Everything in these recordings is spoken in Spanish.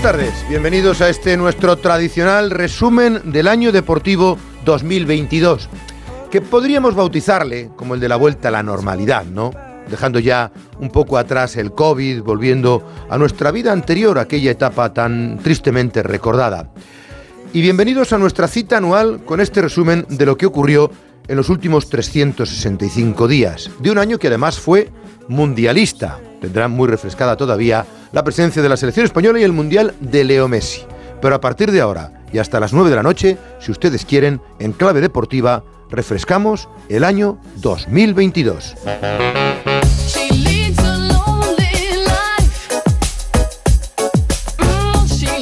buenas tardes. Bienvenidos a este nuestro tradicional resumen del año deportivo 2022, que podríamos bautizarle como el de la vuelta a la normalidad, ¿no? Dejando ya un poco atrás el COVID, volviendo a nuestra vida anterior, aquella etapa tan tristemente recordada. Y bienvenidos a nuestra cita anual con este resumen de lo que ocurrió en los últimos 365 días, de un año que además fue mundialista. Tendrán muy refrescada todavía la presencia de la selección española y el Mundial de Leo Messi. Pero a partir de ahora y hasta las 9 de la noche, si ustedes quieren, en clave deportiva, refrescamos el año 2022.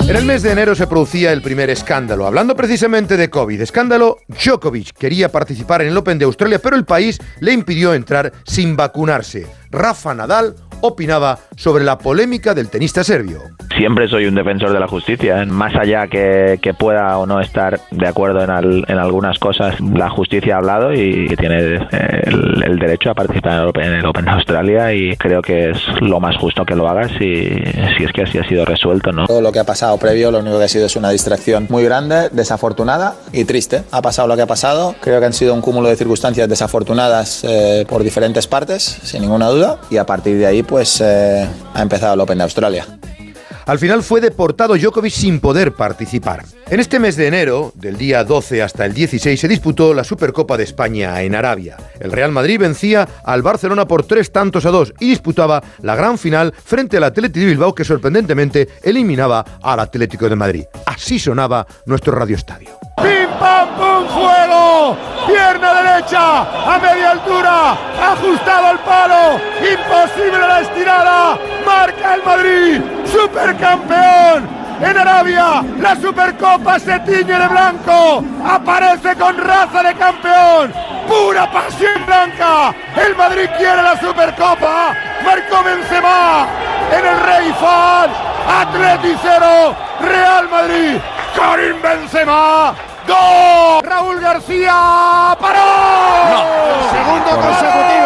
En el mes de enero se producía el primer escándalo. Hablando precisamente de COVID, escándalo, Djokovic quería participar en el Open de Australia, pero el país le impidió entrar sin vacunarse. Rafa Nadal opinaba sobre la polémica del tenista serbio. Siempre soy un defensor de la justicia, ¿eh? más allá que, pueda o no estar de acuerdo en, algunas cosas, la justicia ha hablado y tiene eh, el, derecho a participar en el, Open, en el, Open, de Australia y creo que es lo más justo que lo hagas si, si es que así ha sido resuelto. ¿no? Todo lo que ha pasado previo, lo único que ha sido es una distracción muy grande, desafortunada y triste. Ha pasado lo que ha pasado, creo que han sido un cúmulo de circunstancias desafortunadas eh, por diferentes partes, sin ninguna duda, y a partir de ahí pues eh, ha empezado el Open de Australia. Al final fue deportado Djokovic sin poder participar. En este mes de enero, del día 12 hasta el 16, se disputó la Supercopa de España en Arabia. El Real Madrid vencía al Barcelona por tres tantos a dos y disputaba la gran final frente al Atlético de Bilbao que sorprendentemente eliminaba al Atlético de Madrid. Así sonaba nuestro Radio Estadio. ¡Pim, pam, pum, fuego! Pierna derecha a media altura, ajustado al palo, imposible la estirada, marca el Madrid, supercampeón, en Arabia. La Supercopa se tiñe de blanco. Aparece con raza de campeón. Pura pasión blanca. El Madrid quiere la Supercopa. Marcó Benzema en el Rey Fan. Atleti Real Madrid. Karim Benzema. ¡Dos! Raúl García paró. No, segundo consecutivo.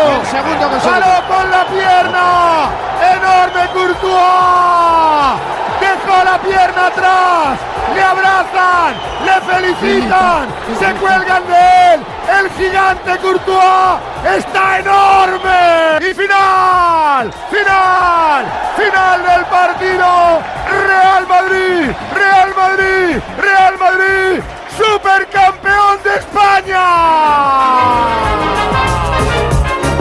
El segundo. Paró con la pierna. Enorme Courtois dejó la pierna atrás, le abrazan, le felicitan, se cuelgan de él, el gigante Courtois está enorme y final, final, final del partido, Real Madrid, Real Madrid, Real Madrid, supercampeón de España.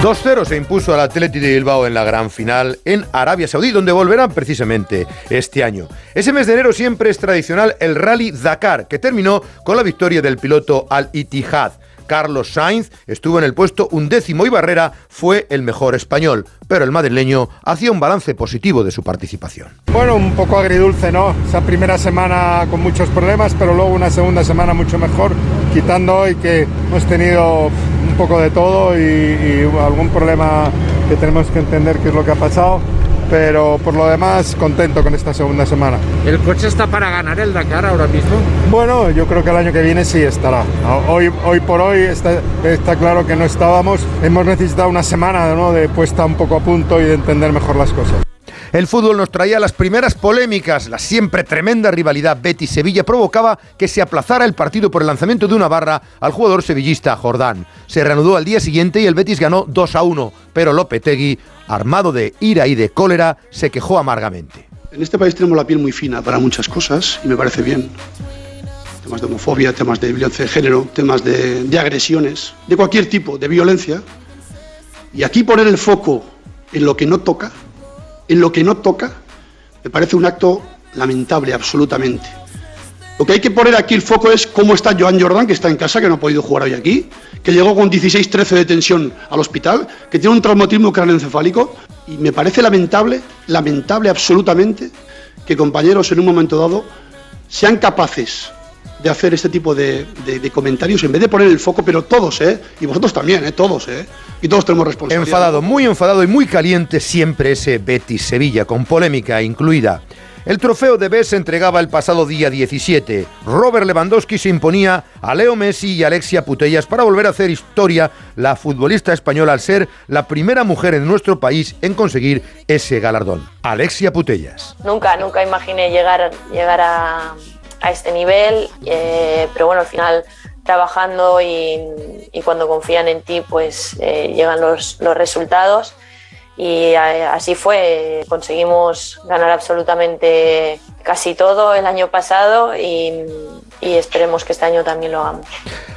2-0 se impuso al Atleti de Bilbao en la gran final en Arabia Saudí, donde volverán precisamente este año. Ese mes de enero siempre es tradicional el Rally Dakar, que terminó con la victoria del piloto Al Ittihad. Carlos Sainz estuvo en el puesto undécimo y Barrera fue el mejor español, pero el madrileño hacía un balance positivo de su participación. Bueno, un poco agridulce, ¿no? Esa primera semana con muchos problemas, pero luego una segunda semana mucho mejor, quitando hoy que hemos tenido poco de todo y, y algún problema que tenemos que entender qué es lo que ha pasado pero por lo demás contento con esta segunda semana. ¿El coche está para ganar el Dakar ahora mismo? Bueno, yo creo que el año que viene sí estará. Hoy, hoy por hoy está, está claro que no estábamos. Hemos necesitado una semana ¿no? de puesta un poco a punto y de entender mejor las cosas. El fútbol nos traía las primeras polémicas. La siempre tremenda rivalidad Betis-Sevilla provocaba que se aplazara el partido por el lanzamiento de una barra al jugador sevillista Jordán. Se reanudó al día siguiente y el Betis ganó 2 a 1, pero Lopetegui, armado de ira y de cólera, se quejó amargamente. En este país tenemos la piel muy fina para muchas cosas y me parece bien. Temas de homofobia, temas de violencia de género, temas de, de agresiones, de cualquier tipo de violencia. Y aquí poner el foco en lo que no toca, en lo que no toca, me parece un acto lamentable absolutamente. Lo que hay que poner aquí el foco es cómo está Joan Jordan, que está en casa, que no ha podido jugar hoy aquí, que llegó con 16-13 de tensión al hospital, que tiene un traumatismo craneoencefálico, y me parece lamentable, lamentable absolutamente, que compañeros en un momento dado sean capaces de hacer este tipo de, comentarios en vez de poner el foco, pero todos, ¿eh? Y vosotros también, ¿eh? Todos, ¿eh? Y todos tenemos responsabilidad. Enfadado, muy enfadado y muy caliente siempre ese Betis Sevilla, con polémica incluida. El trofeo de B se entregaba el pasado día 17. Robert Lewandowski se imponía a Leo Messi y Alexia Putellas para volver a hacer historia la futbolista española al ser la primera mujer en nuestro país en conseguir ese galardón. Alexia Putellas. Nunca, nunca imaginé llegar, llegar a, este nivel, eh, pero bueno, al final trabajando y, cuando confían en ti, pues eh, llegan los, los resultados y así fue, conseguimos ganar absolutamente casi todo el año pasado y, esperemos que este año también lo hagamos.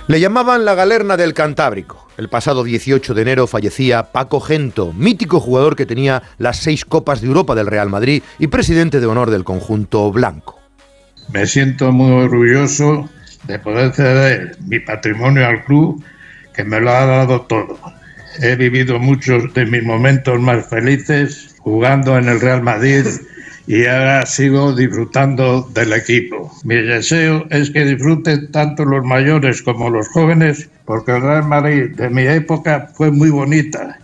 Le llamaban la galerna del Cantábrico. El pasado 18 de enero fallecía Paco Gento, mítico jugador que tenía las seis Copas de Europa del Real Madrid y presidente de honor del conjunto blanco. Me siento muy orgulloso de poder ceder mi patrimonio al club que me lo ha dado todo He vivido muchos de mis momentos más felices jugando en el Real Madrid y ahora sigo disfrutando del equipo. Mi deseo es que disfruten tanto los mayores como los jóvenes, porque el Real Madrid de mi época fue muy bonita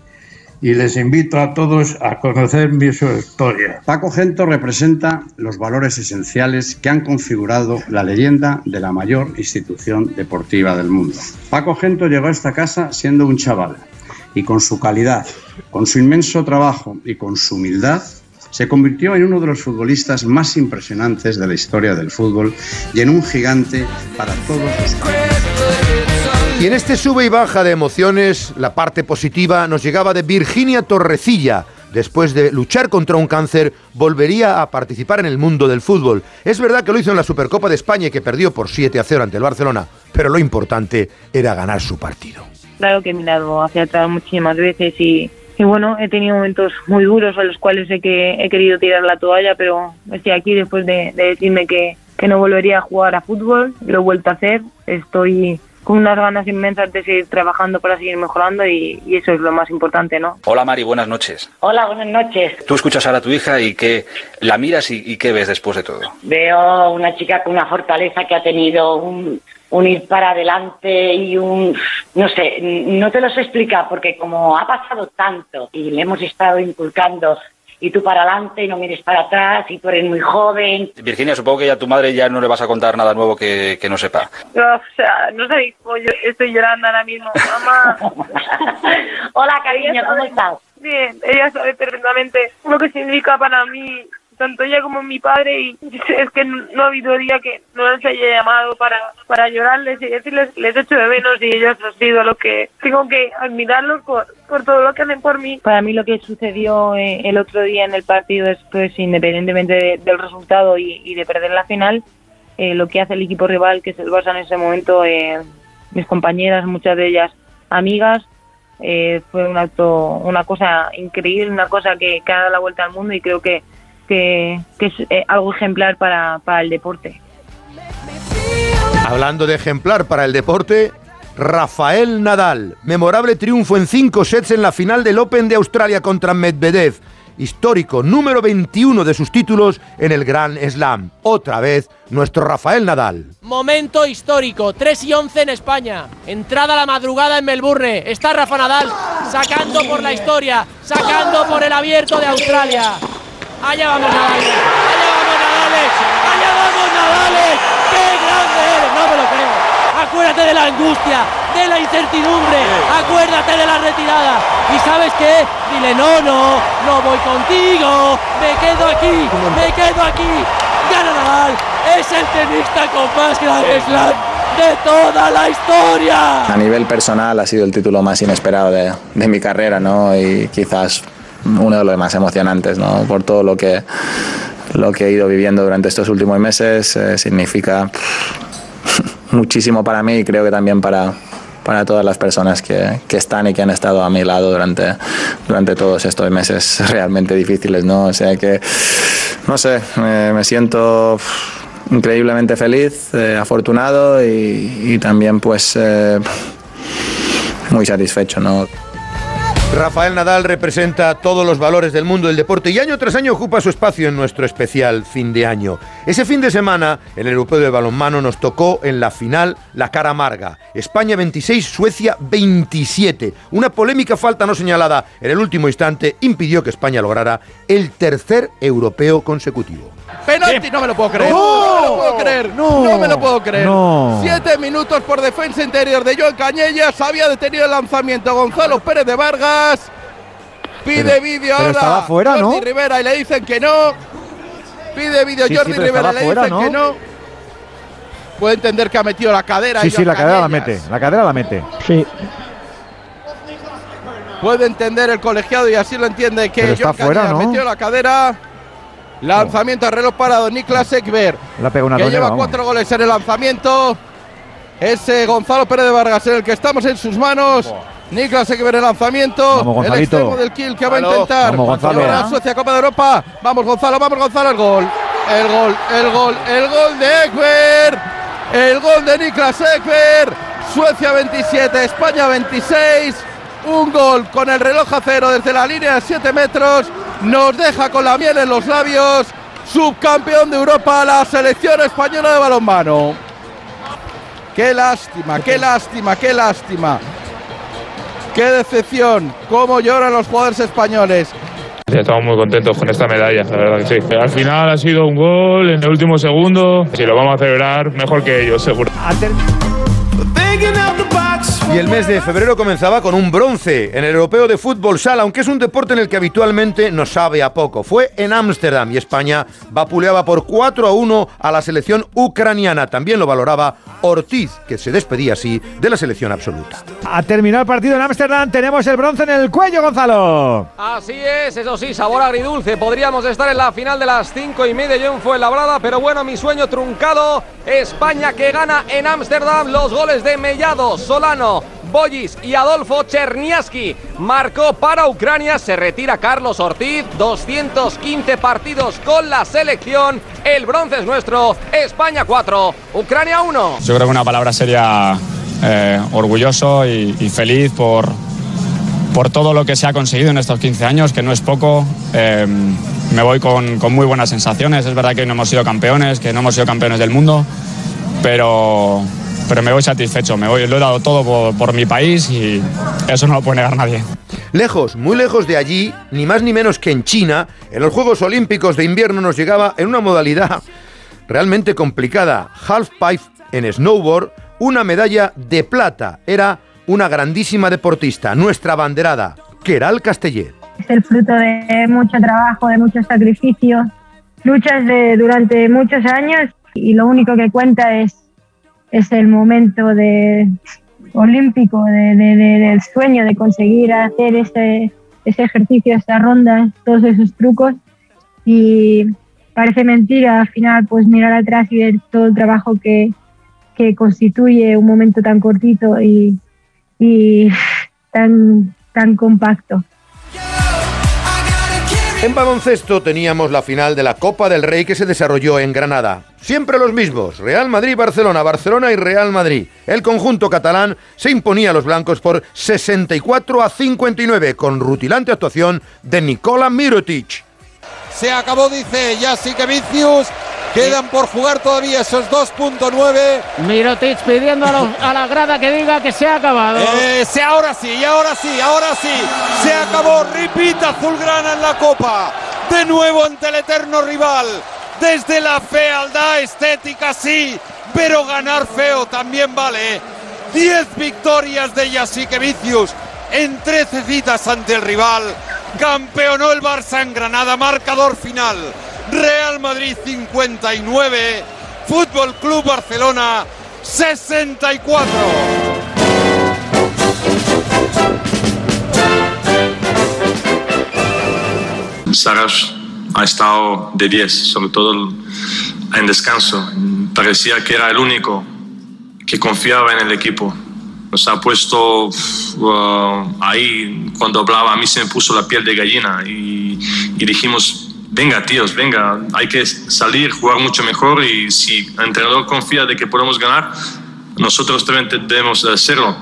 y les invito a todos a conocer mi historia. Paco Gento representa los valores esenciales que han configurado la leyenda de la mayor institución deportiva del mundo. Paco Gento llegó a esta casa siendo un chaval y con su calidad, con su inmenso trabajo y con su humildad, se convirtió en uno de los futbolistas más impresionantes de la historia del fútbol y en un gigante para todos los Y en este sube y baja de emociones, la parte positiva nos llegaba de Virginia Torrecilla. Después de luchar contra un cáncer, volvería a participar en el mundo del fútbol. Es verdad que lo hizo en la Supercopa de España y que perdió por 7 a 0 ante el Barcelona, pero lo importante era ganar su partido claro que he mirado hacia atrás muchísimas veces y, bueno, he tenido momentos muy duros a los cuales he, que, he querido tirar la toalla, pero estoy aquí después de, decirme que, que no volvería a jugar a fútbol, lo he vuelto a hacer, estoy con unas ganas inmensas de seguir trabajando para seguir mejorando y, eso es lo más importante, ¿no? Hola Mari, buenas noches. Hola, buenas noches. Tú escuchas ahora a tu hija y qué la miras y, y, qué ves después de todo. Veo una chica con una fortaleza que ha tenido un, un ir para adelante y un, no sé, no te lo sé explicar porque como ha pasado tanto y le hemos estado inculcando y tú para adelante y no mires para atrás y tú eres muy joven. Virginia, supongo que ya a tu madre ya no le vas a contar nada nuevo que, no sepa. o sea, no sé, yo estoy llorando ahora mismo, mamá. Hola, cariño, ¿cómo estás? Bien, ella sabe perfectamente lo que significa para mí tanto ella como mi padre y es que no ha habido día que no les haya llamado para, para llorarles y decirles les echo de menos y ellos han sido lo que tengo que admirarlos por, por todo lo que hacen por mí. Para mí lo que sucedió eh, el otro día en el partido es pues independientemente del resultado y, de perder la final, eh, lo que hace el equipo rival, que es el Barça en ese momento, eh, mis compañeras, muchas de ellas amigas, fue un acto, una cosa increíble, una cosa que, que ha dado la vuelta al mundo y creo que que, es eh, algo ejemplar para, para el deporte. Hablando de ejemplar para el deporte, Rafael Nadal. Memorable triunfo en cinco sets en la final del Open de Australia contra Medvedev. Histórico, número 21 de sus títulos en el Grand Slam. Otra vez, nuestro Rafael Nadal. Momento histórico, 3 y 11 en España. Entrada a la madrugada en Melbourne. Está Rafa Nadal sacando por la historia, sacando por el abierto de Australia. Allá vamos Nadal. Allá vamos Nadal. Allá vamos Nadal. ¡Qué grande eres! No me lo creo. Acuérdate de la angustia, de la incertidumbre. Acuérdate de la retirada. ¿Y sabes qué? Dile, no, no, no voy contigo. Me quedo aquí, me quedo aquí. Gana Nadal. Es el tenista con más grandes Slam de toda la historia. A nivel personal ha sido el título más inesperado de, de mi carrera, ¿no? Y quizás uno de los más emocionantes, ¿no? por todo lo que, lo que he ido viviendo durante estos últimos meses. Eh, significa muchísimo para mí y creo que también para, para todas las personas que, que, están y que han estado a mi lado durante, durante todos estos meses realmente difíciles. ¿no? O sea que, no sé, me siento increíblemente feliz, eh, afortunado y, también pues eh, muy satisfecho. ¿no? Rafael Nadal representa todos los valores del mundo del deporte y año tras año ocupa su espacio en nuestro especial fin de año. Ese fin de semana, el europeo de balonmano nos tocó en la final la cara amarga. España 26, Suecia 27. Una polémica falta no señalada en el último instante impidió que España lograra el tercer europeo consecutivo. Penalti, no me lo puedo creer. ¡No! No, me lo puedo creer. No. No, me lo puedo creer. No. Siete minutos por defensa interior de Joan Cañellas. Había detenido el lanzamiento Gonzalo Pérez de Vargas. Pide vídeo pero ahora. estaba fuera, Jordi ¿no? Rivera y le dicen que no. Pide vídeo Sí, sí, Jordi pero Rivera le fuera, dicen ¿no? que no. Puede entender que ha metido la cadera. Sí, sí, la cadera la mete. La cadera la mete. Sí. Puede entender el colegiado y así lo entiende que Pero está fuera, ¿no? metió la cadera. Lanzamiento a reloj parado. Niklas Ekberg. Le ha pegado una que lleva vamos. cuatro goles en el lanzamiento. Ese Gonzalo Pérez de Vargas en el que estamos en sus manos. Niklas Ekberg en el lanzamiento. Vamos, el extremo del kill que va a intentar. Vamos, Gonzalo. a Suecia Copa de Europa. Vamos Gonzalo, vamos Gonzalo, el gol. El gol, el gol, el gol de Ekberg. El gol de Niklas Ekberg. Suecia 27, España 26. Un gol con el reloj a cero desde la línea de 7 metros. Nos deja con la miel en los labios. Subcampeón de Europa, la selección española de balonmano. Qué lástima, qué lástima, qué lástima. Qué decepción. Cómo lloran los jugadores españoles. Estamos muy contentos con esta medalla, la verdad que sí. Al final ha sido un gol en el último segundo. Si lo vamos a celebrar, mejor que ellos, seguro. Y el mes de febrero comenzaba con un bronce en el europeo de fútbol sala, aunque es un deporte en el que habitualmente nos sabe a poco. Fue en Ámsterdam y España vapuleaba por 4 a 1 a la selección ucraniana. También lo valoraba Ortiz, que se despedía así de la selección absoluta. Ha terminado el partido en Ámsterdam. Tenemos el bronce en el cuello, Gonzalo. Así es, eso sí, sabor agridulce. Podríamos estar en la final de las cinco y media. Yo fue labrada, pero bueno, mi sueño truncado. España que gana en Ámsterdam los goles de Mellado, Solano, Boyis y Adolfo Cherniaski. Marcó para Ucrania, se retira Carlos Ortiz. 215 partidos con la selección. El bronce es nuestro. España 4, Ucrania 1. Yo creo que una palabra sería eh, orgulloso y, feliz por, por todo lo que se ha conseguido en estos 15 años, que no es poco. Eh, me voy con, con muy buenas sensaciones. Es verdad que no hemos sido campeones, que no hemos sido campeones del mundo, pero, pero me voy satisfecho. Me voy, lo he dado todo por, por mi país y eso no lo puede negar nadie. Lejos, muy lejos de allí, ni más ni menos que en China, en los Juegos Olímpicos de invierno nos llegaba en una modalidad realmente complicada, half pipe en snowboard, una medalla de plata. Era una grandísima deportista, nuestra banderada, Keral Castellet. es el fruto de mucho trabajo, de muchos sacrificios, luchas de, durante muchos años y lo único que cuenta es, es el momento de, olímpico, de- de- de- del sueño de conseguir hacer ese, ese ejercicio, esta ronda, todos esos trucos y parece mentira al final pues mirar atrás y ver todo el trabajo que, que constituye un momento tan cortito y, y tan, tan compacto. En baloncesto teníamos la final de la Copa del Rey que se desarrolló en Granada. Siempre los mismos, Real Madrid-Barcelona, Barcelona y Real Madrid. El conjunto catalán se imponía a los blancos por 64 a 59 con rutilante actuación de Nikola Mirotic. Se acabó, dice Jasique Vicius. Quedan por jugar todavía esos 2.9. Mirotic pidiendo a, los- a la grada que diga que se ha acabado. Eh, ahora sí, ahora sí, ahora sí. Se acabó. Repita Azulgrana en la Copa. De nuevo ante el eterno rival. Desde la fealdad estética, sí. Pero ganar feo también vale. 10 victorias de Jasique Vicius en 13 citas ante el rival. Campeonó el Barça en Granada. Marcador final. Real Madrid 59. Fútbol Club Barcelona 64. Saras ha estado de 10, sobre todo en descanso. Parecía que era el único que confiaba en el equipo. Nos ha puesto uh, ahí, cuando hablaba, a mí se me puso la piel de gallina y, y dijimos, venga tíos, venga, hay que salir, jugar mucho mejor y si el entrenador confía de que podemos ganar, nosotros también debemos hacerlo.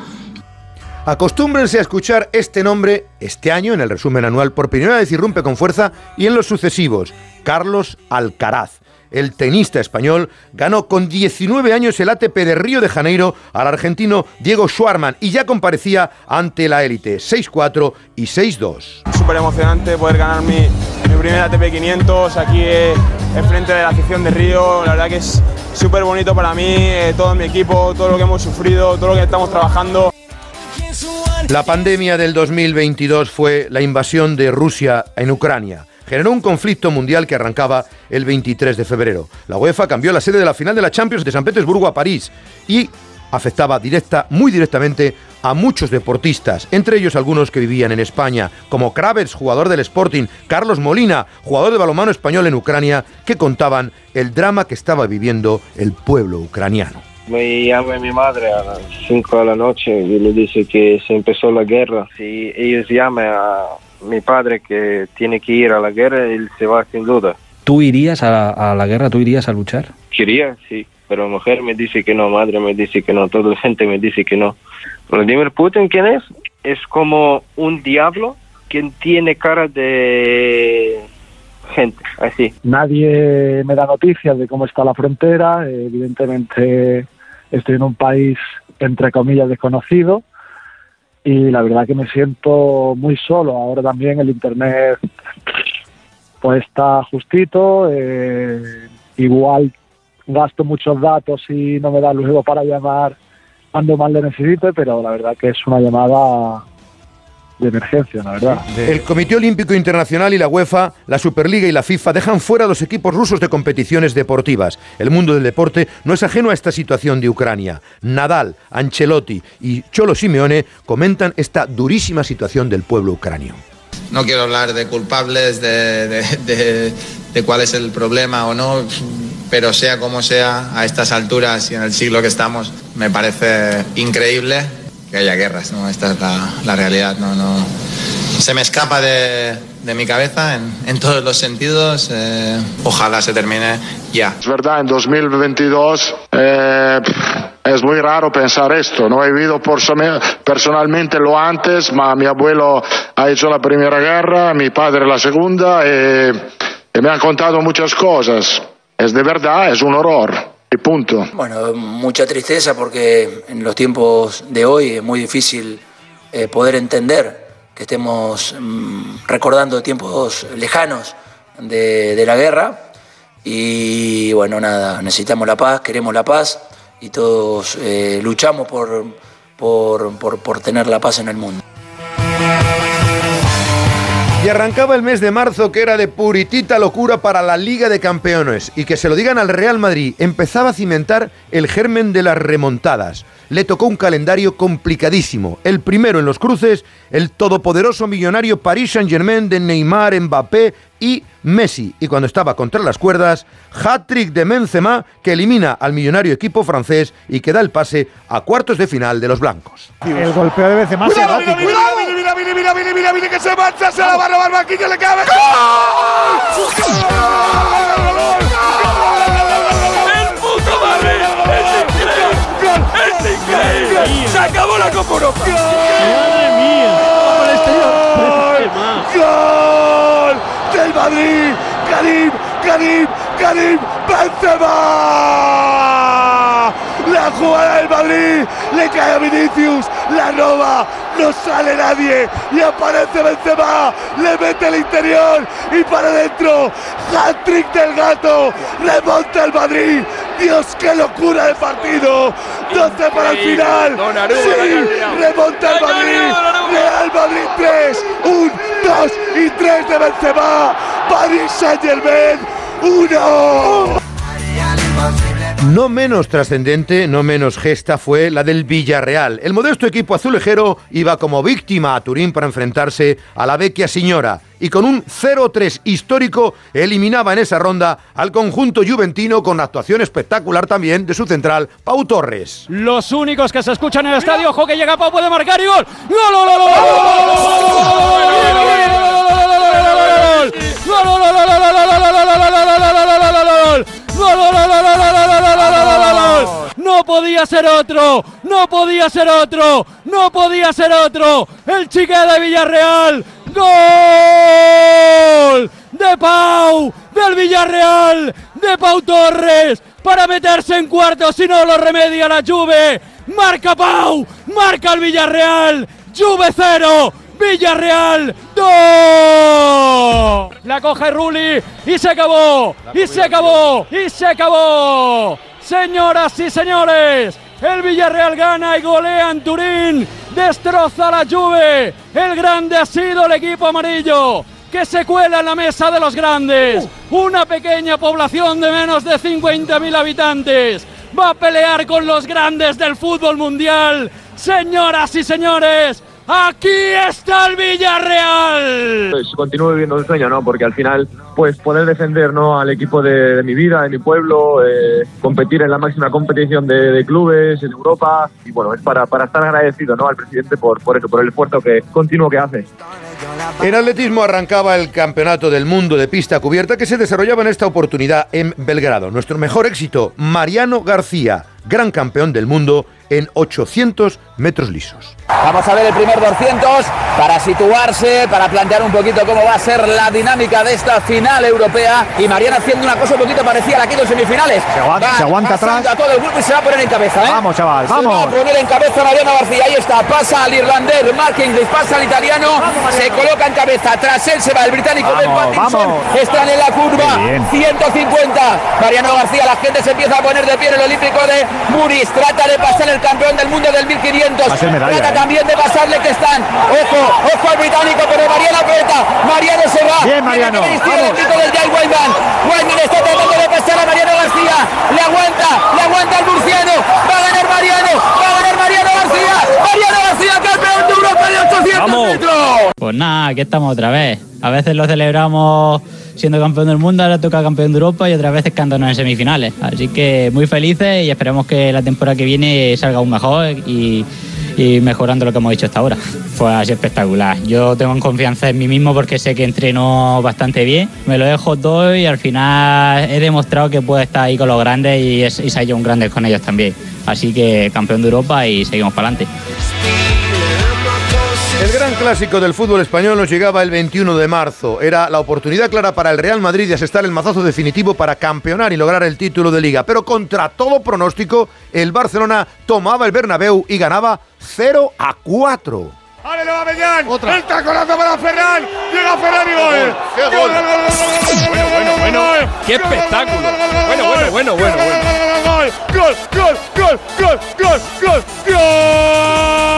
Acostúmbrense a escuchar este nombre este año en el resumen anual por primera vez irrumpe con fuerza y en los sucesivos. Carlos Alcaraz. El tenista español ganó con 19 años el ATP de Río de Janeiro al argentino Diego Schwarman y ya comparecía ante la élite 6-4 y 6-2. Súper emocionante poder ganar mi, mi primer ATP 500 aquí eh, enfrente de la afición de Río. La verdad que es súper bonito para mí, eh, todo mi equipo, todo lo que hemos sufrido, todo lo que estamos trabajando. La pandemia del 2022 fue la invasión de Rusia en Ucrania. Generó un conflicto mundial que arrancaba el 23 de febrero. La UEFA cambió la sede de la final de la Champions de San Petersburgo a París y afectaba directa, muy directamente a muchos deportistas, entre ellos algunos que vivían en España, como Kravets, jugador del Sporting, Carlos Molina, jugador de balonmano español en Ucrania, que contaban el drama que estaba viviendo el pueblo ucraniano. Me llama mi madre a las 5 de la noche y le dice que se empezó la guerra. Si ellos llaman a mi padre que tiene que ir a la guerra, él se va sin duda. ¿Tú irías a, a la guerra? ¿Tú irías a luchar? Quería, sí, pero mujer me dice que no, madre me dice que no, toda la gente me dice que no. Vladimir Putin, ¿quién es? Es como un diablo que tiene cara de gente, así. Nadie me da noticias de cómo está la frontera, evidentemente estoy en un país entre comillas desconocido y la verdad que me siento muy solo. Ahora también el internet pues está justito, eh, igual gasto muchos datos y no me da luego para llamar cuando más le necesite, pero la verdad que es una llamada de emergencia, la verdad. El Comité Olímpico Internacional y la UEFA, la Superliga y la FIFA dejan fuera a los equipos rusos de competiciones deportivas. El mundo del deporte no es ajeno a esta situación de Ucrania. Nadal, Ancelotti y Cholo Simeone comentan esta durísima situación del pueblo ucranio. No quiero hablar de culpables, de, de, de, de cuál es el problema o no, pero sea como sea, a estas alturas y en el siglo que estamos, me parece increíble que haya guerras, ¿no? Esta es la, la realidad, no, no. Se me escapa de, de mi cabeza en, en, todos los sentidos. Eh, ojalá se termine ya. Es verdad, en 2022 eh, es muy raro pensar esto. No he vivido personalmente lo antes, ma mi abuelo ha hecho la primera guerra, mi padre la segunda y, y me han contado muchas cosas. Es de verdad, es un horror. Y punto. Bueno, mucha tristeza porque en los tiempos de hoy es muy difícil eh, poder entender que estemos mmm, recordando tiempos lejanos de, la guerra. Y bueno, nada, necesitamos la paz, queremos la paz y todos eh, luchamos por, por, por tener la paz en el mundo. Y arrancaba el mes de marzo que era de puritita locura para la Liga de Campeones. Y que se lo digan al Real Madrid, empezaba a cimentar el germen de las remontadas. Le tocó un calendario complicadísimo. El primero en los cruces, el todopoderoso millonario Paris Saint-Germain de Neymar, Mbappé y Messi. Y cuando estaba contra las cuerdas, hat-trick de Benzema que elimina al millonario equipo francés y que da el pase a cuartos de final de los blancos. El golpeo de Benzema ¡Cuidado, mira, mira, mira, mira, mira, mira, mira, mira, mira, que se marcha, se la va a robar Marquinhos, le cabe. ¡El puto Madrid! ¡Es increíble! ¡Es increíble! ¡Se acabó la Copa Europa! ¡Madre mía! ¡Gol! ¡Gol! ¡Del Madrid! ¡Karim! ¡Karim! ¡Karim! ¡Benzema! La jugada del Madrid le cae a Vinicius, la roba, no sale nadie y aparece Benzema, le mete el interior y para adentro, hat-trick del gato, remonta el Madrid, Dios qué locura de partido, 12 para el final, sí, remonta el Madrid, Real Madrid 3, 1, 2 y 3 de Benzema, Paris Saint Germain 1. No menos trascendente, no menos gesta fue la del Villarreal. El modesto equipo azulejero iba como víctima a Turín para enfrentarse a la vecchia señora y con un 0-3 histórico eliminaba en esa ronda al conjunto juventino con actuación espectacular también de su central Pau Torres. Los únicos que se escuchan en el estadio, ojo que llega Pau, puede marcar y gol. ¡Gol, gol, gol, gol! ¡No podía ser otro, no podía ser otro, no podía ser otro. El chique de Villarreal, gol de Pau, del Villarreal, de Pau Torres, para meterse en cuartos si no lo remedia la Juve. Marca Pau, marca el Villarreal, Juve cero, Villarreal 2. La coge Rulli y se acabó, y se acabó, y se acabó. Señoras y señores, el Villarreal gana y golea en Turín, destroza la Juve. El grande ha sido el equipo amarillo que se cuela en la mesa de los grandes. Una pequeña población de menos de 50.000 habitantes va a pelear con los grandes del fútbol mundial. Señoras y señores, aquí está el Villarreal. Pues continúo viviendo un sueño, ¿no? Porque al final, pues poder defender al equipo de, mi vida, de mi pueblo, eh, competir en la máxima competición de, de, clubes en Europa. Y bueno, es para, para estar agradecido ¿no? al presidente por, por eso, por el esfuerzo que, continuo que hace. En atletismo arrancaba el Campeonato del Mundo de Pista Cubierta que se desarrollaba en esta oportunidad en Belgrado. Nuestro mejor éxito, Mariano García, gran campeón del mundo en 800 metros lisos. Vamos a ver el primer 200 para situarse, para plantear un poquito cómo va a ser la dinámica de esta final europea. Y Mariano haciendo una cosa un poquito parecida a la que en semifinales. Se aguanta, va se aguanta atrás. A todo el grupo y se va a poner en cabeza. ¿eh? Vamos, chaval, se vamos. va a poner en cabeza Mariano García. Ahí está, pasa al irlandés Mark Inglis, pasa al italiano, se coloca en cabeza. Tras él se va el británico Ben Pattinson. Están en la curva, 150. Mariano García, la gente se empieza a poner de pie en el Olímpico de Múnich. Trata de pasar el campeón del mundo del 1500. medalla, Trata ¿eh? también de pasarle que están. Ojo, ojo al británico, pero Mariano aprieta. Mariano se va. Bien, Mariano, vamos. el del Jay Wyman. Wyman está tratando de pasar a Mariano García. Le aguanta, le aguanta el murciano. Va a ganar Mariano, va a ganar Mariano García. Mariano García, campeón de Europa de 800 metros. Pues nada, aquí estamos otra vez. A veces lo celebramos siendo campeón del mundo, ahora toca campeón de Europa y otras veces cantándonos en semifinales. Así que muy felices y esperemos que la temporada que viene salga aún mejor y, mejorando lo que hemos hecho hasta ahora. Fue así espectacular. Yo tengo confianza en mí mismo porque sé que entreno bastante bien. Me lo dejo todo y al final he demostrado que puedo estar ahí con los grandes y, es- y ser yo un grande con ellos también. Así que campeón de Europa y seguimos para adelante. Clásico del fútbol español nos llegaba el 21 de marzo. Era la oportunidad clara para el Real Madrid de asestar el mazazo definitivo para campeonar y lograr el título de liga. Pero contra todo pronóstico, el Barcelona tomaba el Bernabéu y ganaba 0 a 4. ¡Ale, lo va Mellán! ¡El taconazo para Ferran! ¡Llega Ferran y gol! ¡Qué gol! ¡Gol, gol, gol, gol, gol, gol, bueno, bueno, qué espectáculo. Bueno, bueno, bueno, bueno, gol, bueno. gol, Gol, gol, gol, gol, gol,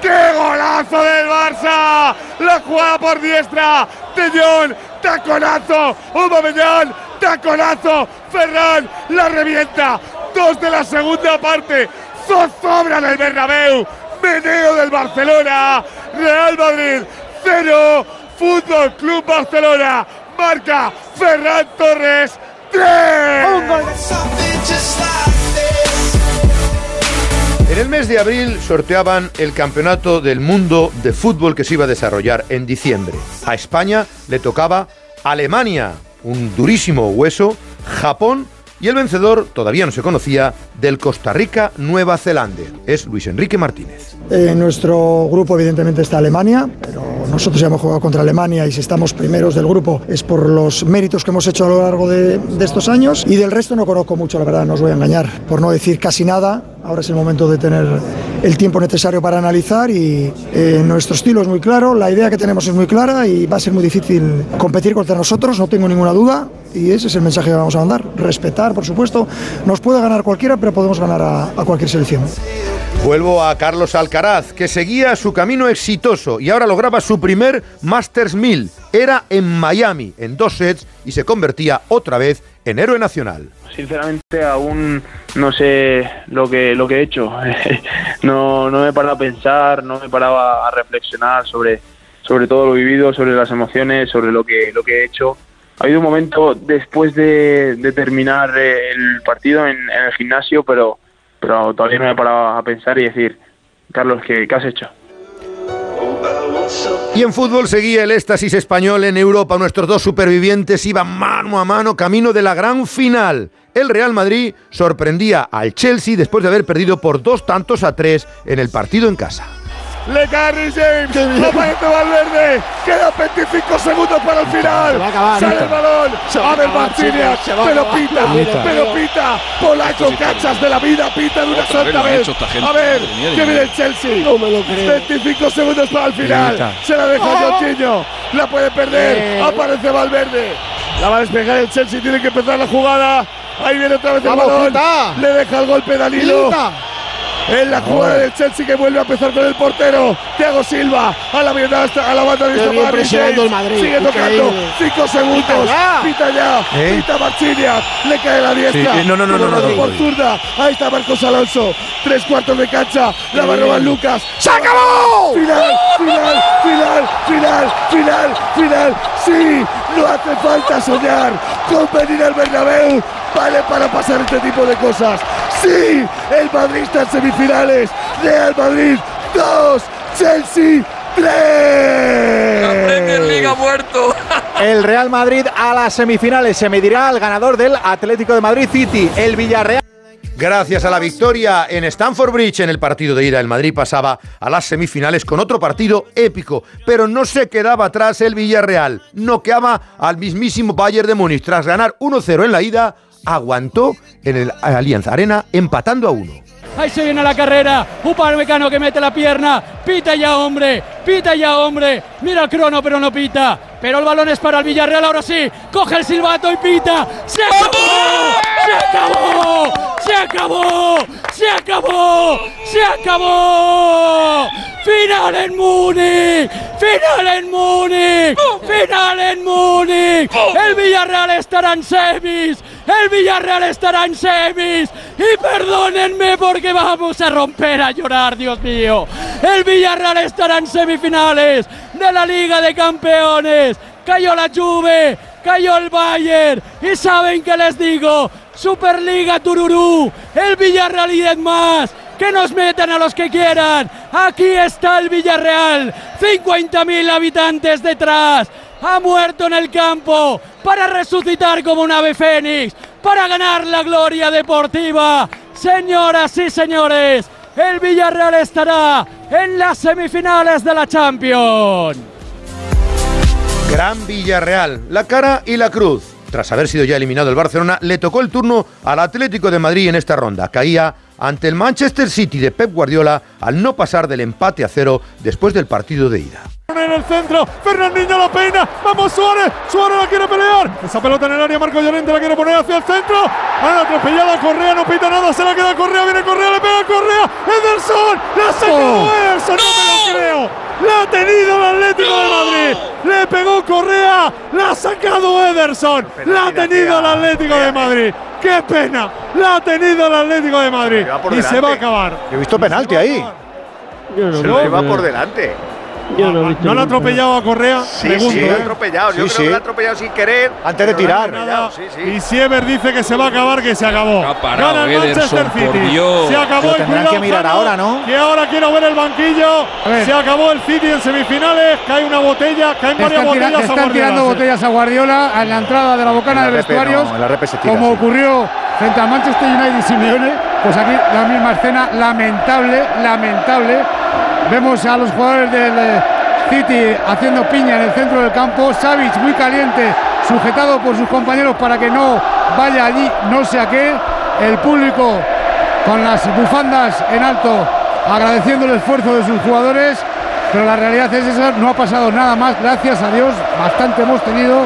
¡Qué golazo del Barça! La jugada por diestra de Jong, taconazo, Aubameyang, taconazo, Ferran la revienta. Dos de la segunda parte, zozobra del Bernabéu, meneo del Barcelona, Real Madrid cero, Fútbol Club Barcelona, marca Ferran Torres, tres. En el mes de abril sorteaban el Campeonato del Mundo de Fútbol que se iba a desarrollar en diciembre. A España le tocaba Alemania, un durísimo hueso, Japón y el vencedor, todavía no se conocía, del Costa Rica-Nueva Zelanda. Es Luis Enrique Martínez. En nuestro grupo evidentemente está Alemania, pero nosotros ya hemos jugado contra Alemania y si estamos primeros del grupo es por los méritos que hemos hecho a lo largo de, de estos años y del resto no conozco mucho, la verdad, no os voy a engañar, por no decir casi nada. Ahora es el momento de tener el tiempo necesario para analizar y eh, nuestro estilo es muy claro, la idea que tenemos es muy clara y va a ser muy difícil competir contra nosotros, no tengo ninguna duda y ese es el mensaje que vamos a mandar. Respetar, por supuesto, nos puede ganar cualquiera, pero podemos ganar a, a cualquier selección. Vuelvo a Carlos Alcaraz, que seguía su camino exitoso y ahora lograba su primer Masters 1000. Era en Miami, en dos sets, y se convertía otra vez en héroe nacional. Sinceramente aún no sé lo que lo que he hecho. no, no me he parado a pensar, no me he parado a, a reflexionar sobre, sobre todo lo vivido, sobre las emociones, sobre lo que, lo que he hecho. Ha habido un momento después de, de terminar eh, el partido en, en el gimnasio, pero, pero todavía no me he parado a pensar y decir, Carlos, ¿qué, qué has hecho? Y en fútbol seguía el éxtasis español en Europa. Nuestros dos supervivientes iban mano a mano camino de la gran final. El Real Madrid sorprendía al Chelsea después de haber perdido por dos tantos a tres en el partido en casa. Le cae James. Aparece Valverde. Quedan 25 segundos para el final. Se va a acabar, Sale el balón. Se va a Martínez. Pero pita. Pero pita. Polaco, cachas de la vida. Pita de una santa vez. A ver. Que viene el. Chelsea. No me lo creo. 25 segundos para el final. Se la deja Oh. Jorginho. La puede perder. Eh. Aparece Valverde. La va a despegar el Chelsea. Tiene que empezar la jugada. Ahí viene otra vez el Vamos, balón. Pita. Le deja el golpe Danilo. En la jugada del Chelsea que vuelve a empezar con el portero. Thiago Silva a la banda a la banda de Madrid presionando el. Madrid, Sigue tocando. 5 segundos. Pita ya. Pita. ¿Eh? Marchiniak. Le cae la diestra. Sí, no, no, no, no, no, Rodrigo no, por no. zurda. Ahí está Marcos Alonso. Tres cuartos de cancha. La va a robar Lucas. ¡Se acabó! Final, final, final, final, final, final. Sí, no hace falta soñar con venir al Bernabéu. Vale para pasar este tipo de cosas. Sí, el Madrid está en semifinales. Real Madrid 2, Chelsea 3. Premier League ha muerto. El Real Madrid a las semifinales se medirá al ganador del Atlético de Madrid City, el Villarreal. Gracias a la victoria en Stamford Bridge en el partido de ida, el Madrid pasaba a las semifinales con otro partido épico, pero no se quedaba atrás el Villarreal. Noqueaba al mismísimo Bayern de Múnich. Tras ganar 1-0 en la ida, aguantó en el Allianz Arena empatando a uno. Ahí se viene la carrera. Upamecano que mete la pierna. Pita ya, hombre. Pita ya, hombre. Mira el crono, pero no pita. Pero el balón es para el Villarreal. Ahora sí. Coge el silbato y pita. ¡Se acabó! ¡Se acabó! ¡Se acabó! ¡Se acabó! ¡Se acabó! ¡Final en Múnich! ¡Final en Múnich! ¡Final en Múnich! El Villarreal estará en semis. El Villarreal estará en semis. Y perdónenme porque vamos a romper a llorar, Dios mío. El Villarreal estará en semifinales de la Liga de Campeones. Cayó la Juve, cayó el Bayern. Y saben qué les digo. Superliga Tururú. El Villarreal y 10 más. Que nos metan a los que quieran. Aquí está el Villarreal. 50.000 habitantes detrás. Ha muerto en el campo para resucitar como un ave fénix. Para ganar la gloria deportiva. Señoras y señores, el Villarreal estará en las semifinales de la Champions. Gran Villarreal, la cara y la cruz. Tras haber sido ya eliminado el Barcelona, le tocó el turno al Atlético de Madrid en esta ronda. Caía ante el Manchester City de Pep Guardiola al no pasar del empate a cero después del partido de ida. En el centro, Fernandinho la peina, vamos Suárez, Suárez la quiere pelear, esa pelota en el área, Marco Llorente la quiere poner hacia el centro, han atropellado a Correa, no pita nada, se la queda Correa, viene Correa, le pega a Correa, Ederson, la saca Oh. Ederson, no me lo creo, la ha tenido el Atlético de Madrid, le pegó Correa, la ha sacado Ederson, la ha tenido el Atlético de Madrid, qué pena, la ha tenido el Atlético de Madrid y se va a acabar. He visto penalti ahí. Yo Se lo lleva por delante. Yo no he visto ¿No le ha atropellado a Correa? Sí, Pregunto, sí, ¿eh? atropellado. Yo Sí, creo sí. que lo ha atropellado sin querer. Antes de no tirar. sí. Y Siever dice que se va a acabar, que se acabó. Ha parado Gana el Manchester City. Dios. Se acabó Lo el cuidado, que mirar ahora, ¿no? Que ahora quiero ver el banquillo. Se acabó el City en semifinales. Cae una botella, caen varias Están, botellas a están Guardiola, tirando sí. botellas a Guardiola en la entrada de la bocana En de la repe vestuarios. no, en la repe se tira, como sí. ocurrió frente al Manchester United y Simeone, pues aquí la misma escena, lamentable, lamentable. Vemos a los jugadores del eh, City haciendo piña en el centro del campo. Savic muy caliente, sujetado por sus compañeros para que no vaya allí, no sé a qué. El público con las bufandas en alto agradeciendo el esfuerzo de sus jugadores. Pero la realidad es esa, no ha pasado nada más, gracias a Dios, bastante hemos tenido.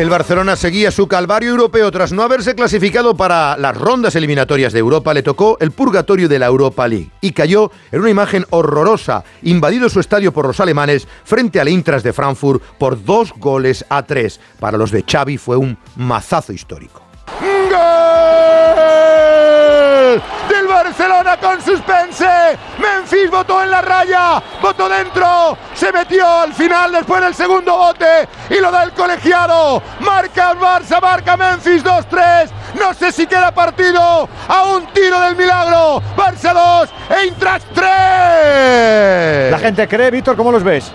El Barcelona seguía su calvario europeo tras no haberse clasificado para las rondas eliminatorias de Europa. Le tocó el purgatorio de la Europa League y cayó en una imagen horrorosa, invadido su estadio por los alemanes frente al Intras de Frankfurt por dos goles a tres. Para los de Xavi fue un mazazo histórico. ¡Gol! Barcelona con suspense. Memphis votó en la raya, votó dentro, se metió al final después del segundo bote y lo da el colegiado. Marca el Barça, marca Memphis 2-3. No sé si queda partido. A un tiro del milagro. Barça 2, Eintracht 3. La gente cree, Víctor, ¿cómo los ves?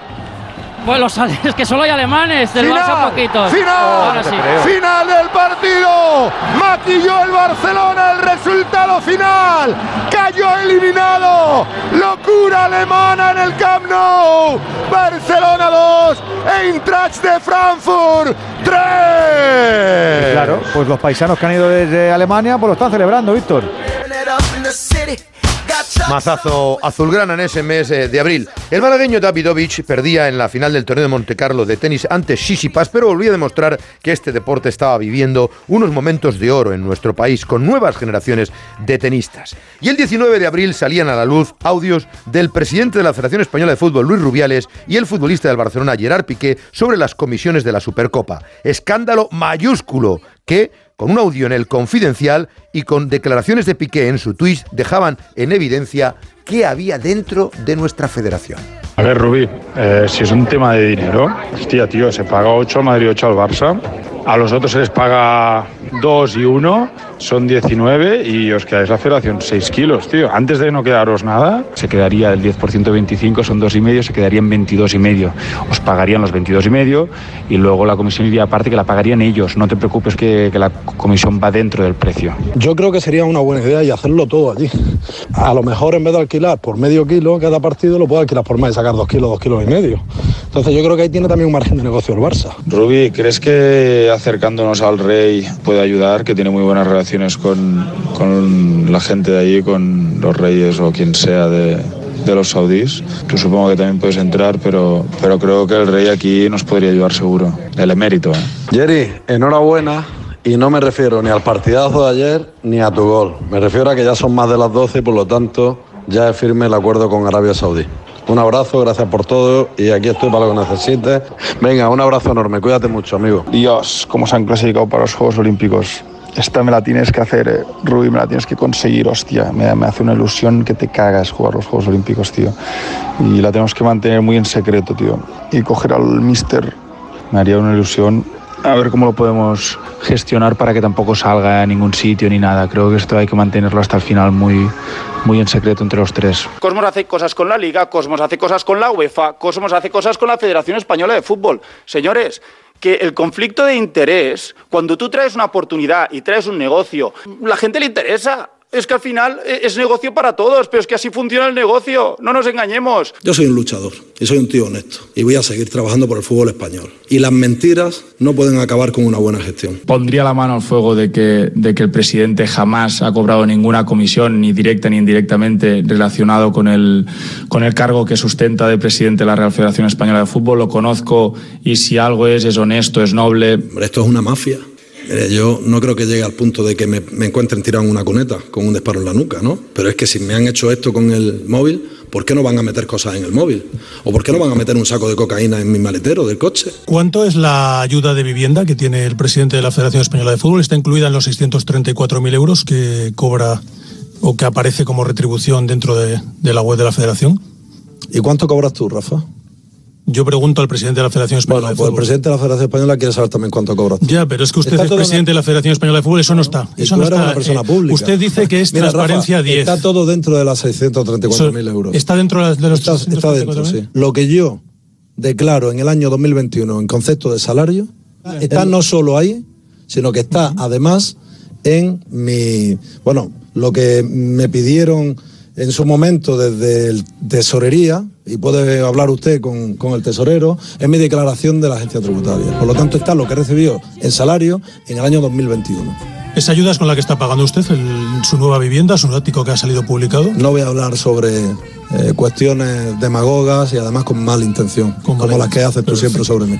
Bueno, es que solo hay alemanes, del Barça poquitos. Final, sí. final del partido. Maquilló el Barcelona el resultado final. Cayó eliminado. Locura alemana en el Camp Nou. Barcelona 2, Eintracht de Frankfurt 3. Claro, pues los paisanos que han ido desde Alemania, pues lo están celebrando, Víctor. Mazazo azulgrana en ese mes eh, de abril. El malagueño Davidovich perdía en la final del torneo de Montecarlo de tenis ante Sisipas, pero volvía a demostrar que este deporte estaba viviendo unos momentos de oro en nuestro país con nuevas generaciones de tenistas. Y el 19 de abril salían a la luz audios del presidente de la Federación Española de Fútbol, Luis Rubiales, y el futbolista del Barcelona, Gerard Piqué, sobre las comisiones de la Supercopa. Escándalo mayúsculo que con un audio en el confidencial y con declaraciones de Piqué en su tweet dejaban en evidencia qué había dentro de nuestra federación. A ver, Rubí, eh, si es un tema de dinero, hostia, tío, se paga 8 al Madrid, 8 al Barça. A los otros se les paga 2 y 1, son 19 y os quedáis la federación 6 kilos, tío. Antes de no quedaros nada, se quedaría el 10% de 25, son 2 y medio, se quedarían 22 y medio. Os pagarían los 22 y medio y luego la comisión iría aparte que la pagarían ellos. No te preocupes que, la comisión va dentro del precio. Yo creo que sería una buena idea y hacerlo todo allí. A lo mejor en vez de alquilar por medio kilo cada partido, lo puede alquilar por más sacar dos kilos, dos kilos y medio. Entonces yo creo que ahí tiene también un margen de negocio el Barça. Rubí, ¿crees que acercándonos al rey puede ayudar? Que tiene muy buenas relaciones con, con la gente de allí, con los reyes o quien sea de, de los saudíes. Tú supongo que también puedes entrar, pero, pero creo que el rey aquí nos podría ayudar seguro. El emérito. ¿eh? Jerry, enhorabuena. Y no me refiero ni al partidazo de ayer ni a tu gol. Me refiero a que ya son más de las 12 y por lo tanto ya es firme el acuerdo con Arabia Saudí. Un abrazo, gracias por todo y aquí estoy para lo que necesites. Venga, un abrazo enorme, cuídate mucho, amigo. Dios, cómo se han clasificado para los Juegos Olímpicos. Esta me la tienes que hacer, eh, Rubí, me la tienes que conseguir, hostia. Me, me hace una ilusión que te cagas jugar los Juegos Olímpicos, tío. Y la tenemos que mantener muy en secreto, tío. Y coger al mister me haría una ilusión. A ver cómo lo podemos gestionar para que tampoco salga a ningún sitio ni nada. Creo que esto hay que mantenerlo hasta el final muy, muy en secreto entre los tres. Cosmos hace cosas con la Liga, Cosmos hace cosas con la UEFA, Cosmos hace cosas con la Federación Española de Fútbol. Señores, que el conflicto de interés, cuando tú traes una oportunidad y traes un negocio, la gente le interesa. Es que al final eh, es negocio para todos, pero es que así funciona el negocio, no nos engañemos. Yo soy un luchador y soy un tío honesto y voy a seguir trabajando por el fútbol español. Y las mentiras no pueden acabar con una buena gestión. Pondría la mano al fuego de que, de que el presidente jamás ha cobrado ninguna comisión, ni directa ni indirectamente, relacionado con el, con el cargo que sustenta de presidente de la Real Federación Española de Fútbol. Lo conozco y si algo es, es honesto, es noble. Hombre, esto es una mafia. Mire, yo no creo que llegue al punto de que me, me encuentren tirado en una cuneta con un disparo en la nuca, ¿no? Pero es que si me han hecho esto con el móvil, ¿por qué no van a meter cosas en el móvil? ¿O por qué no van a meter un saco de cocaína en mi maletero del coche? ¿Cuánto es la ayuda de vivienda que tiene el presidente de la Federación Española de Fútbol? ¿Está incluida en los 634.000 euros que cobra o que aparece como retribución dentro de, de la web de la Federación? ¿Y cuánto cobras tú, Rafa? Yo pregunto al presidente de la Federación Española Bueno, de pues el presidente de la Federación Española quiere saber también cuánto cobras tú. Ya, pero es que usted es presidente de la Federación Española de Fútbol, eso no está. Y Eso tú no eres está. una persona Eh, pública. Usted dice que es Mira, Rafa, transparencia 10. Está todo dentro de las 634.000 euros. ¿Está dentro de los Está, está dentro, sí. Lo que yo declaro en el año 2021 en concepto de salario está no solo ahí, sino que está además en mi, bueno, lo que me pidieron en su momento desde el tesorería, y puede hablar usted con, con el tesorero, es mi declaración de la agencia tributaria. Por lo tanto, está lo que recibió en salario en el año 2021. ¿Esa ayuda es con la que está pagando usted el- su nueva vivienda, su ático que ha salido publicado? No voy a hablar sobre eh, cuestiones demagogas y además con mala intención, como las que haces tú siempre sobre mí.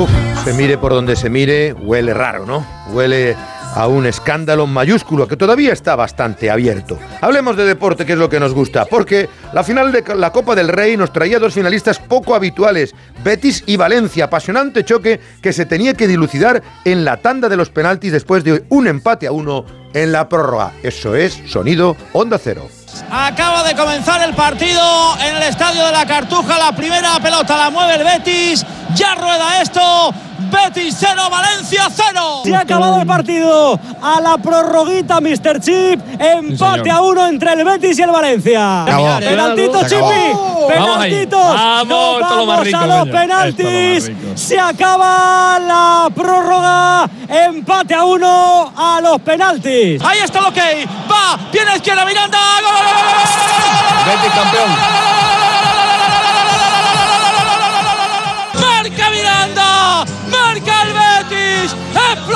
Uf, se mire por donde se mire, huele raro, ¿no? Huele a un escándalo mayúsculo que todavía está bastante abierto. Hablemos de deporte, que es lo que nos gusta, porque la final de la Copa del Rey nos traía dos finalistas poco habituales, Betis y Valencia, apasionante choque que se tenía que dilucidar en la tanda de los penaltis después de un empate a uno en la prórroga. Eso es sonido Onda Cero. Acaba de comenzar el partido en el estadio de la Cartuja. La primera pelota la mueve el Betis. Ya rueda esto. Betis 0, Valencia 0. Se ha acabado el partido a la prorroguita, Mr. Chip. Empate a uno entre el Betis y el Valencia. Acabó. Penaltito, acabó. Chipi. Penaltitos. Vamos, Nos vamos rico, a los penaltis. Se acaba la prórroga. Empate a uno a los penaltis. Ahí está lo que va. Viene izquierda Miranda. ¡Gol, gol, gol, gol, gol! Betis campeón.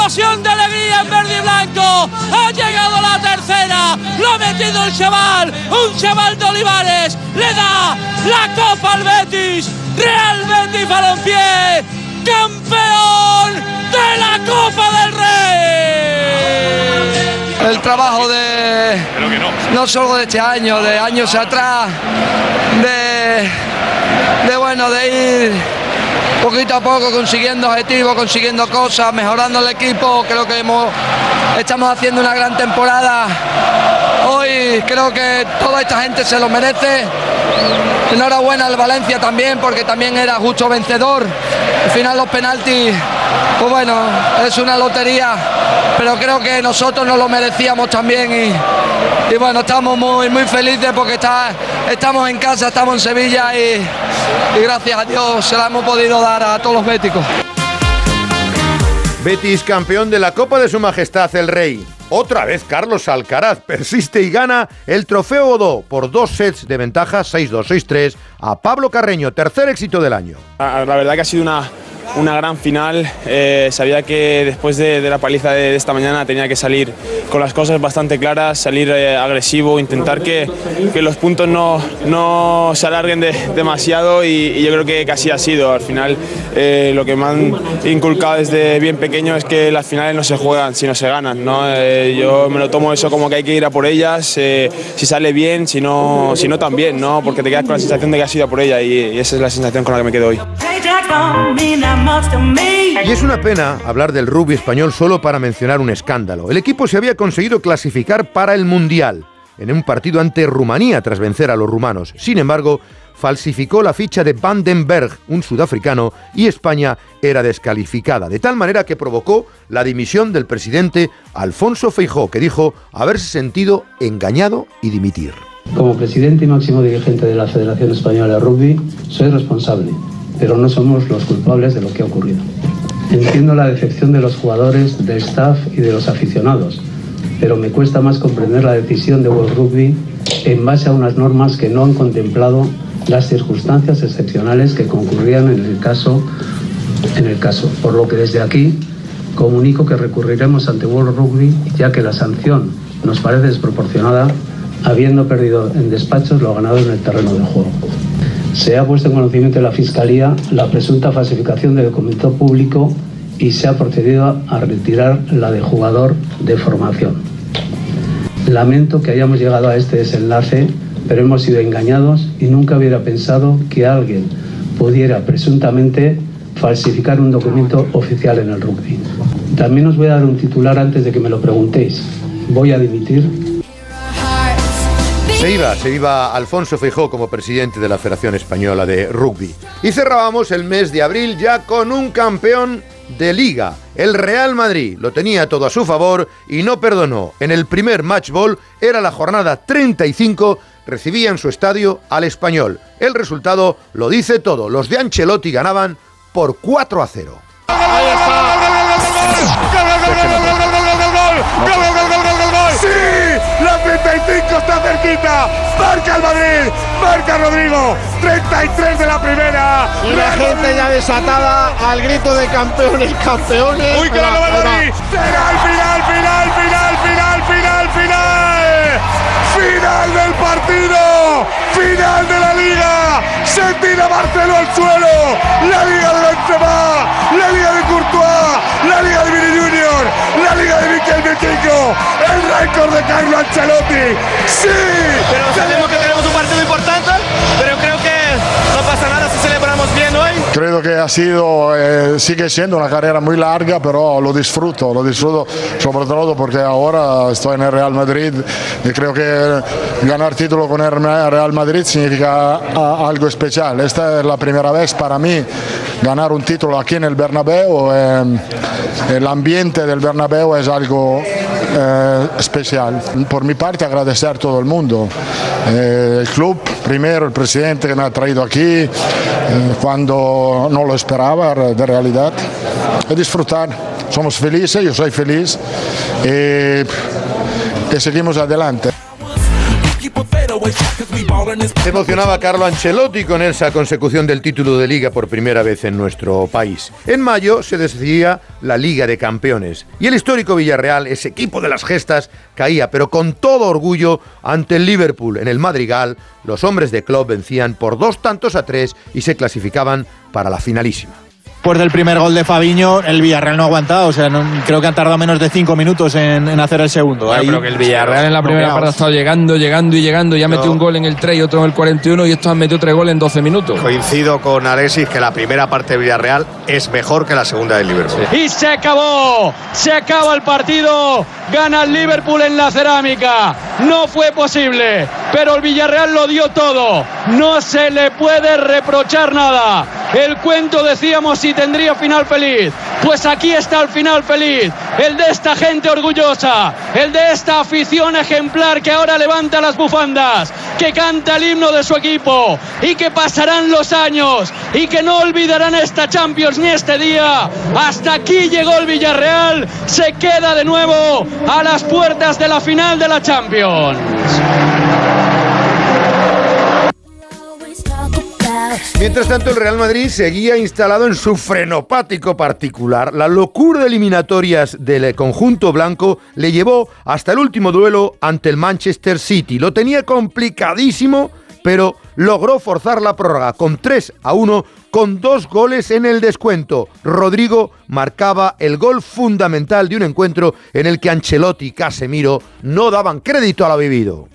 Explosión de alegría en verde y blanco, ha llegado la tercera, lo ha metido el chaval, un chaval de Olivares, le da la copa al Betis, Real Betis Balompié, campeón de la Copa del Rey. el trabajo de no solo de este año, de años atrás, de, de bueno, de ir poquito a poco consiguiendo objetivos, consiguiendo cosas, mejorando el equipo. Creo que hemos, estamos haciendo una gran temporada. Hoy creo que toda esta gente se lo merece. Enhorabuena al Valencia también, porque también era justo vencedor. Al final los penaltis, pues bueno, es una lotería, pero creo que nosotros nos lo merecíamos también y, bueno, estamos muy, muy felices porque está, estamos en casa, estamos en Sevilla y, y gracias a Dios se la hemos podido dar a todos los béticos. Betis campeón de la Copa de Su Majestad el Rey. Otra vez Carlos Alcaraz persiste y gana el trofeo Godó por dos sets de ventaja 6-2, 6-3 a Pablo Carreño, tercer éxito del año. La la verdad que ha sido una, una gran final. Eh, sabía que después de, la paliza de, esta mañana tenía que salir con las cosas bastante claras, salir eh, agresivo, intentar que, que los puntos no, no se alarguen de- demasiado y, yo creo que, así ha sido. Al final eh, lo que me han inculcado desde bien pequeño es que las finales no se juegan, sino se ganan. ¿no? Yo me lo tomo eso como que hay que ir a por ellas, si sale bien, si no, si no también, ¿no? porque te quedas con la sensación de que has ido por ella y esa es la sensación con la que me quedo hoy. Y es una pena hablar del rugby español solo para mencionar un escándalo. El equipo se había conseguido clasificar para el Mundial en un partido ante Rumanía tras vencer a los rumanos. Sin embargo, falsificó la ficha de Vandenberg, un sudafricano, y España era descalificada, de tal manera que provocó la dimisión del presidente Alfonso Feijó, que dijo haberse sentido engañado y dimitir. Como presidente y máximo dirigente de la Federación Española de Rugby, soy responsable, pero no somos los culpables de lo que ha ocurrido. Entiendo la decepción de los jugadores, del staff y de los aficionados, pero me cuesta más comprender la decisión de World Rugby en base a unas normas que no han contemplado las circunstancias excepcionales que concurrían en el caso, en el caso. Por lo que desde aquí comunico que recurriremos ante World Rugby, ya que la sanción nos parece desproporcionada, habiendo perdido en despachos lo ganado en el terreno de juego. Se ha puesto en conocimiento de la Fiscalía la presunta falsificación de documento público y se ha procedido a retirar la de jugador de formación. Lamento que hayamos llegado a este desenlace, pero hemos sido engañados y nunca hubiera pensado que alguien pudiera presuntamente falsificar un documento oficial en el rugby. También os voy a dar un titular antes de que me lo preguntéis. Voy a dimitir Se iba, se iba Alfonso Feijó como presidente de la Federación Española de Rugby. Y cerrábamos el mes de abril ya con un campeón de liga. El Real Madrid lo tenía todo a su favor y no perdonó. En el primer match ball era la jornada 35, recibía en su estadio al español. El resultado lo dice todo. Los de Ancelotti ganaban por 4 a 0. ¡Sí! La 35 está cerquita. Marca el Madrid. Marca Rodrigo. 33 de la primera. Y la gente ya desatada al grito de campeones, campeones. Uy, que la gana el ahí va. Madrid. Será el final, final, final, final, final, final. Final del partido. Final de la liga. Se tira Marcelo al suelo. La liga de Benzema. La liga de Courtois. La liga de Vini Junior. La liga de Miquel Vitico. El récord de Carlo Ancelotti. Sí. Pero sabemos que tenemos un partido importante, bien hoy. Creo que ha sido, eh, sigue siendo una carrera muy larga, pero lo disfruto, lo disfruto sobre todo porque ahora estoy en el Real Madrid y creo que ganar título con el Real Madrid significa algo especial. Esta es la primera vez para mí ganar un título aquí en el Bernabéu, eh, el ambiente del Bernabéu es algo eh, especial. Por mi parte agradecer a todo el mundo, eh, el club primero, el presidente que me ha traído aquí, eh, cuando no lo esperaba de realidad, y disfrutar. Somos felices, yo soy feliz y, y seguimos adelante. Emocionaba Carlo Ancelotti con esa consecución del título de liga por primera vez en nuestro país. En mayo se decidía la Liga de Campeones y el histórico Villarreal, ese equipo de las gestas, caía, pero con todo orgullo, ante el Liverpool. En el Madrigal, los hombres de club vencían por dos tantos a tres y se clasificaban para la finalísima. Después del primer gol de Fabiño, el Villarreal no ha aguantado. O sea, no- creo que han tardado menos de cinco minutos en, en hacer el segundo. Bueno, Ahí- pero que el Villarreal en la primera parte ha estado llegando, llegando y llegando. Ya metió un gol en el 3 y otro en el 41 y estos han metido tres goles en 12 minutos. Coincido con Alexis que la primera parte de Villarreal es mejor que la segunda del Liverpool. Y se acabó, se acaba el partido, gana el Liverpool en la cerámica. No fue posible, pero el Villarreal lo dio todo. No se le puede reprochar nada. El cuento decíamos tendría final feliz. Pues aquí está el final feliz. El de esta gente orgullosa. El de esta afición ejemplar que ahora levanta las bufandas. Que canta el himno de su equipo. Y que pasarán los años. Y que no olvidarán esta Champions ni este día. Hasta aquí llegó el Villarreal. Se queda de nuevo a las puertas de la final de la Champions. Mientras tanto, el Real Madrid seguía instalado en su frenopático particular. La locura de eliminatorias del conjunto blanco le llevó hasta el último duelo ante el Manchester City. Lo tenía complicadísimo, pero logró forzar la prórroga con 3 a 1 con dos goles en el descuento. Rodrigo marcaba el gol fundamental de un encuentro en el que Ancelotti y Casemiro no daban crédito a lo vivido.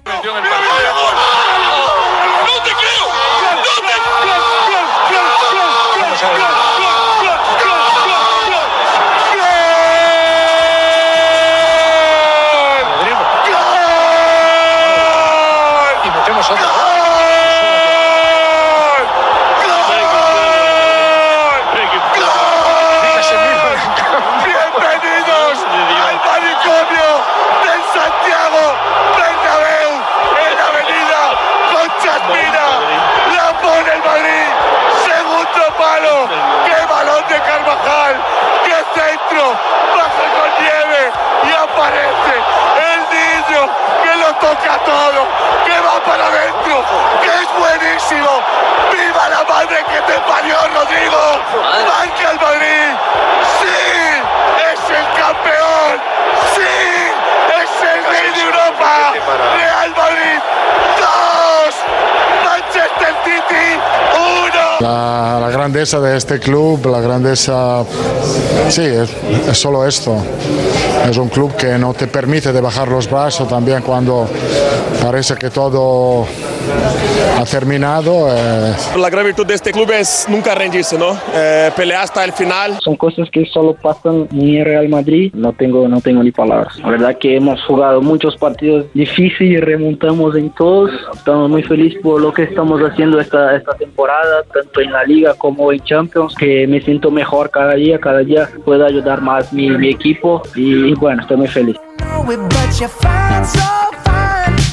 Grandeza de este club, la grandeza, sí, es, solo esto. Es un club que no te permite de bajar los brazos también cuando parece que todo ha terminado. eh, La gran virtud de este club es nunca rendirse, ¿no? Eh, pelear hasta el final. Son cosas que solo pasan en el Real Madrid. No tengo, no tengo ni palabras. La verdad que hemos jugado muchos partidos difíciles y remontamos en todos. Estamos muy felices por lo que estamos haciendo esta, esta temporada, tanto en la liga como en Champions, que me siento mejor cada día, cada día puedo ayudar más mi, mi equipo y bueno, estoy muy feliz.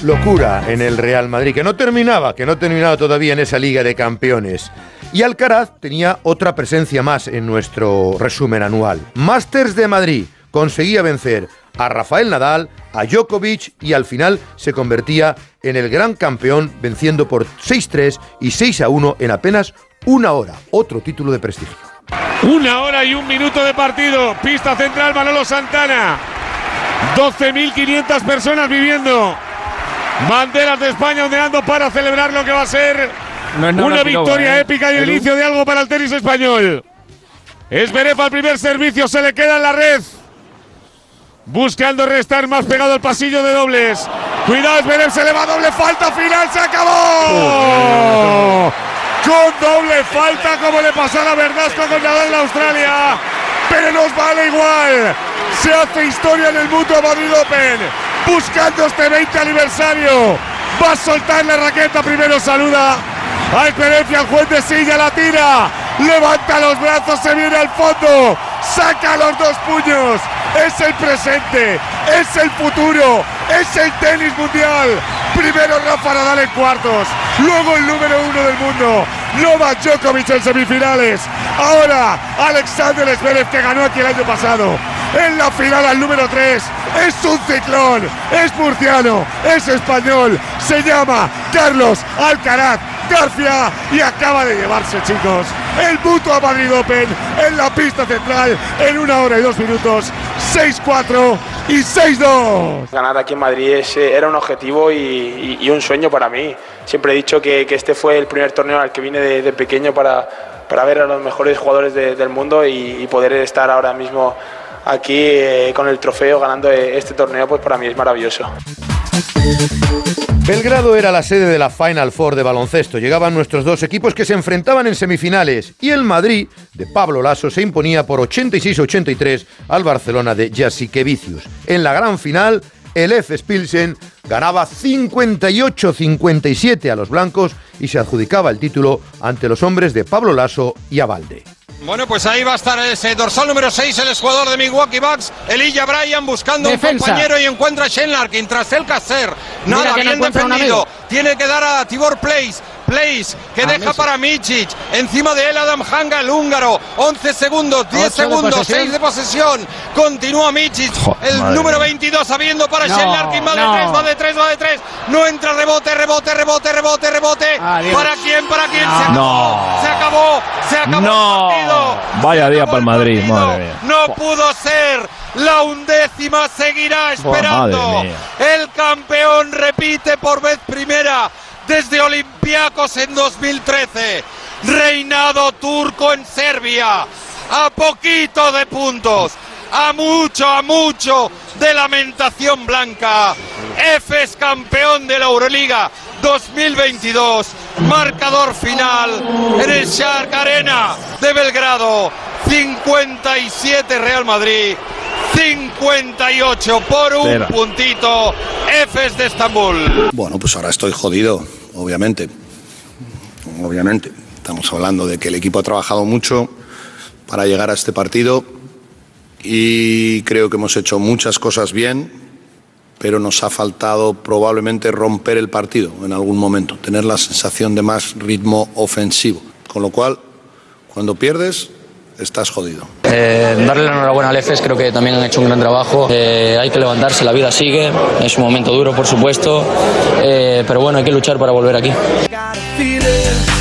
Locura en el Real Madrid, que no terminaba, que no terminaba todavía en esa Liga de Campeones. Y Alcaraz tenía otra presencia más en nuestro resumen anual. Masters de Madrid conseguía vencer a Rafael Nadal, a Djokovic y al final se convertía en el gran campeón venciendo por 6-3 y 6-1 en apenas una hora. Otro título de prestigio. Una hora y un minuto de partido. Pista central Manolo Santana. 12.500 personas viviendo. Banderas de España ondeando para celebrar lo que va a ser No es una victoria ¿eh? épica y el inicio de algo para el tenis español. Esberef al primer servicio, se le queda en la red. Buscando restar más pegado al pasillo de dobles. Cuidado, Esberef se le va doble falta final, se acabó. Con doble falta como le pasó a la Verdasco con Nadal en Australia. Pero nos vale igual. Se hace historia en el Mutuo Madrid Open. Buscando este 20 aniversario. Va a soltar la raqueta. Primero saluda Hay experiencia, el juez de silla la tira. Levanta los brazos, se viene al fondo. Saca los dos puños. Es el presente, es el futuro, es el tenis mundial. Primero Rafa Nadal en cuartos, luego el número uno del mundo, Novak Djokovic en semifinales. Ahora Alexander Zverev que ganó aquí el año pasado. En la final al número 3 es un ciclón, es murciano, es español, se llama Carlos Alcaraz García y acaba de llevarse, chicos, el Mutua Madrid Open en la pista central en una hora y dos minutos, 6-4 y 6-2. Ganar aquí en Madrid es, eh, era un objetivo y, y- y un sueño para mí. Siempre he dicho que, que este fue el primer torneo al que vine de, de pequeño para, para ver a los mejores jugadores de- del mundo y, y poder estar ahora mismo aquí eh, con el trofeo ganando eh, este torneo, pues para mí es maravilloso. Belgrado era la sede de la Final Four de baloncesto. Llegaban nuestros dos equipos que se enfrentaban en semifinales y el Madrid de Pablo Lasso se imponía por 86-83 al Barcelona de Jasikevicius. En la gran final, el F. Spilsen ganaba 58-57 a los blancos y se adjudicaba el título ante los hombres de Pablo Lasso y Abalde. Bueno, pues ahí va a estar ese dorsal número 6, el jugador de Milwaukee Bucks, Elijah Bryan, buscando Defensa. un compañero y encuentra a Shane Larkin tras el. Mira Nada, bien defendido. Tiene que dar a Tibor Place. Place, que A deja para Michic. Encima de él Adam Hanga, el húngaro. 11 segundos, 10 Ocho de segundos, posesión. 6 de posesión. Continúa Michic. el número mía. 22 abriendo para No, Shane Larkin. Va de no. 3, va de 3, va de 3. No entra rebote, rebote, rebote, rebote, rebote. Adiós. ¿Para quién? ¿Para quién? Se acabó. No. Se acabó. Se acabó No. el partido. Vaya día para el Madrid, madre mía. No pudo ser. La undécima seguirá esperando. El campeón repite por vez primera desde Olympiacos en 2013. Reinado turco en Serbia. A poquito de puntos. A mucho, a mucho de lamentación blanca. F es campeón de la Euroliga 2022. Marcador final en el Shark Arena de Belgrado. 57 Real Madrid. 58 por un puntito. Efes de Estambul. Bueno, pues ahora estoy jodido, obviamente. Obviamente. Estamos hablando de que el equipo ha trabajado mucho para llegar a este partido y creo que hemos hecho muchas cosas bien, pero nos ha faltado probablemente romper el partido en algún momento, tener la sensación de más ritmo ofensivo. Con lo cual, cuando pierdes, estás jodido. Eh, darle la enhorabuena al EFES, creo que también han hecho un gran trabajo. Eh, hay que levantarse, la vida sigue. Es un momento duro, por supuesto. Eh, pero bueno, hay que luchar para volver aquí.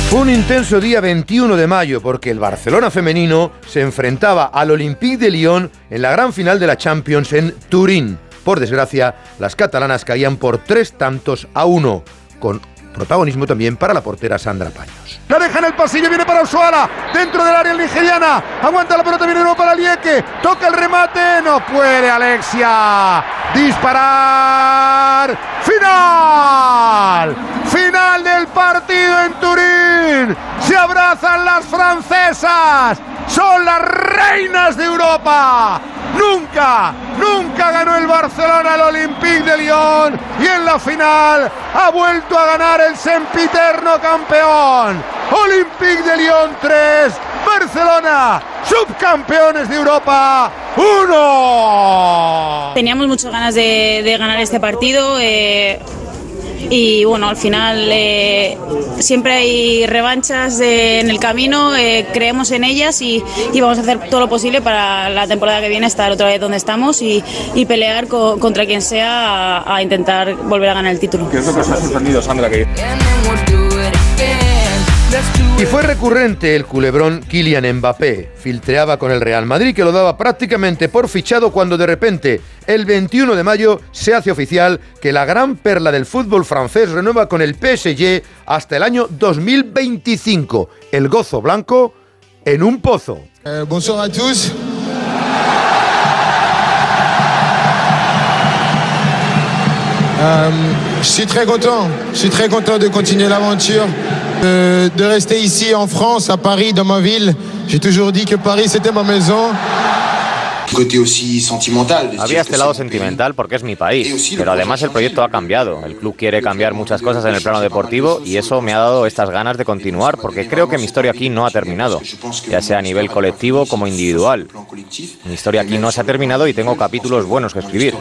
Fue un intenso día 21 de mayo porque el Barcelona femenino se enfrentaba al Olympique de Lyon en la gran final de la Champions en Turín. Por desgracia, las catalanas caían por tres tantos a uno, con protagonismo también para la portera Sandra Paños. La deja en el pasillo, viene para Usuala, dentro del área nigeriana, aguanta la pelota, viene uno para Lieke, toca el remate, no puede Alexia, disparar, final, final del partido en Turín, se abrazan las francesas, son las reinas de Europa, nunca, nunca ganó el Barcelona al Olympique de Lyon y en la final ha vuelto a ganar el sempiterno campeón. Olympique de Lyon 3, Barcelona, subcampeones de Europa 1. Teníamos muchas ganas de, de ganar este partido. eh, y bueno, al final eh, siempre hay revanchas de- en el camino, eh, creemos en ellas y, y vamos a hacer todo lo posible para la temporada que viene estar otra vez donde estamos y, y pelear co- contra quien sea a, a intentar volver a ganar el título. ¿Qué es lo que os ha sorprendido, Sandra? Que... Y fue recurrente el culebrón Kylian Mbappé. Filtreaba con el Real Madrid que lo daba prácticamente por fichado cuando de repente el 21 de mayo se hace oficial que la gran perla del fútbol francés renueva con el PSG hasta el año 2025. El gozo blanco en un pozo. Euh, bonsoir. Euh, suis très content. Suis très content de continuer l'aventure, de, rester ici en France, à Paris, dans ma ville. J'ai toujours dit que Paris c'était ma maison. Había este lado sentimental porque es mi país, pero además el proyecto ha cambiado. El club quiere cambiar muchas cosas en el plano deportivo y eso me ha dado estas ganas de continuar porque creo que mi historia aquí no ha terminado, ya sea a nivel colectivo como individual. Mi historia aquí no se ha terminado y tengo capítulos buenos que escribir.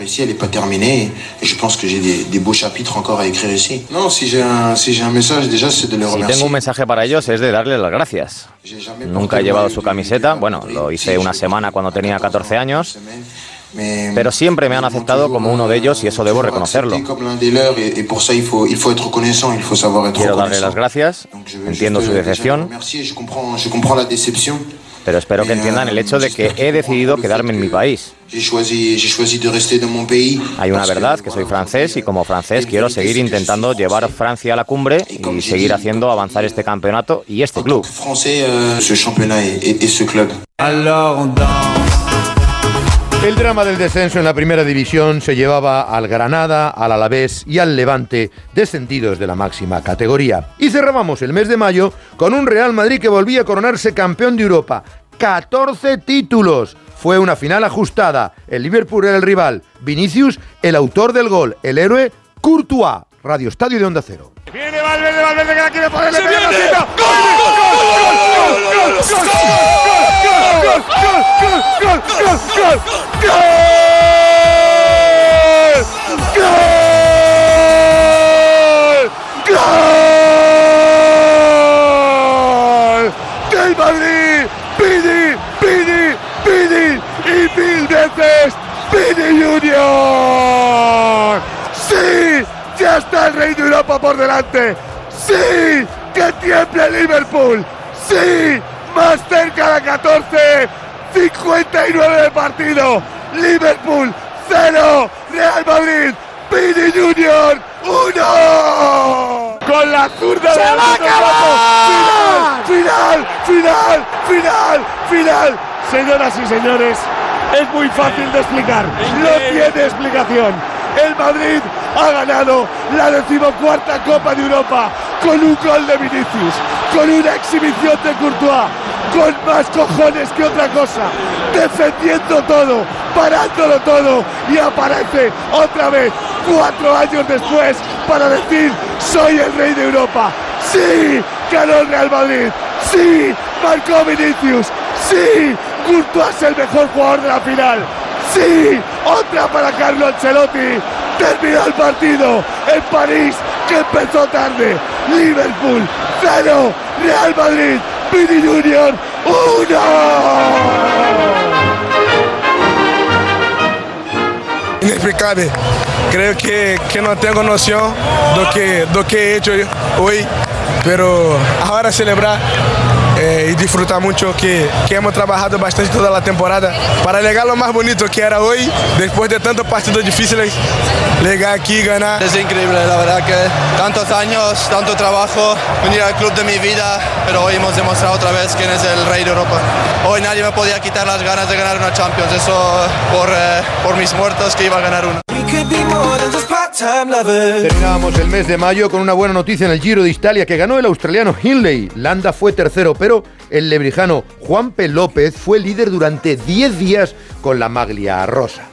Si tengo un mensaje para ellos es de darles las gracias. Nunca he llevado su camiseta, bueno, lo hice una semana cuando tenía 14 años, pero siempre me han aceptado como uno de ellos y eso debo reconocerlo. Quiero darle las gracias, entiendo su decepción, pero espero que entiendan el hecho de que he decidido quedarme en mi país. Hay una verdad, que soy francés y como francés quiero seguir intentando llevar Francia a la cumbre y seguir haciendo avanzar este campeonato y este club. El drama del descenso en la primera división se llevaba al Granada, al Alavés y al Levante, descendidos de la máxima categoría. Y cerrábamos el mes de mayo con un Real Madrid que volvía a coronarse campeón de Europa. 14 títulos. Fue una final ajustada. El Liverpool era el rival. Vinicius, el autor del gol. El héroe, Courtois. Radio Estadio de Onda Cero. Viene Valverde, Valverde que la quiere poner. ¡Se viene! ¡Gol! ¡Gol! ¡Del Madrid! ¡Pidi, Pidi, Pidi! ¡Y mil veces Pidi Junior! ¡Sí! ¡Ya está el Rey de Europa por delante! ¡Sí! ¡Que tiemble Liverpool! ¡Sí! ¡Más cerca de 14! ¡59 de partido! ¡Liverpool 0! ¡Real Madrid! ¡Pidi Junior 1! Con la zurda ¡Se de va a acabar! Campo. ¡Final! ¡Final! ¡Final! ¡Final! Señoras y señores, es muy fácil de explicar. No tiene explicación. El Madrid ha ganado la decimocuarta Copa de Europa con un gol de Vinicius, con una exhibición de Courtois, con más cojones que otra cosa, defendiendo todo, parándolo todo y aparece otra vez cuatro años después para decir soy el rey de Europa. Sí, ganó el Real Madrid. Sí, marcó Vinicius. Sí, Courtois es el mejor jugador de la final. Sí, otra para Carlo Ancelotti. Terminó el partido en París, que empezó tarde. Liverpool, cero. Real Madrid, Pini Junior, uno. inexplicable. Creo que, que no tengo noción de que, do que he hecho hoy, pero ahora celebrar y disfrutar mucho que, que hemos trabajado bastante toda la temporada para llegar lo más bonito que era hoy, después de tantos partidos difíciles, llegar aquí y ganar. Es increíble, la verdad que tantos años, tanto trabajo, venir al club de mi vida, pero hoy hemos demostrado otra vez quién es el rey de Europa. Hoy nadie me podía quitar las ganas de ganar una Champions, eso por, eh, por mis muertos que iba a ganar una. Terminábamos el mes de mayo con una buena noticia en el Giro de Italia que ganó el australiano Hindley. Landa fue tercero, pero el lebrijano Juanpe López fue líder durante 10 días con la maglia rosa.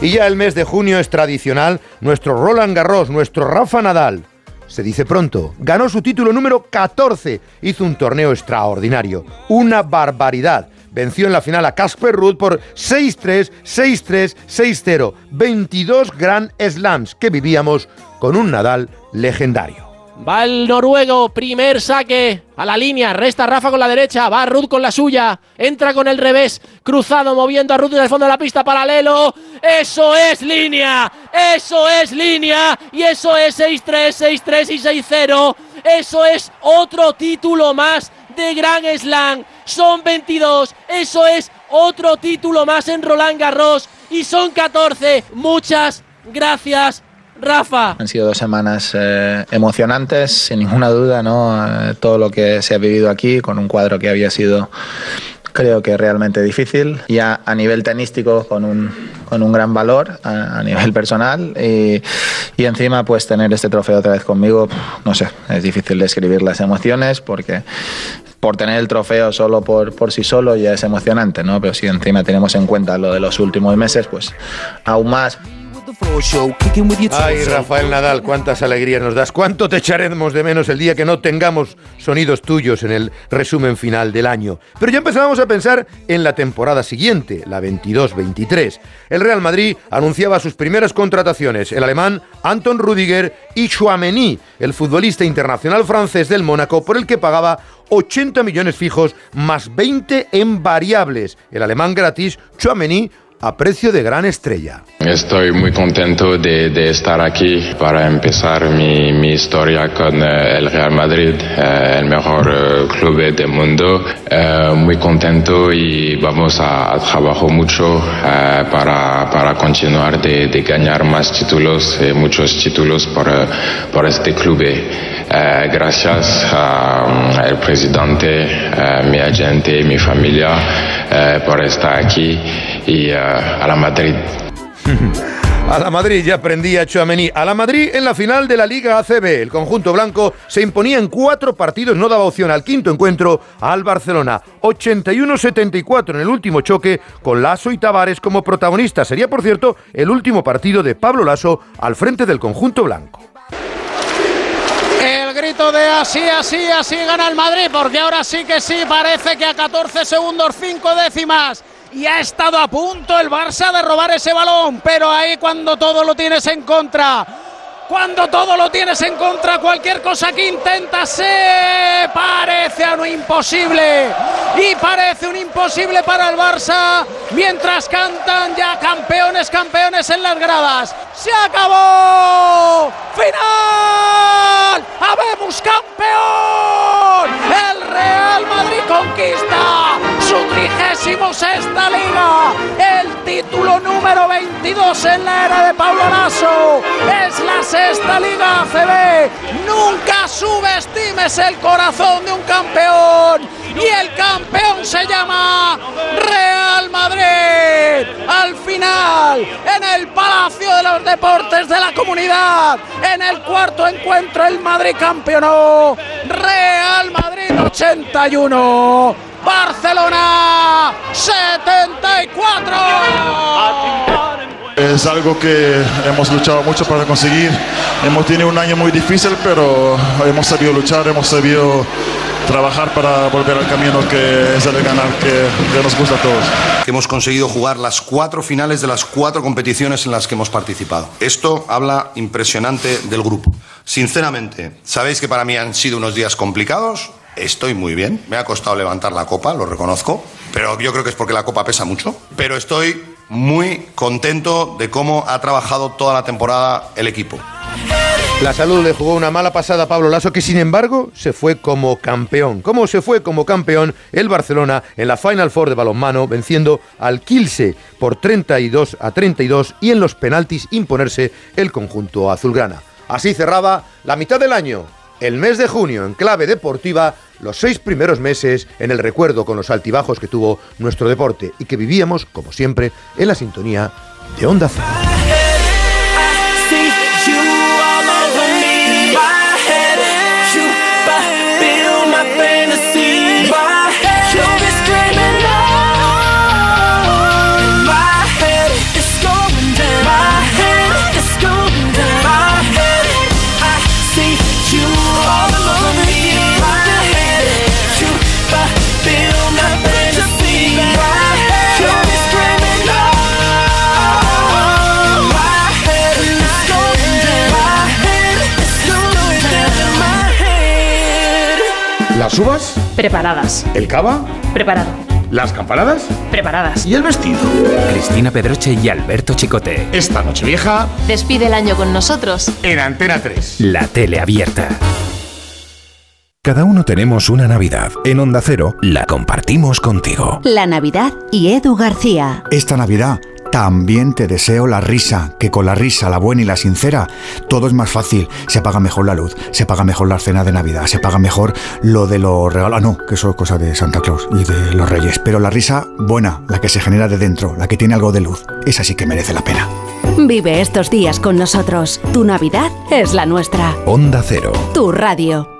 Y ya el mes de junio es tradicional, nuestro Roland Garros, nuestro Rafa Nadal. Se dice pronto, ganó su título número 14, hizo un torneo extraordinario, una barbaridad. Venció en la final a Casper Ruud por 6-3, 6-3, 6-0. 22 Grand Slams que vivíamos con un Nadal legendario. Va el noruego, primer saque a la línea, resta Rafa con la derecha, va Ruth con la suya, entra con el revés, cruzado, moviendo a Ruth en el fondo de la pista, paralelo, eso es línea, eso es línea, y eso es 6-3, 6-3 y 6-0, eso es otro título más de Gran Slam, son 22, eso es otro título más en Roland Garros, y son 14, muchas gracias Rafa. Han sido dos semanas eh, emocionantes, sin ninguna duda, ¿no? Eh, todo lo que se ha vivido aquí, con un cuadro que había sido creo que realmente difícil, ya a nivel tenístico con un, con un gran valor a, nivel personal y, y encima pues tener este trofeo otra vez conmigo, no sé, es difícil describir las emociones porque por tener el trofeo solo por, por sí solo ya es emocionante, ¿no? Pero si encima tenemos en cuenta lo de los últimos meses, pues aún más. Ay, Rafael Nadal, cuántas alegrías nos das. ¿Cuánto te echaremos de menos el día que no tengamos sonidos tuyos en el resumen final del año? Pero ya empezábamos a pensar en la temporada siguiente, la 22-23. El Real Madrid anunciaba sus primeras contrataciones, el alemán Anton Rudiger y Chouameni, el futbolista internacional francés del Mónaco, por el que pagaba 80 millones fijos más 20 en variables. El alemán gratis, Chouameni, a precio de gran estrella. Estoy muy contento de, estar aquí para empezar mi, historia con eh, el Real Madrid, eh, el mejor eh, club del mundo. Muy contento y vamos a, trabajar mucho para, para continuar de, de ganar más títulos, muchos títulos por, por este club. Gracias al presidente, mi agente, mi familia por estar aquí y a la Madrid. A la Madrid ya prendía Chouameni. A la Madrid en la final de la Liga ACB. El conjunto blanco se imponía en cuatro partidos, no daba opción al quinto encuentro al Barcelona. 81-74 en el último choque con Lasso y Tavares como protagonistas. Sería, por cierto, el último partido de Pablo Lasso al frente del conjunto blanco. El grito de así, así, así gana el Madrid, porque ahora sí que sí, parece que a 14 segundos, 5 décimas. Y ha estado a punto el Barça de robar ese balón, pero ahí cuando todo lo tienes en contra, cuando todo lo tienes en contra, cualquier cosa que intentas se parece a un imposible. Y parece un imposible para el Barça, mientras cantan ya campeones, campeones en las gradas. ¡Se acabó! ¡Final! 22 en la era de Pablo Lasso. Es la sexta liga ACB. Nunca subestimes el corazón de un campeón. Y el campeón se llama Real Madrid. Al final, en el Palacio de los Deportes de la Comunidad, en el cuarto encuentro, el Madrid campeonó. Real Madrid 81. Barcelona 74. Es algo que hemos luchado mucho para conseguir. Hemos tenido un año muy difícil, pero hemos sabido luchar, hemos sabido trabajar para volver al camino que es el de ganar, que, que nos gusta a todos. hemos conseguido jugar las cuatro finales de las cuatro competiciones en las que hemos participado. Esto habla impresionante del grupo. Sinceramente, sabéis que para mí han sido unos días complicados. Estoy muy bien. Me ha costado levantar la copa, lo reconozco. Pero yo creo que es porque la copa pesa mucho. Pero estoy muy contento de cómo ha trabajado toda la temporada el equipo. La salud le jugó una mala pasada a Pablo Lasso, que sin embargo se fue como campeón. ¿Cómo se fue como campeón el Barcelona en la Final Four de balonmano, venciendo al Kielce por 32 a 32 y en los penaltis imponerse el conjunto azulgrana? Así cerraba la mitad del año, el mes de junio, en clave deportiva, los seis primeros meses en el recuerdo con los altibajos que tuvo nuestro deporte y que vivíamos, como siempre, en la sintonía de Onda Cero. ¿Las uvas? Preparadas. ¿El cava? Preparado. ¿Las campanadas? Preparadas. ¿Y el vestido? Cristina Pedroche y Alberto Chicote. Esta noche vieja Despide el año con nosotros. en Antena 3. La tele abierta. Cada uno tenemos una Navidad. En Onda Cero la compartimos contigo. La Navidad y Edu García. Esta Navidad también te deseo la risa, que con la risa, la buena y la sincera, todo es más fácil. Se paga mejor la luz, se paga mejor la cena de Navidad, se paga mejor lo de los regalos. Ah, no, que eso es cosa de Santa Claus y de los Reyes. Pero la risa buena, la que se genera de dentro, la que tiene algo de luz, esa sí que merece la pena. Vive estos días con nosotros. Tu Navidad es la nuestra. Onda Cero. Tu radio.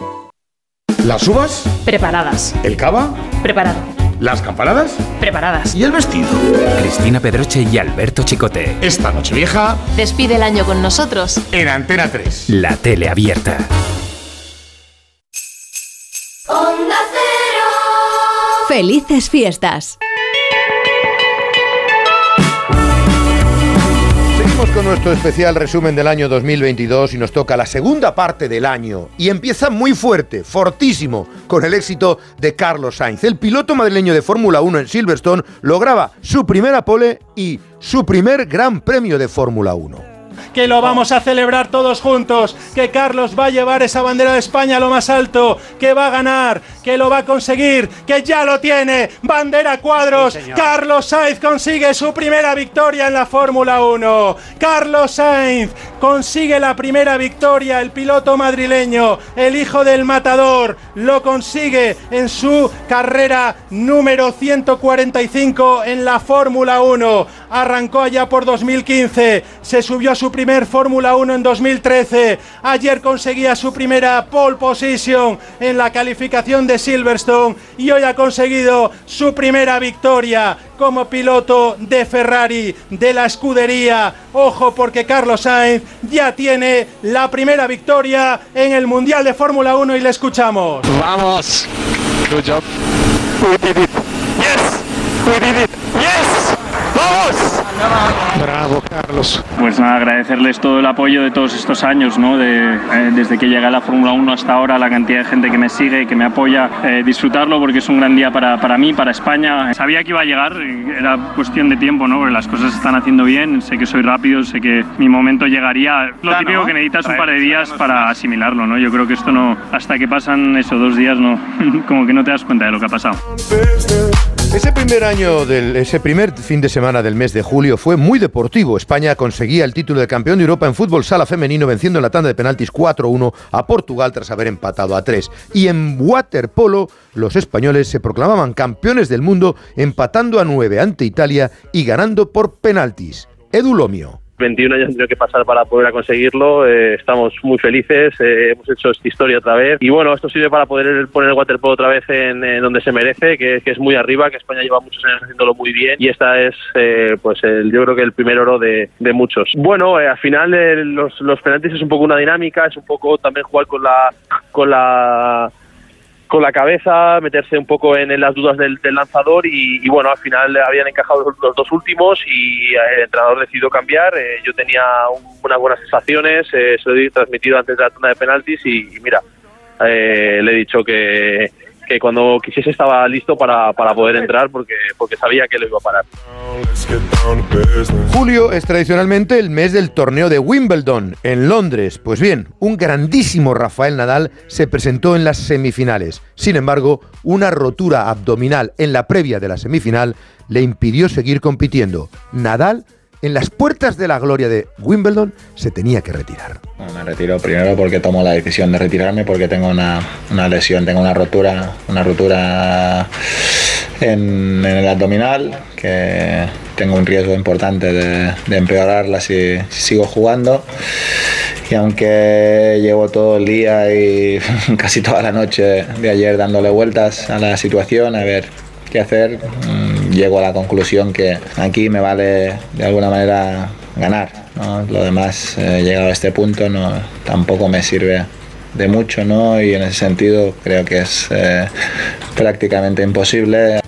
¿Las uvas? Preparadas. ¿El cava? Preparado. ¿Las campanadas? Preparadas. ¿Y el vestido? Cristina Pedroche y Alberto Chicote. Esta noche vieja Despide el año con nosotros. en Antena 3. La tele abierta. Felices fiestas. Con nuestro especial resumen del año 2022 y nos toca la segunda parte del año. Y empieza muy fuerte, fortísimo, con el éxito de Carlos Sainz. El piloto madrileño de Fórmula 1 en Silverstone lograba su primera pole y su primer gran premio de Fórmula 1. Que lo vamos a celebrar todos juntos, que Carlos va a llevar esa bandera de España a lo más alto, que va a ganar, que lo va a conseguir, que ya lo tiene, bandera cuadros, Carlos Sainz consigue su primera victoria en la Fórmula 1, Carlos Sainz consigue la primera victoria, el piloto madrileño, el hijo del matador, lo consigue en su carrera número 145 en la Fórmula 1, arrancó allá por 2015, se subió a su primer Fórmula 1 en 2013. Ayer conseguía su primera pole position en la calificación de Silverstone y hoy ha conseguido su primera victoria como piloto de Ferrari de la escudería. Ojo porque Carlos Sainz ya tiene la primera victoria en el Mundial de Fórmula 1 y le escuchamos. Vamos. Good job. We did it. Yes. We did it. Yes. Vamos. Bravo, Carlos. Pues nada, agradecerles todo el apoyo de todos estos años, ¿no? De, eh, desde que llegué a la Fórmula 1 hasta ahora, la cantidad de gente que me sigue, que me apoya, eh, disfrutarlo porque es un gran día para, para mí, para España. Sabía que iba a llegar, era cuestión de tiempo, ¿no? Porque las cosas se están haciendo bien, sé que soy rápido, sé que mi momento llegaría. Lo típico que necesitas un par de días para asimilarlo, ¿no? Yo creo que esto no, hasta que pasan esos dos días, no, como que no te das cuenta de lo que ha pasado. Ese primer año, del, ese primer fin de semana del mes de julio fue muy deportivo. España conseguía el título de campeón de Europa en fútbol sala femenino venciendo en la tanda de penaltis 4-1 a Portugal tras haber empatado a 3. Y en waterpolo los españoles se proclamaban campeones del mundo empatando a 9 ante Italia y ganando por penaltis. Edu Lomio. 21 años han tenido que pasar para poder conseguirlo. eh, estamos muy felices, eh, hemos hecho esta historia otra vez. Y bueno, esto sirve para poder poner el waterpolo otra vez en, en donde se merece, que, que es muy arriba, que España lleva muchos años haciéndolo muy bien. Y esta es, eh, pues, el, yo creo que el primer oro de, de muchos. Bueno, eh, al final eh, los, los penaltis es un poco una dinámica, es un poco también jugar con la, con la con la cabeza, meterse un poco en, las dudas del, del lanzador y, y, bueno, al final habían encajado los, dos últimos y el entrenador decidió cambiar. Eh, yo tenía un- unas buenas sensaciones, eh, se lo he transmitido antes de la tanda de penaltis y, y mira, eh, le he dicho que, que cuando quisiese estaba listo para, para poder entrar porque, porque sabía que lo iba a parar. Julio es tradicionalmente el mes del torneo de Wimbledon en Londres. Pues bien, un grandísimo Rafael Nadal se presentó en las semifinales. Sin embargo, una rotura abdominal en la previa de la semifinal le impidió seguir compitiendo. Nadal, en las puertas de la gloria de Wimbledon, se tenía que retirar. Me retiro primero porque tomo la decisión de retirarme porque tengo una, una lesión, tengo una rotura, una rotura en, el abdominal que tengo un riesgo importante de, empeorarla si sigo jugando. Y aunque llevo todo el día y casi toda la noche de ayer dándole vueltas a la situación, a ver qué hacer, mm, llego a la conclusión que aquí me vale de alguna manera ganar. ¿no? Lo demás, eh, llegado a este punto, no, tampoco me sirve de mucho, ¿no? Y en ese sentido creo que es eh, prácticamente imposible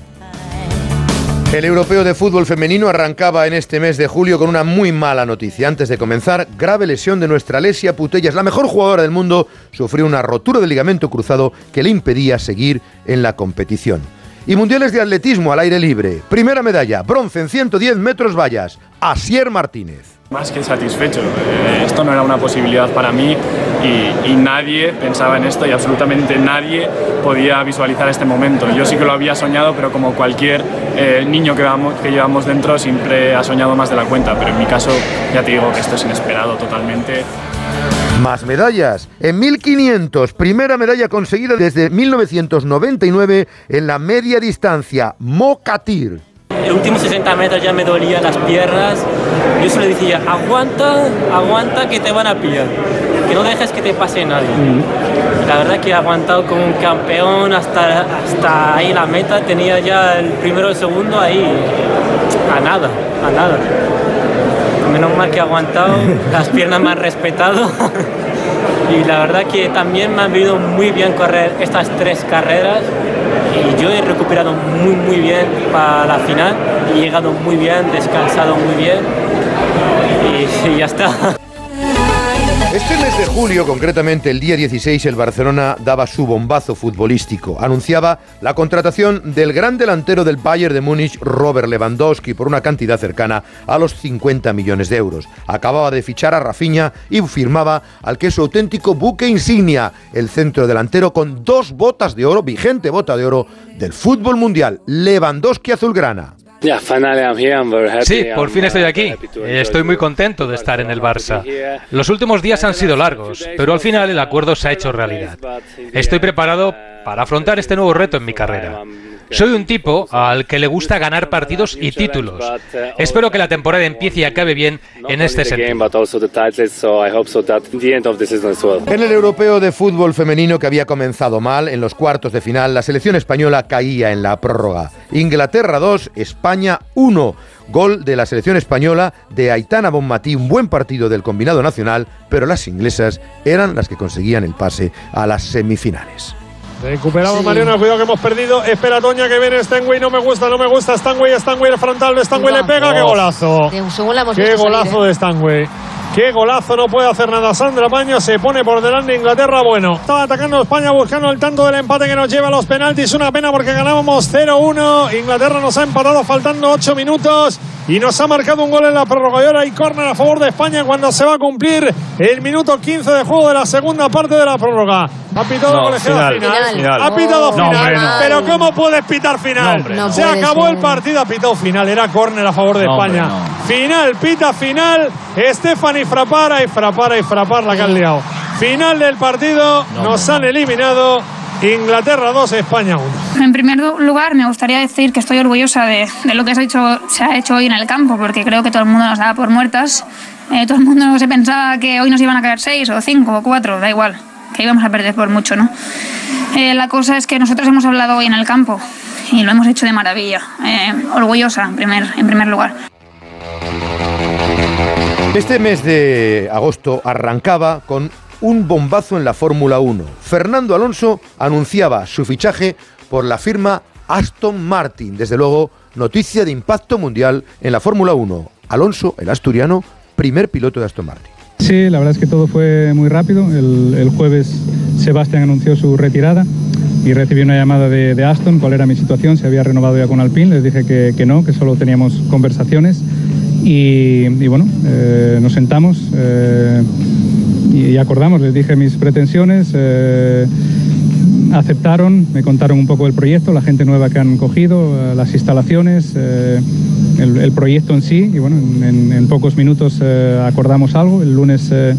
El europeo de fútbol femenino arrancaba en este mes de julio con una muy mala noticia. Antes de comenzar, grave lesión de nuestra Lesia Putellas, la mejor jugadora del mundo, sufrió una rotura de ligamento cruzado que le impedía seguir en la competición. Y mundiales de atletismo al aire libre. Primera medalla, bronce en 110 metros vallas, Asier Martínez. Más que satisfecho. Eh, Esto no era una posibilidad para mí y, nadie pensaba en esto y absolutamente nadie podía visualizar este momento. Yo sí que lo había soñado, pero como cualquier eh, niño que, que llevamos dentro siempre ha soñado más de la cuenta. Pero en mi caso ya te digo que esto es inesperado totalmente. Más medallas. En 1500, primera medalla conseguida desde 1999 en la media distancia, Mokatir. El último 60 metros ya me dolía las piernas. Yo solo decía, aguanta, aguanta que te van a pillar. Que no dejes que te pase nadie. La verdad que he aguantado como un campeón hasta, hasta ahí la meta. Tenía ya el primero y el segundo ahí. A nada, a nada. Menos mal que he aguantado. Las piernas me han respetado. Y la verdad que también me ha venido muy bien correr estas tres carreras y yo he recuperado muy muy bien para la final, he llegado muy bien, descansado muy bien y ya está. Este mes de julio, concretamente el día 16, el Barcelona daba su bombazo futbolístico. Anunciaba la contratación del gran delantero del Bayern de Múnich, Robert Lewandowski, por una cantidad cercana a los 50 millones de euros. Acababa de fichar a Rafinha y firmaba al que es su auténtico buque insignia, el centro delantero con dos botas de oro, vigente bota de oro del fútbol mundial, Lewandowski azulgrana. Sí, por fin estoy aquí. Estoy muy contento de estar en el Barça. Los últimos días han sido largos, pero al final el acuerdo se ha hecho realidad. Estoy preparado para afrontar este nuevo reto en mi carrera. Soy un tipo al que le gusta ganar partidos y títulos. Espero que la temporada empiece y acabe bien en este sentido. En el europeo de fútbol femenino que había comenzado mal, en los cuartos de final, la selección española caía en la prórroga. Inglaterra 2, España 1. Gol de la selección española de Aitana Bonmatí, un buen partido del combinado nacional, pero las inglesas eran las que conseguían el pase a las semifinales. Recuperamos Mariano, cuidado que hemos perdido. Espera Toña que viene Stanway, no me gusta, no me gusta. Stanway, Stanway, el frontal de Stanway le pega, qué golazo. Según la hemos Qué visto salir, golazo ¿eh? de Stanway. Qué golazo, no puede hacer nada. Sandra Paño se pone por delante de Inglaterra. Bueno, estaba atacando España buscando el tanto del empate que nos lleva a los penaltis. Una pena porque ganábamos 0-1. Inglaterra nos ha empatado faltando 8 minutos y nos ha marcado un gol en la prórroga. Y ahora hay córner a favor de España cuando se va a cumplir el minuto 15 de juego de la segunda parte de la prórroga. Ha pitado No, colegiado final, final. final. Ha pitado No, final. hombre, no. Pero ¿cómo puedes pitar final? Hombre, se acabó ser. el partido, ha pitado final. Era córner a favor de hombre, España. Final, pita final. Stephanie Frapara y Frapara y Frapar la que han liado. Final del partido. nos han eliminado. Inglaterra 2, España 1. En primer lugar, me gustaría decir que estoy orgullosa de, de lo que se ha, hecho, se ha hecho hoy en el campo, porque creo que todo el mundo nos daba por muertas. Eh, todo el mundo se pensaba que hoy nos iban a caer seis o cinco o cuatro, da igual, que íbamos a perder por mucho, ¿no? Eh, la cosa es que nosotros hemos hablado hoy en el campo y lo hemos hecho de maravilla. Eh, orgullosa, en primer, en primer lugar. Este mes de agosto arrancaba con un bombazo en la Fórmula 1. Fernando Alonso anunciaba su fichaje por la firma Aston Martin. Desde luego, noticia de impacto mundial en la Fórmula 1. Alonso, el asturiano, primer piloto de Aston Martin. Sí, la verdad es que todo fue muy rápido. El, jueves Sebastián anunció su retirada y recibí una llamada de, Aston, cuál era mi situación, si había renovado ya con Alpine. Les dije que no, que solo teníamos conversaciones. Y, bueno, eh, nos sentamos eh, y, acordamos, les dije mis pretensiones. eh, aceptaron, me contaron un poco el proyecto, la gente nueva que han cogido, las instalaciones, el, proyecto en sí. Y bueno, en, en- en pocos minutos eh, acordamos algo. El lunes eh,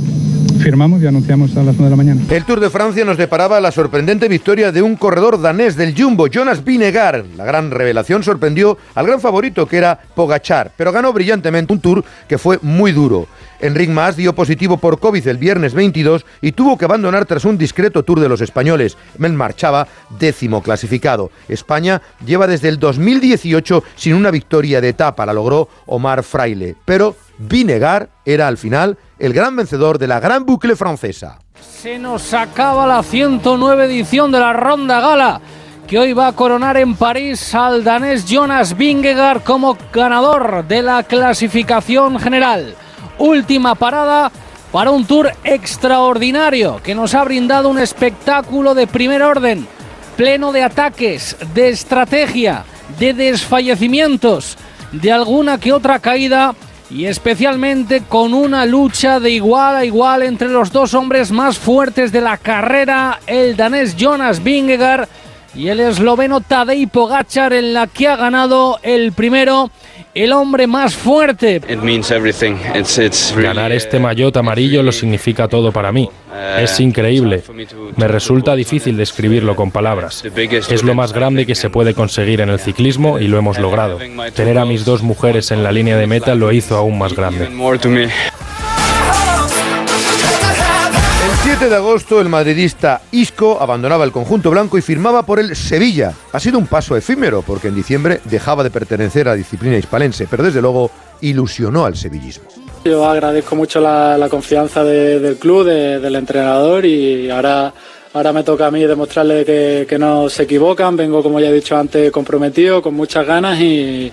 firmamos y anunciamos a las 9 de la mañana. El Tour de Francia nos deparaba la sorprendente victoria de un corredor danés del Jumbo, Jonas Vinegar. La gran revelación sorprendió al gran favorito que era Pogachar, pero ganó brillantemente un Tour que fue muy duro. Enric Mas dio positivo por COVID el viernes 22 y tuvo que abandonar tras un discreto Tour de los españoles. Él marchaba décimo clasificado. España lleva desde el 2018 sin una victoria de etapa, la logró Omar Fraile. Pero Vinegar era al final el gran vencedor de la gran bucle francesa. Se nos acaba la 109 edición de la Ronda Gala. que hoy va a coronar en París al danés Jonas Vingegaard como ganador de la clasificación general. Última parada para un tour extraordinario que nos ha brindado un espectáculo de primer orden, pleno de ataques, de estrategia, de desfallecimientos, de alguna que otra caída y especialmente con una lucha de igual a igual entre los dos hombres más fuertes de la carrera, el danés Jonas Vingegaard y el esloveno Tadej Pogacar en la que ha ganado el primero el hombre más fuerte. Ganar este maillot amarillo lo significa todo para mí. Es increíble. Me resulta difícil describirlo con palabras. Es lo más grande que se puede conseguir en el ciclismo y lo hemos logrado. Tener a mis dos mujeres en la línea de meta lo hizo aún más grande. 7 de agosto el madridista Isco abandonaba el conjunto blanco y firmaba por el Sevilla. Ha sido un paso efímero porque en diciembre dejaba de pertenecer a la disciplina hispalense, pero desde luego ilusionó al sevillismo. Yo agradezco mucho la, confianza del club, del entrenador y ahora Ahora me toca a mí demostrarle que, no se equivocan. Vengo, como ya he dicho antes, comprometido, con muchas ganas y,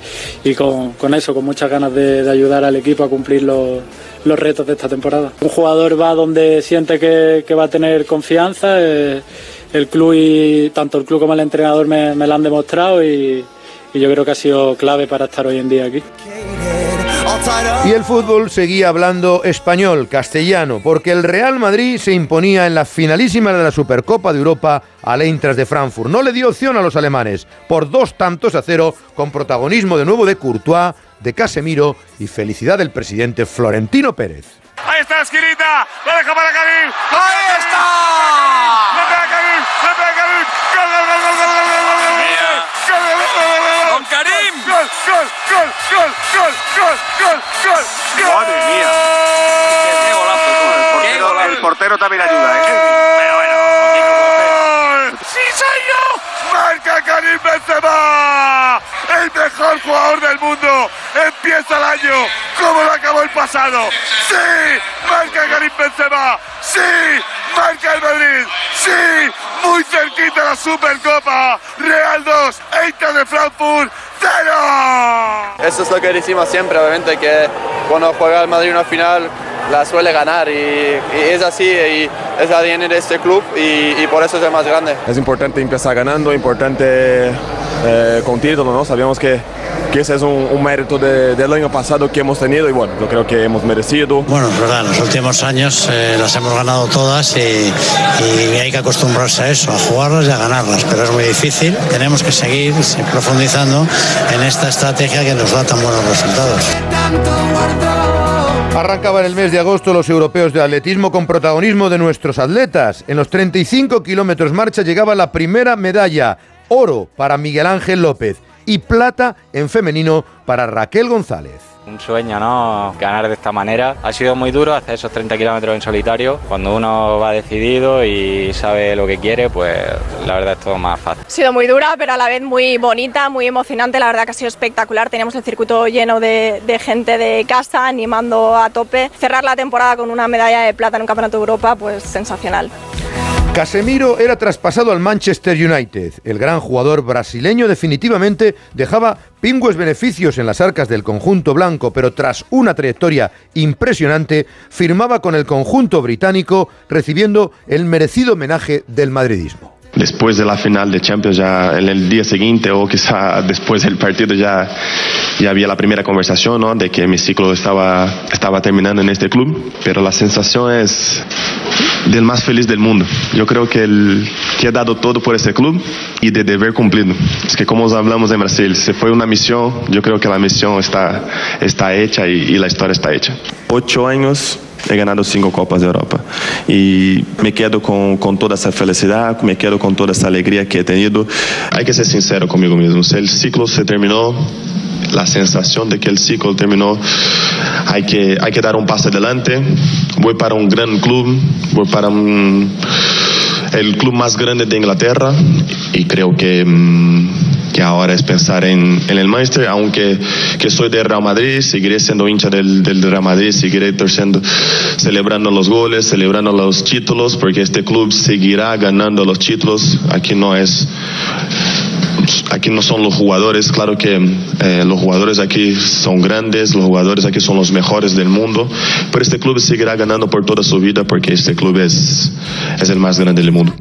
con, eso, con muchas ganas de, ayudar al equipo a cumplir los, retos de esta temporada. Un jugador va donde siente que, va a tener confianza. Eh, el club y tanto el club como el entrenador me, me lo han demostrado y, y yo creo que ha sido clave para estar hoy en día aquí. Y el fútbol seguía hablando español, castellano, porque el Real Madrid se imponía en la finalísima de la Supercopa de Europa al Eintracht de Frankfurt. No le dio opción a los alemanes por dos tantos a cero, con protagonismo de nuevo de Courtois, de Casemiro y felicidad del presidente Florentino Pérez. Ahí está la esquinita, lo deja para Karim. ¡Ahí está! ¡Le pega Karim! ¡Le pega Karim! ¡Gol, gol, gol, gol, gol, gol, gol, gol! ¡Con Karim! ¡Gol, gol, gol, gol, gol, gol, gol, gol! ¡Madre mía! ¡Qué golazo! El portero, el portero también ayuda, ¿eh? Pero bueno, ¡Sí soy yo! ¡Marca Karim Benzema! ¡El mejor jugador del mundo! ¡Empieza el año como lo acabó el pasado! ¡Sí! ¡Marca Karim Benzema! ¡Sí! ¡Marca el Madrid! ¡Sí! ¡Muy cerquita la Supercopa! ¡Real 2! ¡Eintracht de Frankfurt! ¡Cero! Eso es lo que decimos siempre, obviamente, que cuando juega el Madrid una final la suele ganar y, es así y es el ADN de este club y, por eso es el más grande. Es importante empezar ganando, importante eh, con título, ¿no? Sabemos que, que ese es un, mérito del año pasado que hemos tenido y bueno, yo creo que hemos merecido. Bueno, es verdad, en los últimos años eh, las hemos ganado todas y, hay que acostumbrarse a eso, a jugarlas y a ganarlas, pero es muy difícil. Tenemos que seguir profundizando en esta estrategia que nos da tan buenos resultados. Arrancaban el mes de agosto los europeos de atletismo con protagonismo de nuestros atletas. En los 35 kilómetros marcha llegaba la primera medalla, oro para Miguel Ángel López y plata en femenino para Raquel González un sueño, ¿no? Ganar de esta manera. Ha sido muy duro hacer esos 30 kilómetros en solitario. Cuando uno va decidido y sabe lo que quiere, pues la verdad es todo más fácil. Ha sido muy dura, pero a la vez muy bonita, muy emocionante. La verdad que ha sido espectacular. Teníamos el circuito lleno de, de gente de casa, animando a tope. Cerrar la temporada con una medalla de plata en un campeonato de Europa, pues sensacional. Casemiro era traspasado al Manchester United. El gran jugador brasileño definitivamente dejaba pingües beneficios en las arcas del conjunto blanco, pero tras una trayectoria impresionante, firmaba con el conjunto británico recibiendo el merecido homenaje del madridismo después de la final de Champions, ya en el día siguiente o quizá después del partido ya, ya había la primera conversación ¿no? de que mi ciclo estaba, estaba terminando en este club, pero la sensación es del más feliz del mundo. Yo creo que, el, que he dado todo por este club y de deber cumplido. Es que como hablamos en Brasil, se fue una misión, yo creo que la misión está, está hecha y, y la historia está hecha. Ocho años he ganado cinco Copas de Europa. Y me quedo con, con, toda esa felicidad, me quedo con toda esa alegría que he tenido. Hay que ser sincero conmigo mismo. Si el ciclo se terminó, la sensación de que el ciclo terminó, hay que, hay que dar un paso adelante. Voy para un gran club, voy para el club más grande de Inglaterra y creo que, mm, que ahora es pensar en, en el Manchester, aunque que soy de Real Madrid, seguiré siendo hincha del, del Real Madrid, seguiré torciendo, celebrando los goles, celebrando los títulos, porque este club seguirá ganando los títulos. Aquí no es aquí no son los jugadores, claro que eh, los jugadores aquí son grandes, los jugadores aquí son los mejores del mundo, pero este club seguirá ganando por toda su vida porque este club es, es el más grande del mundo.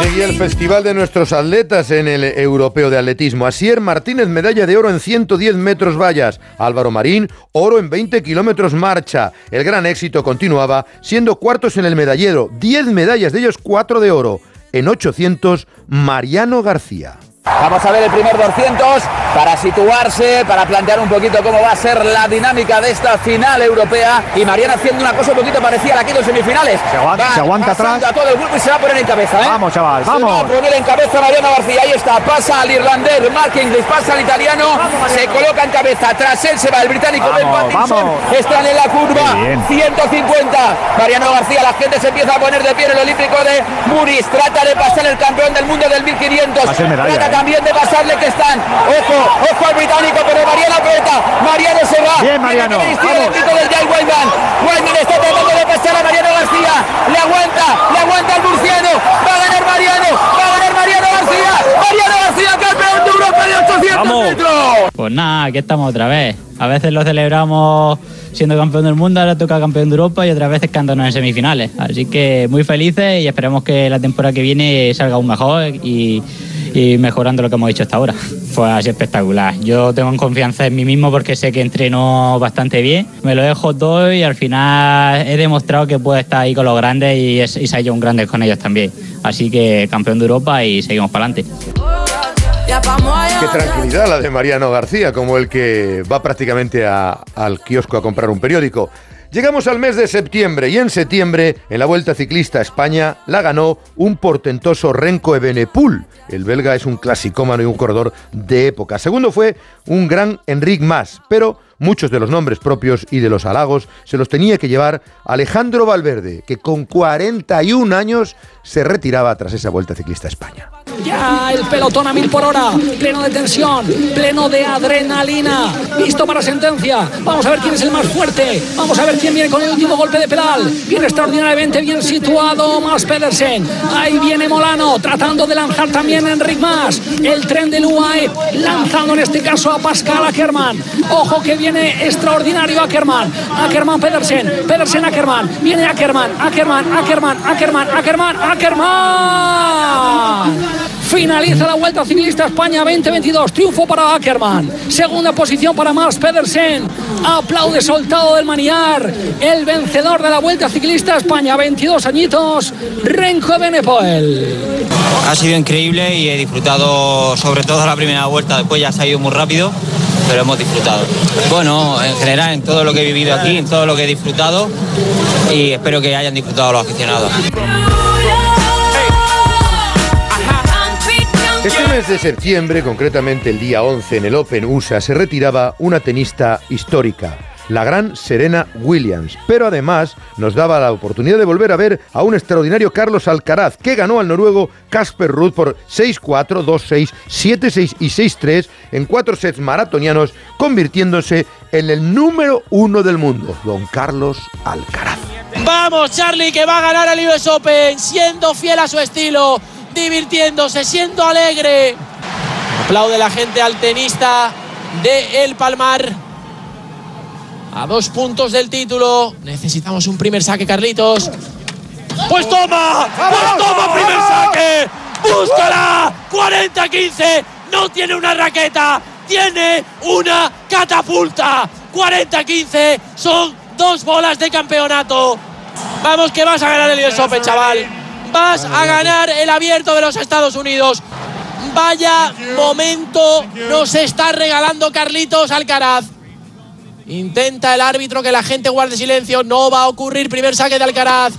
Seguía el festival de nuestros atletas en el Europeo de Atletismo. Asier Martínez, medalla de oro en 110 metros vallas. Álvaro Marín, oro en 20 kilómetros marcha. El gran éxito continuaba, siendo cuartos en el medallero. 10 medallas, de ellos 4 de oro. En 800, Mariano García. Vamos a ver el primer 200 para situarse, para plantear un poquito cómo va a ser la dinámica de esta final europea. Y Mariana haciendo una cosa un poquito parecida a la que en semifinales. Se aguanta, se aguanta atrás. A todo el grupo y se va a poner en cabeza. ¿eh? Vamos, chaval, Se vamos. va a poner en cabeza Mariana García. Ahí está, pasa al irlandés, Mark Inglis, pasa al italiano. se coloca en cabeza. Tras él se va el británico Ben Vamos, vamos. Están en la curva. Qué bien. 150. Mariano García, la gente se empieza a poner de pie en el olímpico de Muris. Trata de pasar el campeón del mundo del 1500. También de pasarle que están. Ojo, ojo al británico, pero Mariano aprieta. Mariano se va. Bien, Mariano, el vamos. grito del Jay Wayman. Wayman está tratando de pasar a Mariano García. Le aguanta, le aguanta el murciano. Va a ganar Mariano, va a ganar Mariano García. Mariano García, campeón de Europa de 800 metros. Pues nada, aquí estamos otra vez. A veces lo celebramos siendo campeón del mundo, ahora toca campeón de Europa y otras veces cantando en semifinales. Así que muy felices y esperemos que la temporada que viene salga aún mejor y, y mejorando lo que hemos hecho hasta ahora. Fue así espectacular. Yo tengo confianza en mí mismo porque sé que entreno bastante bien. Me lo dejo todo y al final he demostrado que puedo estar ahí con los grandes y, es- y yo un grande con ellos también. Así que campeón de Europa y seguimos para adelante. Qué tranquilidad la de Mariano García, como el que va prácticamente al kiosco a comprar un periódico. Llegamos al mes de septiembre y en septiembre, en la Vuelta Ciclista a España, la ganó un portentoso Renko Evenepoel. El belga es un clasicómano y un corredor de época. Segundo fue un gran Enric Mas, pero muchos de los nombres propios y de los halagos se los tenía que llevar Alejandro Valverde, que con 41 años se retiraba tras esa Vuelta Ciclista a España. Ya el pelotón a mil por hora, pleno de tensión, pleno de adrenalina, listo para sentencia. Vamos a ver quién es el más fuerte, vamos a ver quién viene con el último golpe de pedal. Viene extraordinariamente bien situado Mas Pedersen. Ahí viene Molano, tratando de lanzar también a Enric Mas. El tren del UAE, lanzando en este caso a Pascal Ackermann. Ojo que viene extraordinario Ackermann. Ackermann Pedersen, Pedersen Ackermann. Viene Ackermann, Ackermann, Ackermann, Ackermann, Ackermann, Ackermann. Finaliza la Vuelta Ciclista España 2022. Triunfo para Ackermann. Segunda posición para Mars Pedersen. Aplaude soltado del maniar. El vencedor de la Vuelta Ciclista España 22 añitos. Renko Benepoel. Ha sido increíble y he disfrutado sobre todo la primera vuelta, después ya se ha ido muy rápido, pero hemos disfrutado. Bueno, en general en todo lo que he vivido aquí, en todo lo que he disfrutado y espero que hayan disfrutado los aficionados. Este mes de septiembre, concretamente el día 11 en el Open USA, se retiraba una tenista histórica, la gran Serena Williams. Pero además nos daba la oportunidad de volver a ver a un extraordinario Carlos Alcaraz, que ganó al noruego Casper Ruud por 6-4, 2-6, 7-6 y 6-3 en cuatro sets maratonianos, convirtiéndose en el número uno del mundo, don Carlos Alcaraz. Vamos, Charlie, que va a ganar el US Open, siendo fiel a su estilo, divirtiéndose, siendo alegre. Aplaude la gente al tenista de El Palmar. A dos puntos del título. Necesitamos un primer saque, Carlitos. Pues toma, pues toma primer saque. Búscala. 40-15. No tiene una raqueta, tiene una catapulta. 40-15 son dos bolas de campeonato. Vamos que vas a ganar el US Open, chaval. Vas a ganar el abierto de los Estados Unidos. Vaya momento nos está regalando Carlitos Alcaraz. Intenta el árbitro que la gente guarde silencio. No va a ocurrir primer saque de Alcaraz.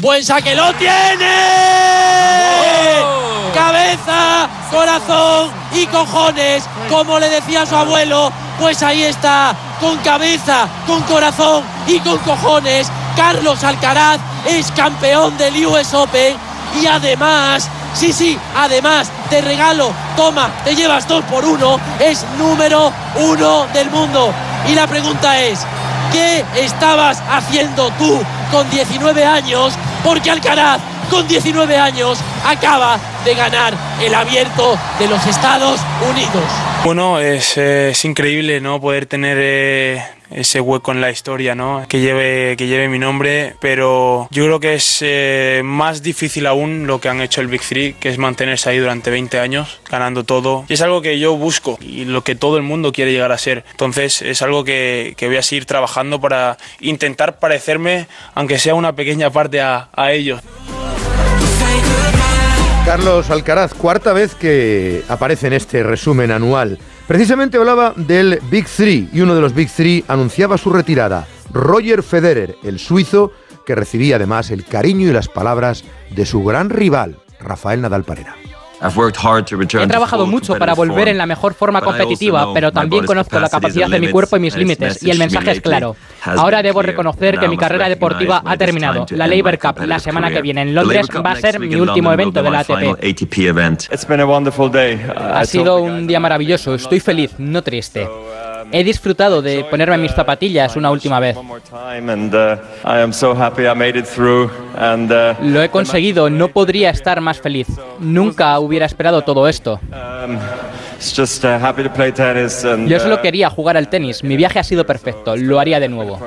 Buen saque, lo tiene. Cabeza, corazón y cojones. Como le decía su abuelo, pues ahí está. Con cabeza, con corazón y con cojones. Carlos Alcaraz es campeón del US Open y además Sí, sí, además, te regalo, toma, te llevas dos por uno, es número uno del mundo. Y la pregunta es, ¿qué estabas haciendo tú con 19 años? Porque Alcaraz, con 19 años, acaba de ganar el abierto de los Estados Unidos. Bueno, es, es increíble ¿no? poder tener eh, ese hueco en la historia ¿no? que, lleve, que lleve mi nombre, pero yo creo que es eh, más difícil aún lo que han hecho el Big Three, que es mantenerse ahí durante 20 años, ganando todo. Y es algo que yo busco y lo que todo el mundo quiere llegar a ser. Entonces es algo que, que voy a seguir trabajando para intentar parecerme, aunque sea una pequeña parte, a, a ellos. Carlos Alcaraz, cuarta vez que aparece en este resumen anual. Precisamente hablaba del Big Three y uno de los Big Three anunciaba su retirada. Roger Federer, el suizo, que recibía además el cariño y las palabras de su gran rival, Rafael Nadal Parera. He trabajado mucho para volver en la mejor forma competitiva, pero también conozco la capacidad de mi cuerpo y mis límites, y el mensaje es claro. Ahora debo reconocer que mi carrera deportiva ha terminado. La Labour Cup la semana que viene en Londres va a ser mi último evento de la ATP. Ha sido un día maravilloso, estoy feliz, no triste. He disfrutado de ponerme mis zapatillas una última vez. Lo he conseguido, no podría estar más feliz. Nunca hubiera esperado todo esto. Yo solo quería jugar al tenis. Mi viaje ha sido perfecto. Lo haría de nuevo.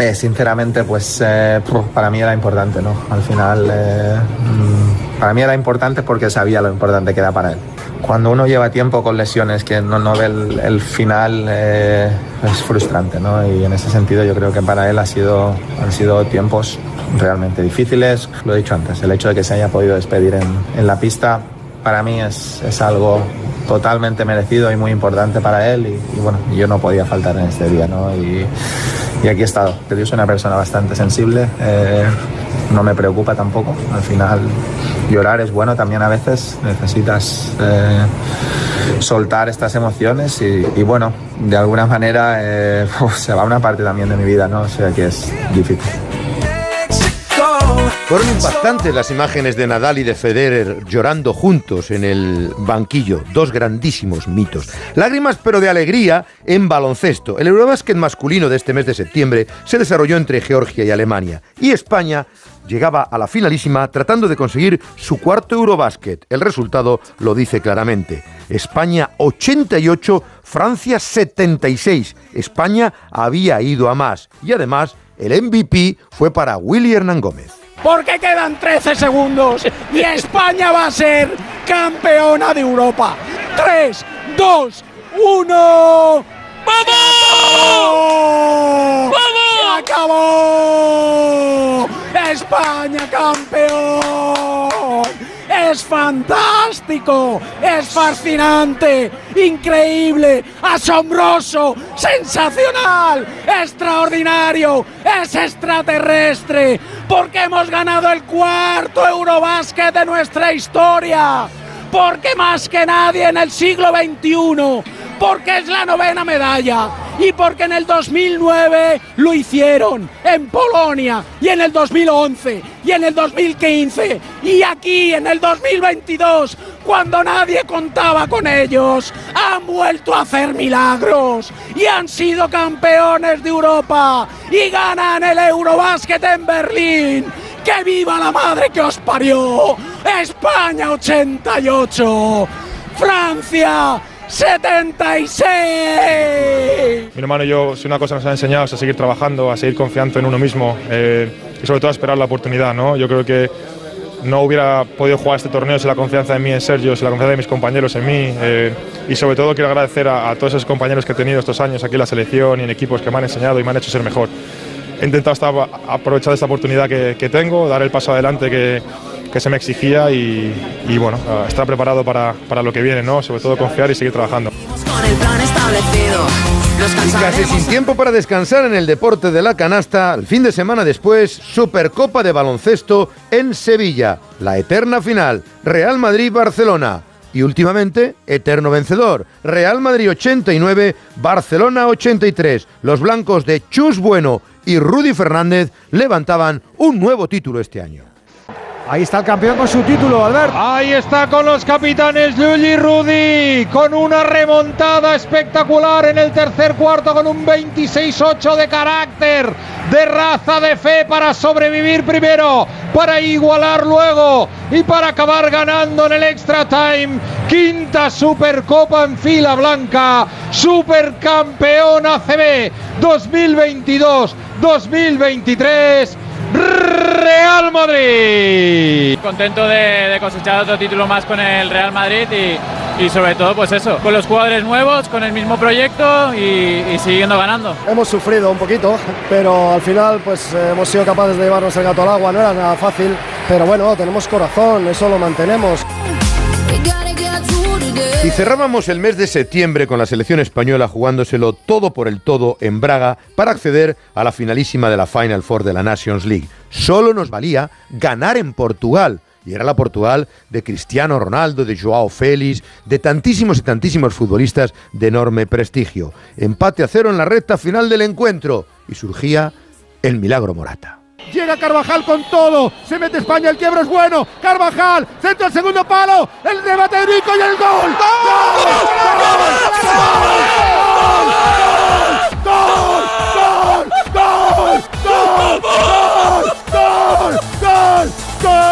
Eh, sinceramente, pues eh, para mí era importante, ¿no? Al final, eh, mm, para mí era importante porque sabía lo importante que era para él. Cuando uno lleva tiempo con lesiones que no, no ve el, el final, es frustrante, ¿no? Y en ese sentido yo creo que para él ha sido, han sido tiempos realmente difíciles. Lo he dicho antes, el hecho de que se haya podido despedir en, en la pista, para mí es, es algo totalmente merecido y muy importante para él y, y, bueno, yo no podía faltar en este día, ¿no? Y, y aquí he estado. Yo soy una persona bastante sensible, eh, no me preocupa tampoco. Al final llorar es bueno también a veces, necesitas eh, soltar estas emociones y, bueno, de alguna manera eh, se va una parte también de mi vida, ¿no? O sea que es difícil. Fueron impactantes las imágenes de Nadal y de Federer llorando juntos en el banquillo, dos grandísimos mitos. Lágrimas pero de alegría en baloncesto. El Eurobásquet masculino de este mes de septiembre se desarrolló entre Georgia y Alemania y España llegaba a la finalísima tratando de conseguir su cuarto Eurobásquet. El resultado lo dice claramente. España 88, Francia 76. España había ido a más y además el MVP fue para Willy Hernán Gómez porque quedan 13 segundos y España va a ser campeona de Europa. 3, 2, 1. ¡Vamos! ¡Vamos! ¡Se acabó! ¡España campeón! es fantástico, es fascinante, increíble, asombroso, sensacional, extraordinario, es extraterrestre, porque hemos ganado el cuarto Eurobásquet de nuestra historia, porque más que nadie en el siglo XXI, porque es la novena medalla y porque en el 2009 lo hicieron en Polonia y en el 2011 y en el 2015 y aquí en el 2022 cuando nadie contaba con ellos han vuelto a hacer milagros y han sido campeones de Europa y ganan el Eurobásquet en Berlín ¡Que viva la madre que os parió! España 88, Francia 76. Mi hermano yo, si una cosa nos ha enseñado es a seguir trabajando, a seguir confiando en uno mismo eh, y sobre todo a esperar la oportunidad. ¿no? Yo creo que no hubiera podido jugar este torneo sin la confianza en mí, en Sergio, sin la confianza de mis compañeros en mí. Eh, y sobre todo quiero agradecer a, a, todos esos compañeros que he tenido estos años aquí en la selección y en equipos que me han enseñado y me han hecho ser mejor. He intentado aprovechar esta oportunidad que, que tengo, dar el paso adelante que, que se me exigía y, y bueno, estar preparado para, para, lo que viene, ¿no? sobre todo confiar y seguir trabajando. Y casi sin tiempo para descansar en el deporte de la canasta, el fin de semana después, Supercopa de baloncesto en Sevilla, la eterna final, Real Madrid-Barcelona. Y últimamente, eterno vencedor, Real Madrid 89, Barcelona 83. Los blancos de Chus Bueno y Rudy Fernández levantaban un nuevo título este año. Ahí está el campeón con su título, Albert. Ahí está con los capitanes Luli Rudy, con una remontada espectacular en el tercer cuarto, con un 26-8 de carácter, de raza, de fe para sobrevivir primero, para igualar luego y para acabar ganando en el extra time. Quinta Supercopa en fila blanca, Supercampeón ACB 2022-2023. Real Madrid. Contento de, cosechar otro título más con el Real Madrid y, sobre todo pues eso, con los jugadores nuevos, con el mismo proyecto y, siguiendo ganando. Hemos sufrido un poquito, pero al final pues eh, hemos sido capaces de llevarnos el gato al agua, no era nada fácil, pero bueno, tenemos corazón, eso lo mantenemos. Y cerrábamos el mes de septiembre con la selección española jugándoselo todo por el todo en Braga para acceder a la finalísima de la Final Four de la Nations League. Solo nos valía ganar en Portugal. Y era la Portugal de Cristiano Ronaldo, de Joao Félix, de tantísimos y tantísimos futbolistas de enorme prestigio. Empate a cero en la recta final del encuentro. Y surgía el milagro Morata. Llega Carvajal con todo. Se mete España, el quiebro es bueno. Carvajal, centro al segundo palo. El debate de Rico y el gol. ¡Gol! ¡Gol! ¡Gol! ¡Gol! ¡Gol! ¡Gol! ¡Gol! ¡Gol! ¡Gol!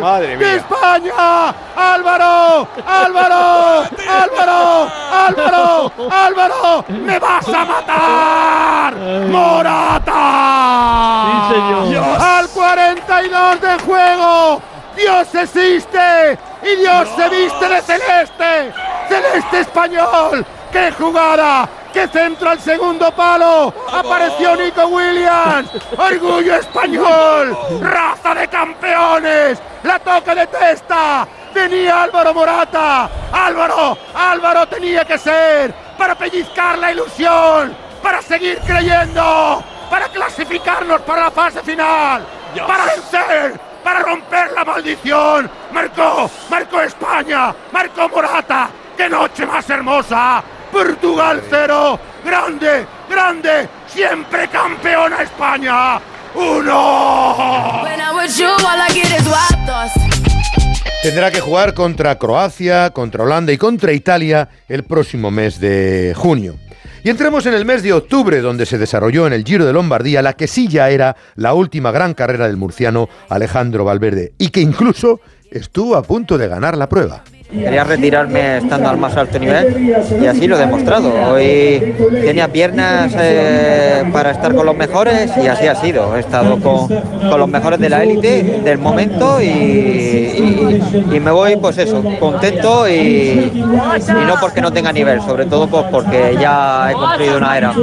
Madre mía. España! ¡Álvaro! ¡Álvaro! ¡Álvaro! ¡Álvaro! ¡Álvaro! ¡Me vas a matar! ¡Morata! Sí, señor. ¡Al 42 de juego! ¡Dios existe! ¡Y Dios se viste de celeste! ¡Celeste español! ¡Qué jugada! ¡Qué centro al segundo palo! ¡Apareció Nico Williams! ¡Orgullo español! ¡Raza de campeones! ¡La toca de testa! ¡Venía Álvaro Morata! ¡Álvaro! ¡Álvaro tenía que ser! ¡Para pellizcar la ilusión! ¡Para seguir creyendo! ¡Para clasificarnos para la fase final! ¡Para vencer! ¡Para romper la maldición! ¡Marcó! ¡Marcó España! ¡Marcó Morata! ¡Qué noche más hermosa! Portugal cero, grande, grande, siempre campeona España. ¡Uno! Tendrá que jugar contra Croacia, contra Holanda y contra Italia el próximo mes de junio. Y entremos en el mes de octubre, donde se desarrolló en el Giro de Lombardía la que sí ya era la última gran carrera del murciano Alejandro Valverde, y que incluso estuvo a punto de ganar la prueba. Quería retirarme estando al más alto nivel y así lo he demostrado. Hoy tenía piernas eh, para estar con los mejores y así ha sido. He estado con, los mejores de la élite del momento y, me voy pues eso, contento y, no porque no tenga nivel, sobre todo pues porque ya he cumplido una era.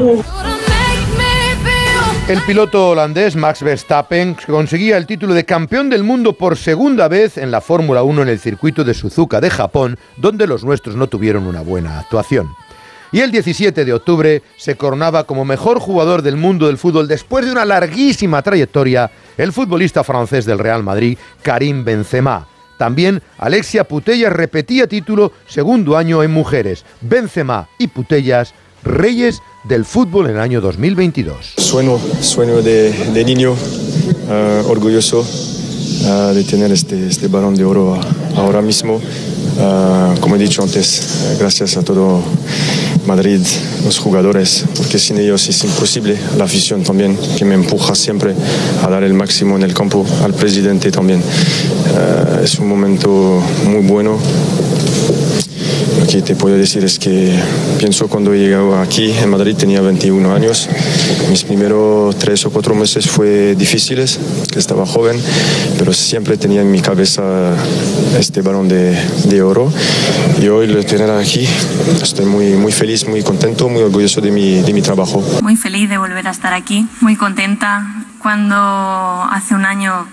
El piloto holandés Max Verstappen conseguía el título de campeón del mundo por segunda vez en la Fórmula 1 en el circuito de Suzuka de Japón, donde los nuestros no tuvieron una buena actuación. Y el 17 de octubre se coronaba como mejor jugador del mundo del fútbol después de una larguísima trayectoria el futbolista francés del Real Madrid, Karim Benzema. También Alexia Putellas repetía título segundo año en mujeres. Benzema y Putellas, reyes del fútbol en el año 2022. Sueño, sueño de, niño, uh, orgulloso uh, de tener este, este balón de oro ahora mismo. Uh, como he dicho antes, gracias a todo Madrid, los jugadores, porque sin ellos es imposible. La afición también, que me empuja siempre a dar el máximo en el campo, al presidente también. es un momento muy bueno lo que te puedo decir es que pienso cuando he llegado aquí en Madrid tenía 21 años. Mis primeros tres o cuatro meses fue difíciles, estaba joven, pero siempre tenía en mi cabeza este balón de, de oro. Y hoy lo tener aquí, estoy muy, muy feliz, muy contento, muy orgulloso de mi, de mi trabajo. Muy feliz de volver a estar aquí, muy contenta. Cuando hace un año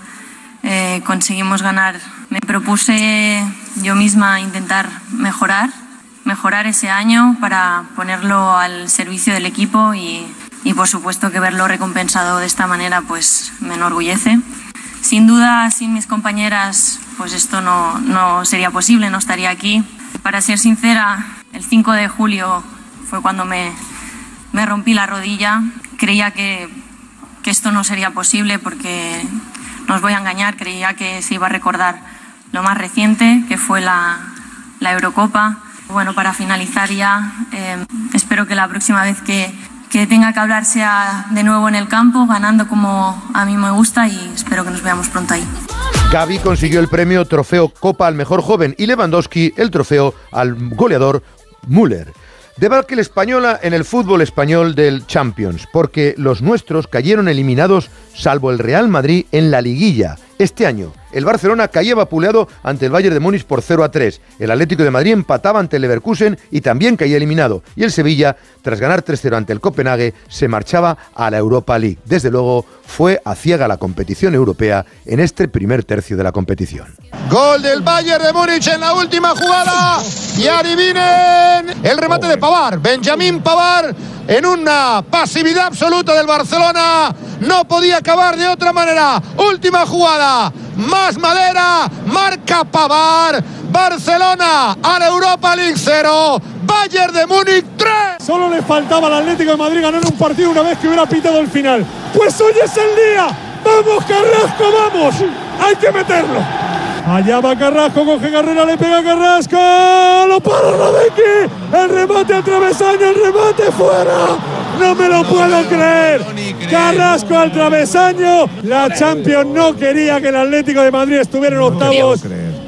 eh, conseguimos ganar, me propuse yo misma intentar mejorar, mejorar ese año para ponerlo al servicio del equipo y, y por supuesto que verlo recompensado de esta manera pues me enorgullece. Sin duda, sin mis compañeras, pues esto no, no sería posible, no estaría aquí. Para ser sincera, el 5 de julio fue cuando me, me rompí la rodilla. Creía que que esto no sería posible porque, no os voy a engañar, creía que se iba a recordar lo más reciente, que fue la, la Eurocopa. Bueno, para finalizar ya, eh, espero que la próxima vez que, que tenga que hablar sea de nuevo en el campo, ganando como a mí me gusta y espero que nos veamos pronto ahí. Gaby consiguió el premio Trofeo Copa al mejor joven y Lewandowski el trofeo al goleador Müller. Debacle española en el fútbol español del Champions, porque los nuestros cayeron eliminados, salvo el Real Madrid, en la liguilla. Este año, el Barcelona caía vapuleado ante el Bayern de Múnich por 0 a 3. El Atlético de Madrid empataba ante el Leverkusen y también caía eliminado. Y el Sevilla, tras ganar 3-0 ante el Copenhague, se marchaba a la Europa League. Desde luego, fue a ciega la competición europea en este primer tercio de la competición. Gol del Bayern de Múnich en la última jugada. Y adivinen el remate de Pavar. Benjamín Pavar en una pasividad absoluta del Barcelona. No podía acabar de otra manera. Última jugada. Madera. Marca Pavar. Barcelona a la Europa League 0. Bayern de Múnich 3. Solo le faltaba al Atlético de Madrid ganar un partido una vez que hubiera pitado el final. Pues hoy es el día. Vamos Carrasco, vamos. Hay que meterlo. Allá va Carrasco, coge carrera, le pega Carrasco. Lo para Rodeki. El remate al travesaño, el remate fuera. No me lo puedo creer. Carrasco al travesaño. La Champions no quería que el Atlético de Madrid estuviera en octavos.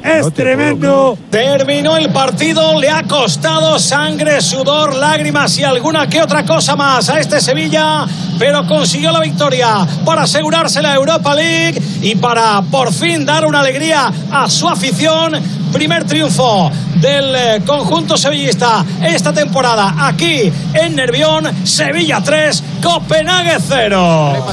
Es tremendo. Terminó el partido, le ha costado sangre, sudor, lágrimas y alguna que otra cosa más a este Sevilla, pero consiguió la victoria para asegurarse la Europa League y para por fin dar una alegría a su afición. Primer triunfo del eh, conjunto sevillista esta temporada aquí en Nervión, Sevilla 3, Copenhague 0.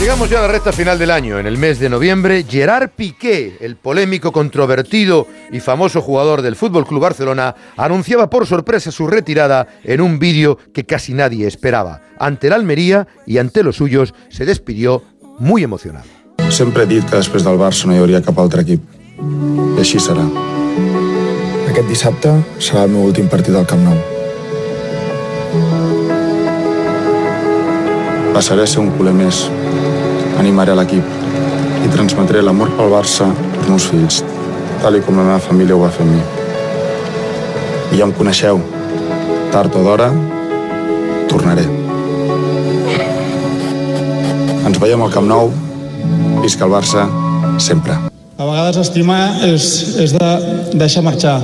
Llegamos ya a la recta final del año. En el mes de noviembre, Gerard Piqué, el polémico, controvertido y famoso jugador del Fútbol Club Barcelona, anunciaba por sorpresa su retirada en un vídeo que casi nadie esperaba. Ante la Almería y ante los suyos, se despidió muy emocionado. Sempre he dit que després del Barça no hi hauria cap altre equip. I així serà. Aquest dissabte serà el meu últim partit al Camp Nou. Passaré a ser un culer més. Animaré l'equip i transmetré l'amor pel Barça als meus fills, tal i com la meva família ho va fer amb mi. I ja em coneixeu. Tard o d'hora, tornaré. Ens veiem al Camp Nou. Visca el Barça, sempre. A vegades estimar és, és de deixar marxar.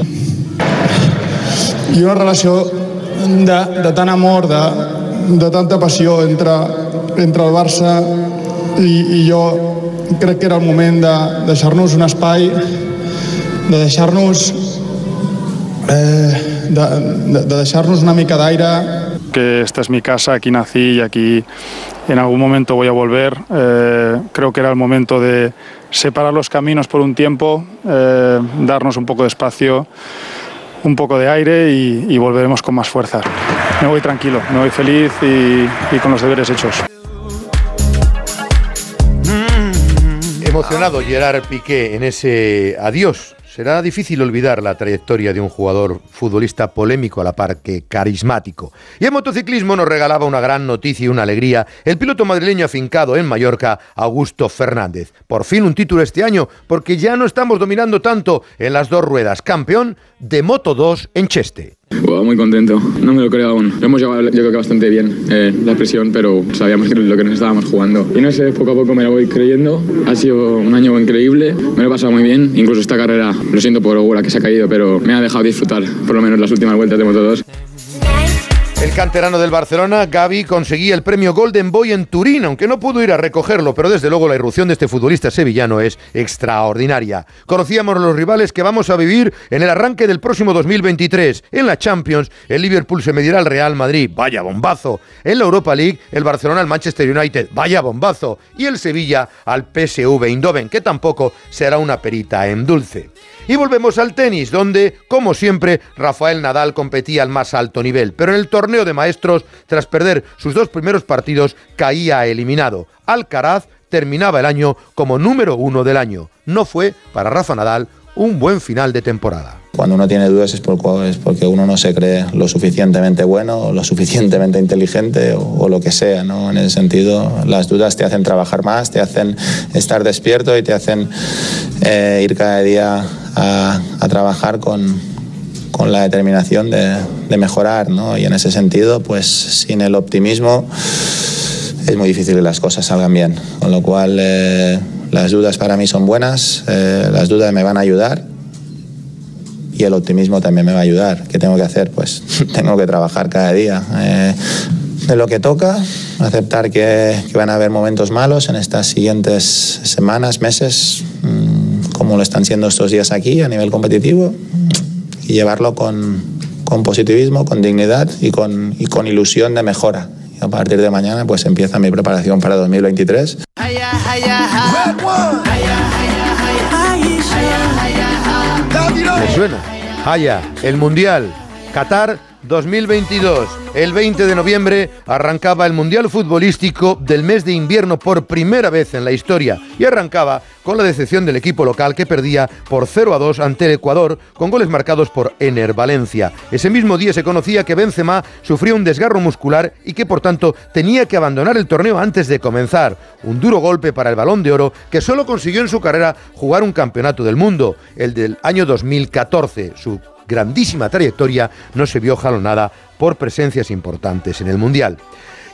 I una relació de, de tant amor, de, de tanta passió entre, entre el Barça i, i jo crec que era el moment de deixar-nos un espai, de deixar-nos eh, de, de, de deixar-nos una mica d'aire que esta es mi casa, aquí nací y aquí en algún momento voy a volver. Eh, creo que era el momento de separar los caminos por un tiempo, eh, darnos un poco de espacio, un poco de aire y, y, volveremos con más fuerza. Me voy tranquilo, me voy feliz y, con los deberes hechos. Emocionado Gerard Piqué en ese adiós Será difícil olvidar la trayectoria de un jugador futbolista polémico a la par que carismático. Y en motociclismo nos regalaba una gran noticia y una alegría el piloto madrileño afincado en Mallorca, Augusto Fernández. Por fin un título este año, porque ya no estamos dominando tanto en las dos ruedas. Campeón de Moto 2 en Cheste. Wow, muy contento, no me lo creo aún. Lo hemos llevado yo creo que bastante bien eh, la presión, pero sabíamos que lo que nos estábamos jugando. Y no sé, poco a poco me lo voy creyendo. Ha sido un año increíble, me lo he pasado muy bien. Incluso esta carrera, lo siento por Ogura que se ha caído, pero me ha dejado disfrutar por lo menos las últimas vueltas de Moto 2. El canterano del Barcelona, Gaby, conseguía el premio Golden Boy en Turín, aunque no pudo ir a recogerlo, pero desde luego la irrupción de este futbolista sevillano es extraordinaria. Conocíamos los rivales que vamos a vivir en el arranque del próximo 2023. En la Champions, el Liverpool se medirá al Real Madrid, vaya bombazo. En la Europa League, el Barcelona al Manchester United, vaya bombazo. Y el Sevilla al PSV Eindhoven, que tampoco será una perita en dulce. Y volvemos al tenis, donde, como siempre, Rafael Nadal competía al más alto nivel, pero en el torneo de maestros, tras perder sus dos primeros partidos, caía eliminado. Alcaraz terminaba el año como número uno del año. No fue, para Rafa Nadal, un buen final de temporada. cuando uno tiene dudas es, porque uno no se cree lo suficientemente bueno, lo suficientemente inteligente o, lo que sea. ¿no? En ese sentido, las dudas te hacen trabajar más, te hacen estar despierto y te hacen eh, ir cada día a, trabajar con, con, la determinación de, de mejorar. ¿no? Y en ese sentido, pues sin el optimismo es muy difícil que las cosas salgan bien. Con lo cual, eh, las dudas para mí son buenas, eh, las dudas me van a ayudar y el optimismo también me va a ayudar. ¿Qué tengo que hacer? Pues tengo que trabajar cada día. Eh, de lo que toca, aceptar que, van a haber momentos malos en estas siguientes semanas, meses, mm, como lo están siendo estos días aquí a nivel competitivo, y llevarlo con, con positivismo, con dignidad y con, y con ilusión de mejora. A partir de mañana pues empieza mi preparación para 2023. ¿Me suena? Haya, el Mundial, Qatar 2022. El 20 de noviembre arrancaba el Mundial Futbolístico del mes de invierno por primera vez en la historia y arrancaba con la decepción del equipo local que perdía por 0 a 2 ante el Ecuador con goles marcados por Ener Valencia. Ese mismo día se conocía que Benzema sufría un desgarro muscular y que por tanto tenía que abandonar el torneo antes de comenzar. Un duro golpe para el Balón de Oro que solo consiguió en su carrera jugar un campeonato del mundo, el del año 2014. Su grandísima trayectoria no se vio jalonada por presencias importantes en el Mundial.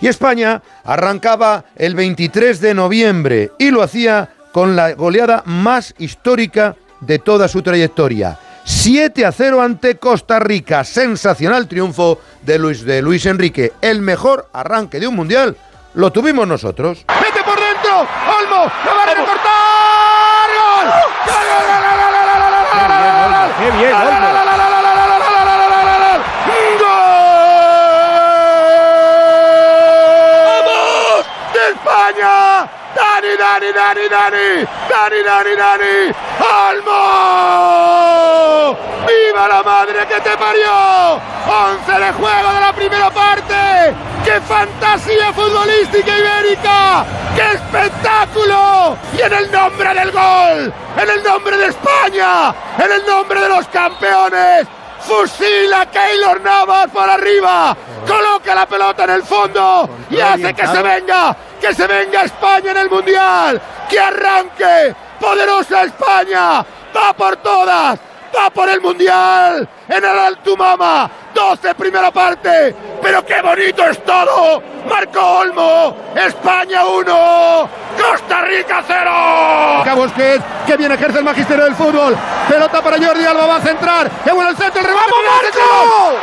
Y España arrancaba el 23 de noviembre y lo hacía con la goleada más histórica de toda su trayectoria. 7 a 0 ante Costa Rica. Sensacional triunfo de Luis, de Luis Enrique. El mejor arranque de un mundial lo tuvimos nosotros. ¡Mete por dentro! ¡Olmo! ¡Lo va a recortar! ¡Gol! ¡Qué bien, Olmo! Dani, Dani, Dani, Dani. Dani, Dani, Dani. ¡Almo! ¡Viva la madre que te parió! 11 de juego de la primera parte. ¡Qué fantasía futbolística ibérica! ¡Qué espectáculo! Y en el nombre del gol, en el nombre de España, en el nombre de los campeones, fusila a Keylor Navas por arriba, coloca la pelota en el fondo y hace que se venga que se venga España en el Mundial, que arranque, poderosa España, va por todas, va por el Mundial, en el Altumama, 12 primera parte, pero qué bonito es todo, Marco Olmo, España 1, Costa Rica 0. Cabos que que bien ejerce el magisterio del fútbol, pelota para Jordi Alba, va a centrar, qué bueno el centro, el remate, ¡Gol!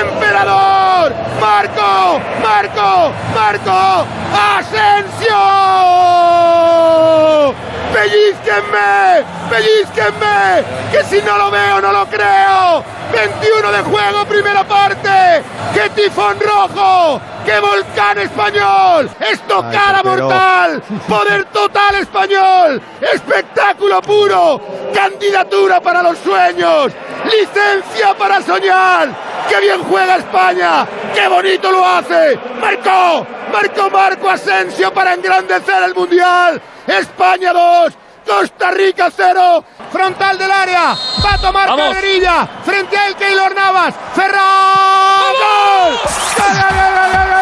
emperador, Marco, Marco, Marco, Asensio. Pellizquenme, pellizquenme, que si no lo veo no lo creo. 21 de juego, primera parte. ¡Qué tifón rojo! ¡Qué volcán español! ¡Estocada mortal! ¡Poder total español! ¡Espectáculo puro! ¡Candidatura para los sueños! ¡Licencia para soñar! ¡Qué bien juega España! ¡Qué bonito lo hace! ¡Marcó! ¡Marcó Marco Asensio para engrandecer el Mundial! ¡España 2! Costa Rica 0, frontal del área, va a tomar carrerilla, frente a él Keylor Navas, Ferran, ¡Gol! Y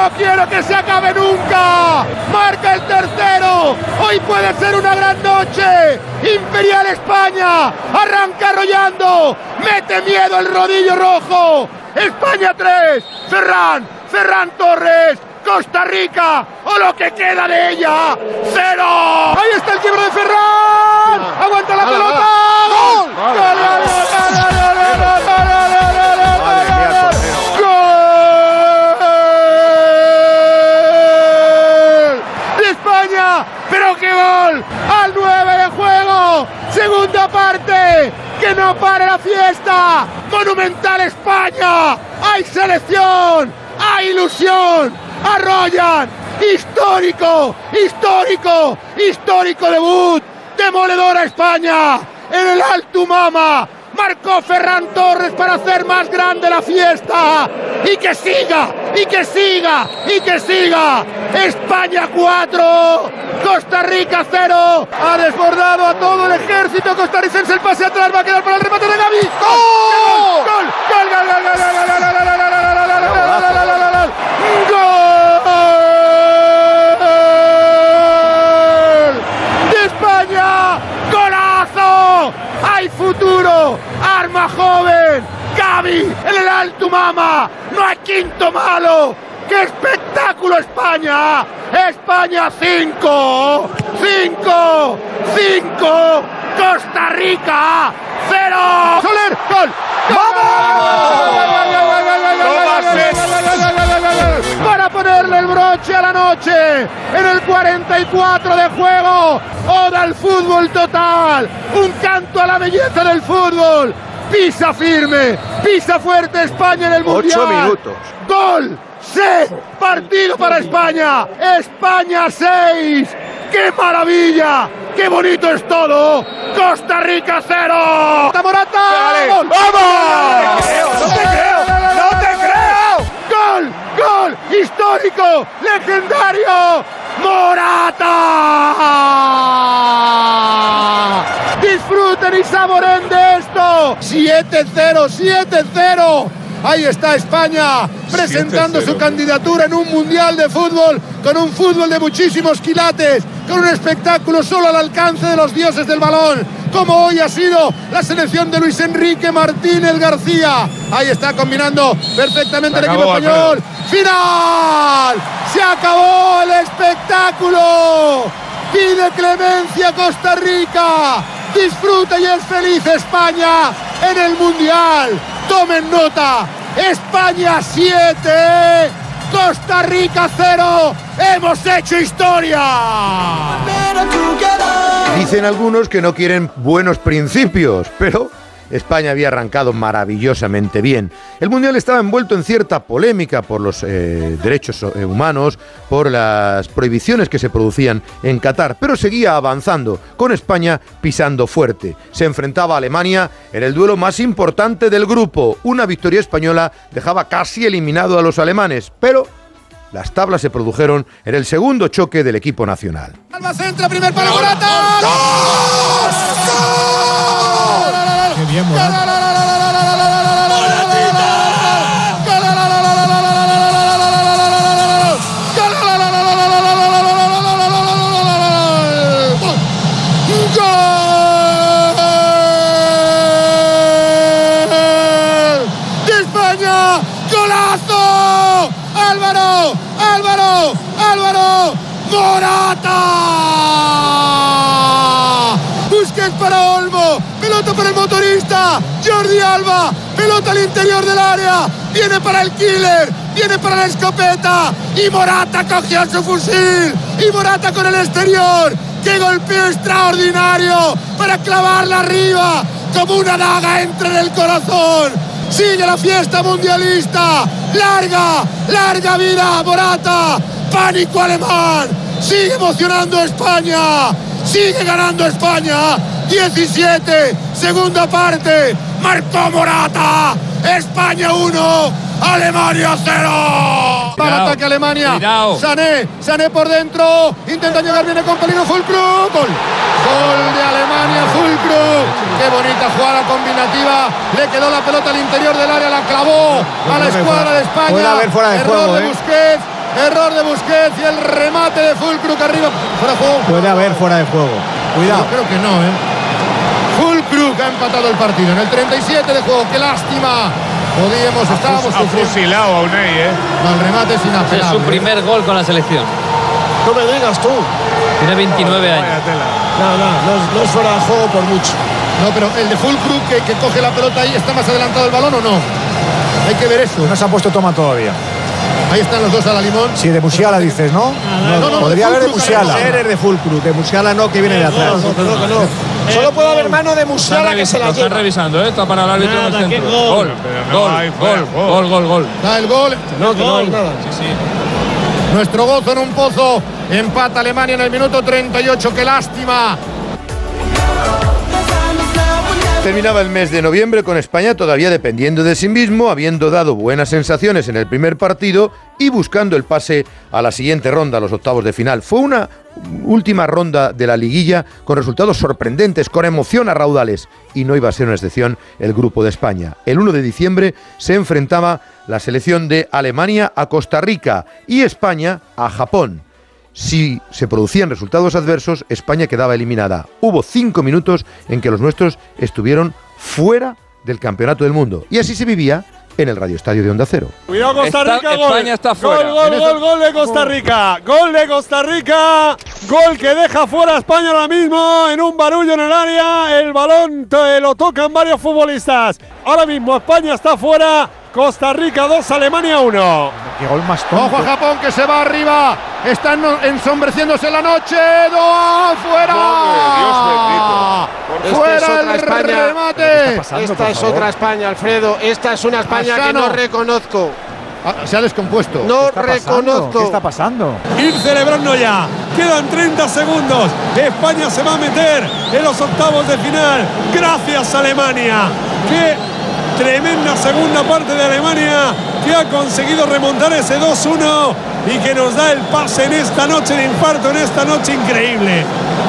no quiero que se acabe nunca, marca el tercero, hoy puede ser una gran noche, Imperial España, arranca arrollando, mete miedo el rodillo rojo, España 3, Ferran, Ferran Torres, Costa Rica o lo que queda de ella. ¡Cero! Ahí está el quiebro de Ferran. Aguanta la pelota. ¡Gol! de parte, que no pare la fiesta, monumental España, hay selección, hay ilusión, arrollan. Histórico, histórico, histórico debut. Demoledora España en el Alto Mama. Marcó Ferran Torres para hacer más grande la fiesta. Y que siga, y que siga, y que siga. España 4, Costa Rica 0. Ha desbordado a todo el ejército costarricense. El pase atrás va a quedar para el remate de Gaby. ¡Gol! ¡Gol! ¡Gol! ¡Gol! ¡Gol! ¡Gol! ¡Gol! ¡De ¡Hay futuro! ¡Arma joven! ¡Gaby en el alto mama! ¡No hay quinto malo! ¡Qué espectáculo España! ¡España 5! ¡5! ¡5! ¡Costa Rica! ¡Cero! ¡Soler! ¡Gol! Para ponerle el broche a la noche en el 44 de juego. Oda al fútbol total. Un canto a la belleza del fútbol. Pisa firme, pisa fuerte España en el Mundial. Ocho minutos. Gol. ¡Sí! Partido para España. España 6. ¡Qué maravilla! ¡Qué bonito es todo! ¡Costa Rica 0! ¡Morata! ¡Gol! ¡Vamos! ¡No te creo! ¡No te creo! ¡Histórico! ¡Legendario! ¡Morata! Disfruten y saboren de esto. 7-0, 7-0. Ahí está España presentando su candidatura en un mundial de fútbol, con un fútbol de muchísimos quilates, con un espectáculo solo al alcance de los dioses del balón, como hoy ha sido la selección de Luis Enrique Martínez García. Ahí está combinando perfectamente el equipo español. ¡Final! ¡Se acabó el espectáculo! Pide clemencia Costa Rica. Disfruta y es feliz España en el Mundial. Tomen nota. España 7. Costa Rica 0. Hemos hecho historia. Dicen algunos que no quieren buenos principios, pero España había arrancado maravillosamente bien. El Mundial estaba envuelto en cierta polémica por los eh, derechos eh, humanos, por las prohibiciones que se producían en Qatar, pero seguía avanzando, con España pisando fuerte. Se enfrentaba a Alemania en el duelo más importante del grupo. Una victoria española dejaba casi eliminado a los alemanes, pero las tablas se produjeron en el segundo choque del equipo nacional. Alba centra, primer para Morata. Qué bien, de Alba, pelota al interior del área, viene para el killer, viene para la escopeta y Morata cogió su fusil y Morata con el exterior. ¡Qué golpeo extraordinario para clavarla arriba como una daga entre en el corazón! Sigue la fiesta mundialista. Larga, larga vida, Morata. Pánico alemán. Sigue emocionando España. Sigue ganando España. 17, segunda parte. Marcó Morata. España 1, Alemania 0. Para ataque Alemania. Sané, Sané por dentro. Intenta llegar, viene con peligro. Fulcrum. Gol. Gol de Alemania, Fulcrum. Qué bonita jugada combinativa. Le quedó la pelota al interior del área, la clavó a la escuadra de España. Puede haber fuera de Error juego, de ¿eh? Busquets. Error de Busquets y el remate de Fulcrum que arriba. Fuera de juego. Puede haber fuera de juego. Cuidado. Yo creo que no, ¿eh? Fulcrum ha empatado el partido en el 37 de juego. ¡Qué lástima! Podíamos, estábamos Ha sufriendo. fusilado a Unai, ¿eh? No, el remate es Es inapelable. su primer gol con la selección. No me digas tú. Tiene 29 años. No, no, no, es- no es fuera de juego por mucho. No, pero el de Fulcrum que, que coge la pelota ahí, ¿está más adelantado el balón o no? Hay que ver eso. No se ha puesto toma todavía. Ahí están los dos a la limón. Sí, de Musiala dices, ¿no? no, no, Podría de haber de Musiala. Eres de Fulcrum, de Musiala no, que viene de atrás. No, no, no, no. Solo puede haber mano de Musiala que se la revisando, están lleva. revisando, ¿eh? Está para el árbitro en el Nada, centro. gol. Gol, no gol, hay gol, gol, gol, gol. Da el gol. No, que no hay nada. Sí, sí. Nuestro gozo en un pozo. Empata Alemania en el minuto 38. ¡Qué lástima! Terminaba el mes de noviembre con España todavía dependiendo de sí mismo, habiendo dado buenas sensaciones en el primer partido y buscando el pase a la siguiente ronda, a los octavos de final. Fue una última ronda de la liguilla con resultados sorprendentes, con emoción a raudales, y no iba a ser una excepción el grupo de España. El 1 de diciembre se enfrentaba la selección de Alemania a Costa Rica y España a Japón. Si se producían resultados adversos, España quedaba eliminada. Hubo cinco minutos en que los nuestros estuvieron fuera del Campeonato del Mundo. Y así se vivía en el Radio Estadio de Onda Cero. Cuidado Costa Está- Rica, gol. España está fuera. Gol, gol, gol, gol de Costa Rica. Gol de Costa Rica. Gol que deja fuera a España ahora mismo en un barullo en el área. El balón te lo tocan varios futbolistas. Ahora mismo España está fuera. Costa Rica 2, Alemania 1. Qué gol más Ojo a Japón que se va arriba. Está eno- ensombreciéndose la noche. ¡Doa! ¡Fuera! ¡Fuera es otra el España. remate! Esta es otra España, Alfredo. Esta es una España que no reconozco. Ah, se ha descompuesto. No reconozco. ¿Qué está pasando? Ir celebrando ya. Quedan 30 segundos. España se va a meter en los octavos de final. Gracias Alemania. Qué tremenda segunda parte de Alemania que ha conseguido remontar ese 2-1 y que nos da el pase en esta noche de infarto, en esta noche increíble.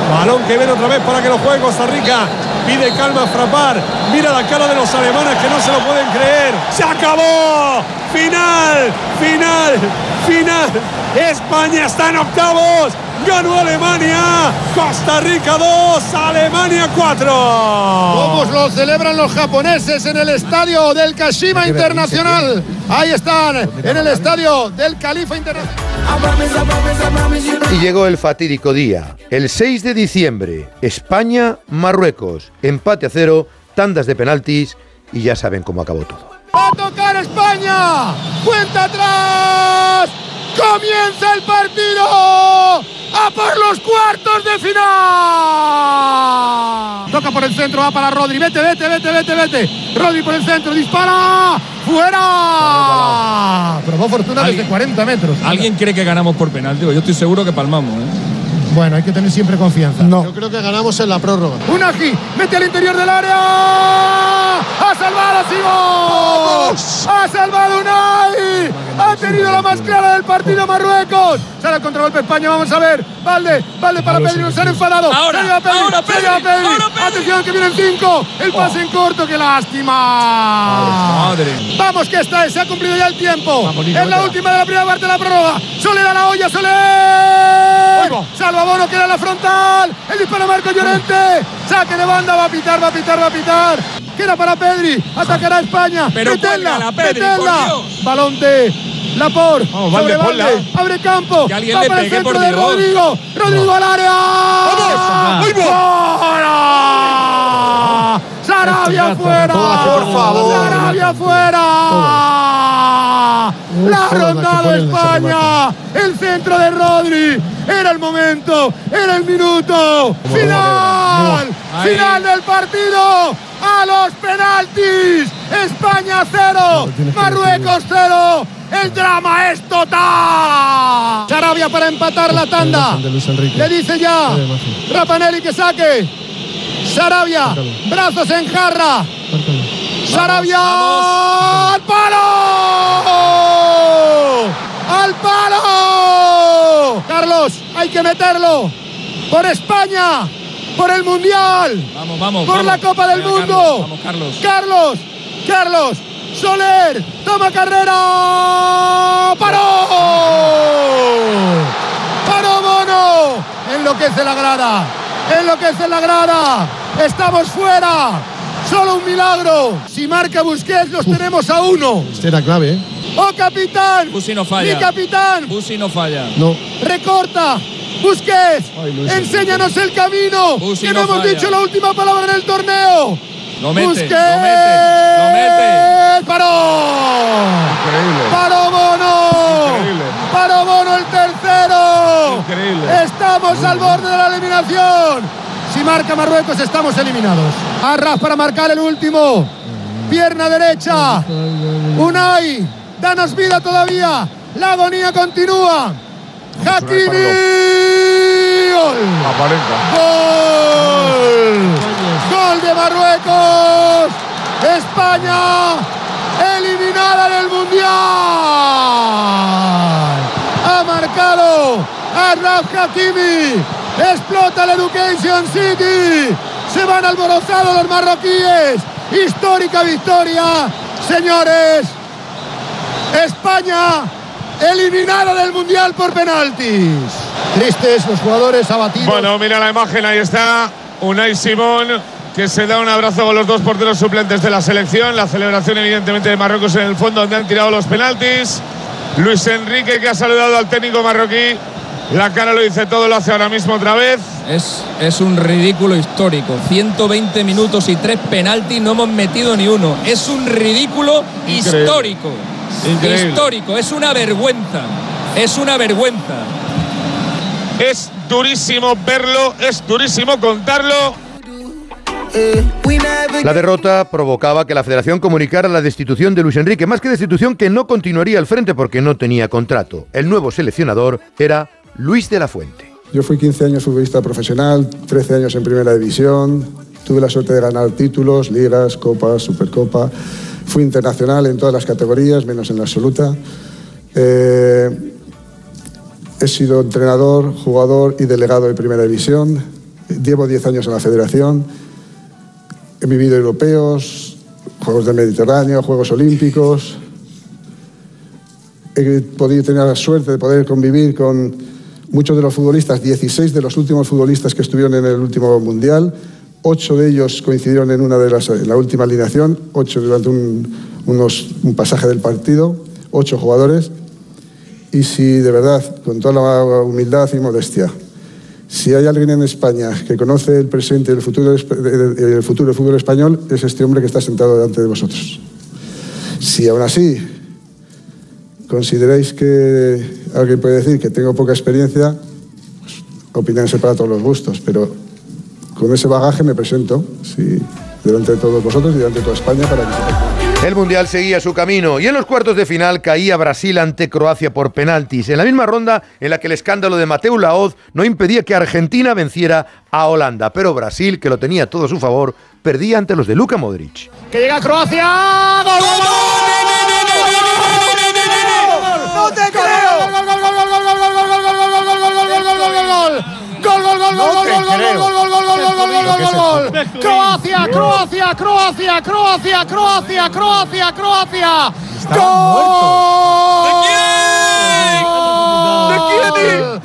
Balón que ven otra vez para que lo juegue Costa Rica. Pide calma a Frapar. Mira la cara de los alemanes que no se lo pueden creer. ¡Se acabó! ¡Final! ¡Final! ¡Final! España está en octavos. Ganó Alemania. Costa Rica 2, Alemania 4. ¿Cómo lo celebran los japoneses en el estadio del Kashima Internacional? Ahí están, en el estadio del Califa Internacional. Y llegó el fatídico día, el 6 de diciembre, España-Marruecos, empate a cero, tandas de penaltis y ya saben cómo acabó todo. Va a tocar España. Cuenta atrás. Comienza el partido. A por los cuartos de final. Toca por el centro, va para Rodri. Vete, vete, vete, vete, vete. Rodri por el centro, dispara. ¡Fuera! Probó fortuna desde 40 metros. ¿Alguien cree que ganamos por penalti? Yo estoy seguro que palmamos. ¿eh? Bueno, hay que tener siempre confianza. Yo creo que ganamos en la prórroga. Unagi, mete al interior del área. ¡Ha salvado Sigo! ¡Ha salvado Unai! ¡Ha tenido la más clara del partido Marruecos! Sale el contragolpe España, vamos a ver. Valde, Valde para Pedri, nos han enfadado. Ahora, se Pedri, ahora se Pedri, Pedri. ahora Pedri. Atención que vienen cinco. El pase en corto, qué lástima. Madre. Vamos que esta es, se ha cumplido ya el tiempo. Nino, es la última de la primera parte de la prórroga. Soler a la olla, Soler. Salva Bono, queda en la frontal. El disparo Marco Llorente. Saque de banda, va a pitar, va a pitar, va a pitar. Queda para Pedri. Atacará a España. Pero cuélgala, Pedri. Balón de Lapor. Vamos, Valde. Abre campo. Que alguien va le para el pegue, centro por de. Rodrigo. Rodrigo al área. ¡Fuera! Sarabia fuera. Por favor. Sarabia fuera. La ha rondado España. El centro de Rodri. Era el momento. Era el minuto. Final. Final del partido. A los penaltis. España cero. Marruecos cero. El drama es total. Sarabia para empatar la tanda. Le dice ya. Rapanelli que saque. Sarabia. Brazos en jarra. Sarabia. ¡Al palo! ¡Al palo! Carlos, hay que meterlo. Por España. Por el Mundial. Vamos, vamos. Por vamos. la Copa del Venga, Mundo. Carlos, vamos, Carlos. Carlos, Carlos, Soler, toma carrera, paró, paró Bono, enloquece la grada, enloquece la grada, estamos fuera, solo un milagro, si marca Busquets los tenemos a uno. Este era clave, ¿eh? ¡Oh capitán! Busi no ¡Mi falla. capitán! Busi no falla. No. ¡Recorta! Busquets, Ay, Luis, enséñanos el camino, Busi que no no hemos falla. dicho la última palabra en el torneo. Lo mete, Busquets. lo mete, lo mete. ¡Paró! Increíble. ¡Paró Bono! Increíble. ¡Paró Bono el tercero! Increíble. Estamos al borde de la eliminación. Si marca Marruecos, estamos eliminados. Arras para marcar el último. Pierna derecha. Unai, danos vida todavía. La agonía continúa. Hakimi. Gol. Gol. Gol de Marruecos. España eliminada del Mundial. Ha marcado Arraf Hakimi. Explota el Education City. Se van alborozados los marroquíes. Histórica victoria. Señores, España eliminada del Mundial por penaltis. Tristes los jugadores abatidos. Bueno, mira la imagen, ahí está. Unai Simón, que se da un abrazo con los dos porteros suplentes de la selección. La celebración, evidentemente, de Marruecos en el fondo, donde han tirado los penaltis. Luis Enrique, que ha saludado al técnico marroquí. La cara lo dice todo, lo hace ahora mismo otra vez. Es, es un ridículo histórico. 120 minutos y tres penaltis, no hemos metido ni uno. Es un ridículo Increíble. histórico. Increíble. Histórico, es una vergüenza. Es una vergüenza. Es durísimo verlo, es durísimo contarlo. La derrota provocaba que la federación comunicara la destitución de Luis Enrique, más que destitución que no continuaría al frente porque no tenía contrato. El nuevo seleccionador era Luis de la Fuente. Yo fui 15 años futbolista profesional, 13 años en primera división, tuve la suerte de ganar títulos, ligas, copas, supercopa, fui internacional en todas las categorías, menos en la absoluta. Eh, he sido entrenador, jugador y delegado de primera división, llevo 10 años en la federación, he vivido europeos, Juegos del Mediterráneo, Juegos Olímpicos, he podido tener la suerte de poder convivir con muchos de los futbolistas, 16 de los últimos futbolistas que estuvieron en el último mundial, ocho de ellos coincidieron en una de las en la última alineación, ocho durante un, pasaje del partido, ocho jugadores. Y si de verdad, con toda la humildad y modestia, si hay alguien en España que conoce el presente y futuro, el futuro del fútbol español, es este hombre que está sentado delante de vosotros. Si aún así consideráis que alguien puede decir que tengo poca experiencia, pues, opinarse para todos los gustos, pero con ese bagaje me presento sí, delante de todos vosotros y delante de toda España para que El Mundial seguía su camino y en los cuartos de final caía Brasil ante Croacia por penaltis, en la misma ronda en la que el escándalo de Mateu Laoz no impedía que Argentina venciera a Holanda, pero Brasil, que lo tenía todo a su favor, perdía ante los de Luka Modric. Que llega Croacia. ¡Gol, gol. Croacia, Croacia, Croacia, Croacia, Croacia, Croacia, Croacia. ¡Gol! ¿De quién?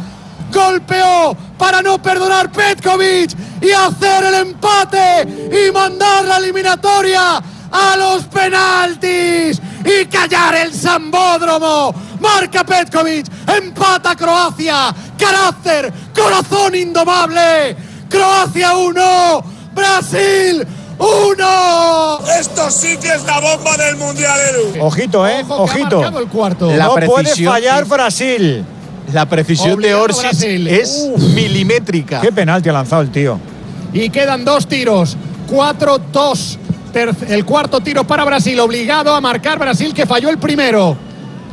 Golpeó para no perdonar Petkovic y hacer el empate y mandar la eliminatoria a los penaltis y callar el Sambódromo. Marca Petkovic, empata Croacia, carácter, corazón indomable. Croacia 1, Brasil 1. Esto sí que es la bomba del mundial, Edu. Ojito, eh, Ojo que ha ojito. marcado el cuarto. no puede precisión, fallar. Brasil. La precisión Obligado de Orsis Brasil. es Uf. milimétrica. Qué penalti ha lanzado el tío. Y quedan dos tiros. 4-2. Ter- El cuarto tiro para Brasil. Obligado a marcar Brasil que falló el primero.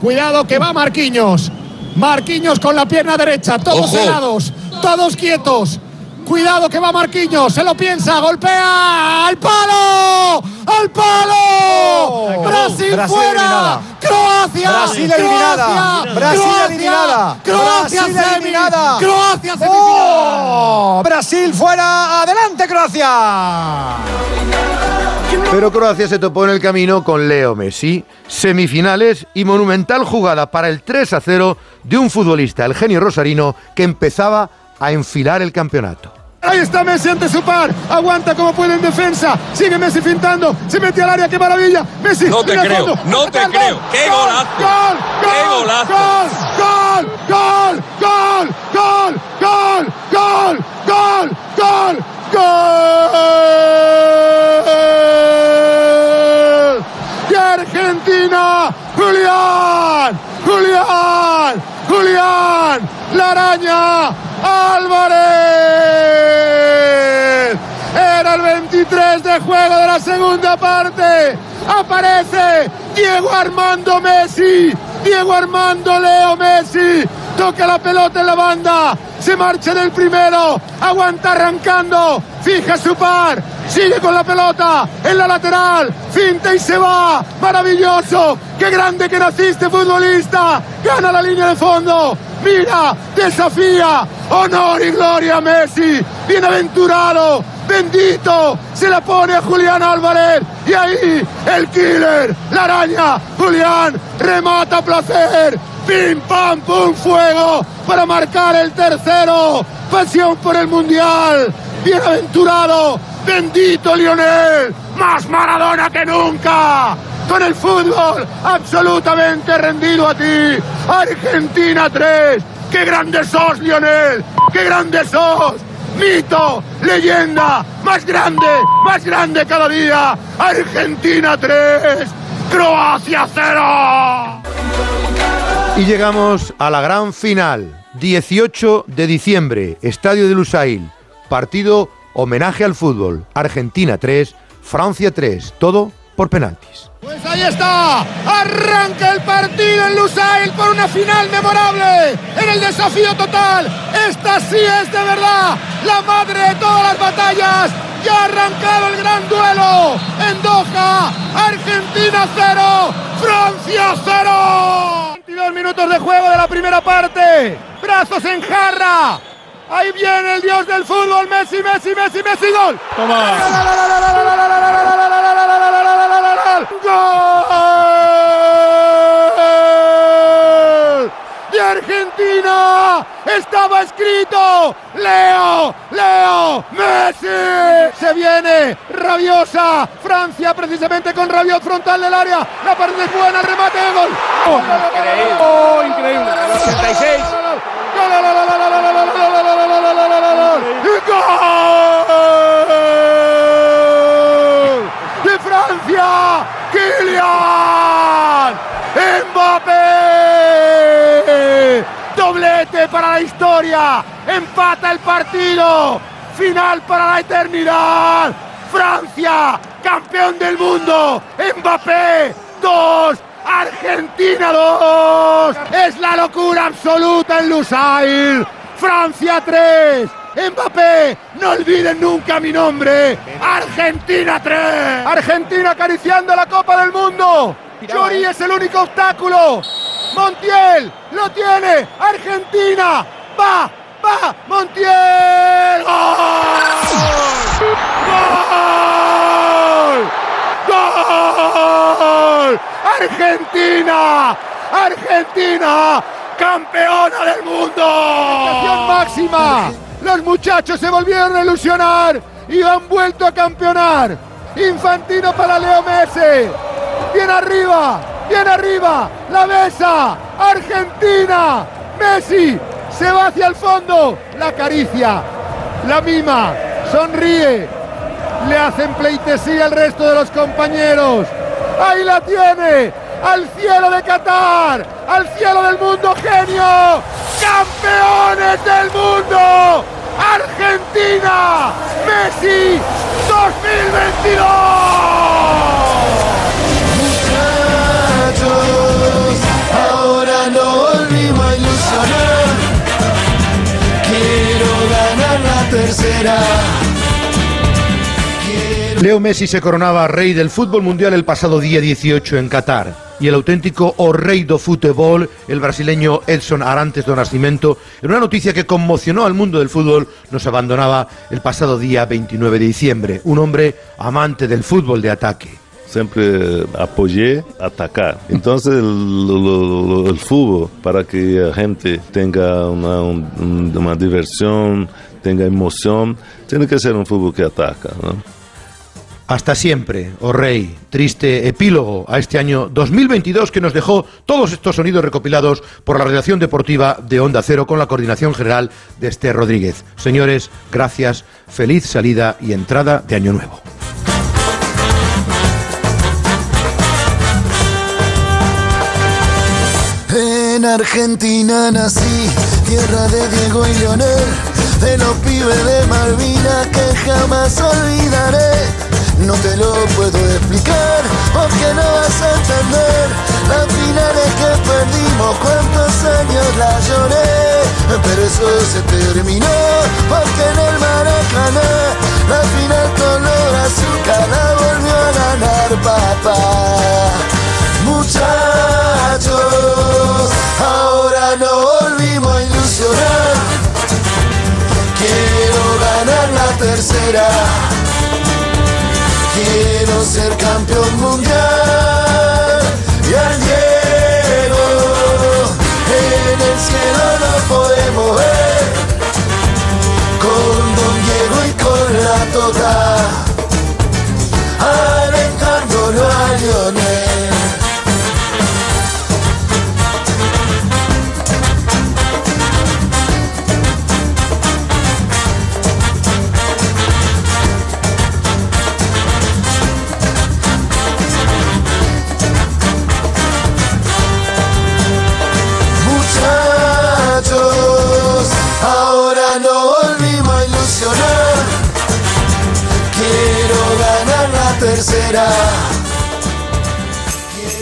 Cuidado que va Marquinhos. Marquinhos con la pierna derecha. Todos Ojo. helados. Todos quietos. Cuidado que va Marquinhos. Se lo piensa. Golpea. ¡Al palo! ¡Al palo! Brasil, Oh, Brasil fuera. eliminada. Croacia. Brasil Croacia, eliminada. Brasil Croacia, eliminada. Croacia Brasil semi. eliminada. Croacia semifinal. ¡Oh! Brasil fuera. Adelante, Croacia. Pero Croacia se topó en el camino con Leo Messi. Semifinales y monumental jugada para el 3 a 0 de un futbolista, el genio rosarino, que empezaba a enfilar el campeonato. Ahí está Messi ante su par. Aguanta como puede en defensa. Sigue Messi fintando. Se mete al área. ¡Qué maravilla! Messi. No te creo, fondo. no te Gol, creo. ¡Qué gol, golazo! ¡Gol! ¡Qué gol, golazo! ¡Gol! ¡Gol! ¡Gol! ¡Gol! ¡Gol! ¡Gol! ¡Gol! ¡Gol! ¡Gol! ¡Y Argentina! ¡Julián! ¡Julián! ¡Julián! ¡La araña! ¡Álvarez! Era el 23 de juego de la segunda parte. Aparece Diego Armando Messi. Diego Armando Leo Messi. Toca la pelota en la banda. Se marcha del primero. Aguanta arrancando. Fija su par. sigue con la pelota en la lateral, finta y se va, maravilloso, qué grande que naciste futbolista, gana la línea de fondo, mira, desafía, honor y gloria a Messi, bienaventurado, bendito, se la pone a Julián Álvarez. Y ahí el killer, la araña, Julián, remata placer, pim pam pum fuego para marcar el tercero, pasión por el mundial, bienaventurado, bendito Lionel, más Maradona que nunca. Con el fútbol absolutamente rendido a ti. Argentina 3. ¡Qué grande sos, Lionel! ¡Qué grande sos! Mito, leyenda, más grande, más grande cada día. Argentina 3. Croacia 0. Y llegamos a la gran final. 18 de diciembre, Estadio de Lusail. Partido homenaje al fútbol. Argentina 3, Francia 3. Todo por penaltis. Pues ahí está, arranca el partido en Lusail por una final memorable, en el desafío total. Esta sí es de verdad la madre de todas las batallas. Ya ha arrancado el gran duelo en Doha. Argentina 0, Francia 0. 22 minutos de juego de la primera parte. Brazos en jarra. Ahí viene el dios del fútbol, Messi, Messi, Messi, Messi, gol. ¡Gol! De Argentina estaba escrito Leo, Leo, Messi. Se viene rabiosa Francia precisamente con Rabiot frontal del área. La parte es buena, el remate de gol. Oh, increíble. El 86. ¡Gol! ¡De Francia! ¡Kylian! ¡Mbappé! ¡Doblete para la historia! ¡Empata el partido! ¡Final para la eternidad! ¡Francia! ¡Campeón del mundo! ¡Mbappé! ¡Dos! Argentina 2. Es la locura absoluta en Lusail. Francia 3. Mbappé, no olviden nunca mi nombre. Argentina 3. Argentina acariciando la Copa del Mundo. Yuri es el único obstáculo. Montiel lo tiene. Argentina va, va. Montiel. ¡Gol! ¡Gol! ¡Argentina! ¡Argentina! ¡Campeona del mundo! máxima! Los muchachos se volvieron a ilusionar y han vuelto a campeonar. Infantino para Leo Messi. Bien arriba, bien arriba. La besa. Argentina. Messi se va hacia el fondo. La acaricia. La mima. Sonríe. Le hacen pleitesía al resto de los compañeros. Ahí la tiene. Al cielo de Qatar. Al cielo del mundo genio. Campeones del mundo. Argentina. Messi 2022. ahora no volvimos a ilusionar. Quiero ganar la tercera. Leo Messi se coronaba rey del fútbol mundial el pasado día 18 en Qatar. Y el auténtico o rey do fútbol, el brasileño Edson Arantes do Nascimento, en una noticia que conmocionó al mundo del fútbol, nos abandonaba el pasado día 29 de diciembre. Un hombre amante del fútbol de ataque. Siempre apoyé atacar. Entonces el, fútbol, para que la gente tenga una, un- una diversión, tenga emoción, tiene que ser un fútbol que ataca. Hasta siempre, oh rey, triste epílogo a este año 2022 que nos dejó todos estos sonidos recopilados por la redacción deportiva de Onda Cero con la coordinación general de Esther Rodríguez. Señores, gracias, feliz salida y entrada de Año Nuevo. En Argentina nací, tierra de Diego y Leonel, de los pibes de Malvina que jamás olvidaré. No te lo puedo explicar, porque no vas a entender las finales que perdimos, cuántos años la lloré, pero es eso se terminó, porque en el Maracaná la final color azúcar la volvió a ganar papá. Muchachos, ahora no volvimos a ilusionar. Quiero ganar la tercera. Quiero ser campeón mundial. Y al Diego en el cielo lo podemos ver. Con Don Diego y con la Tota. Ilusionar.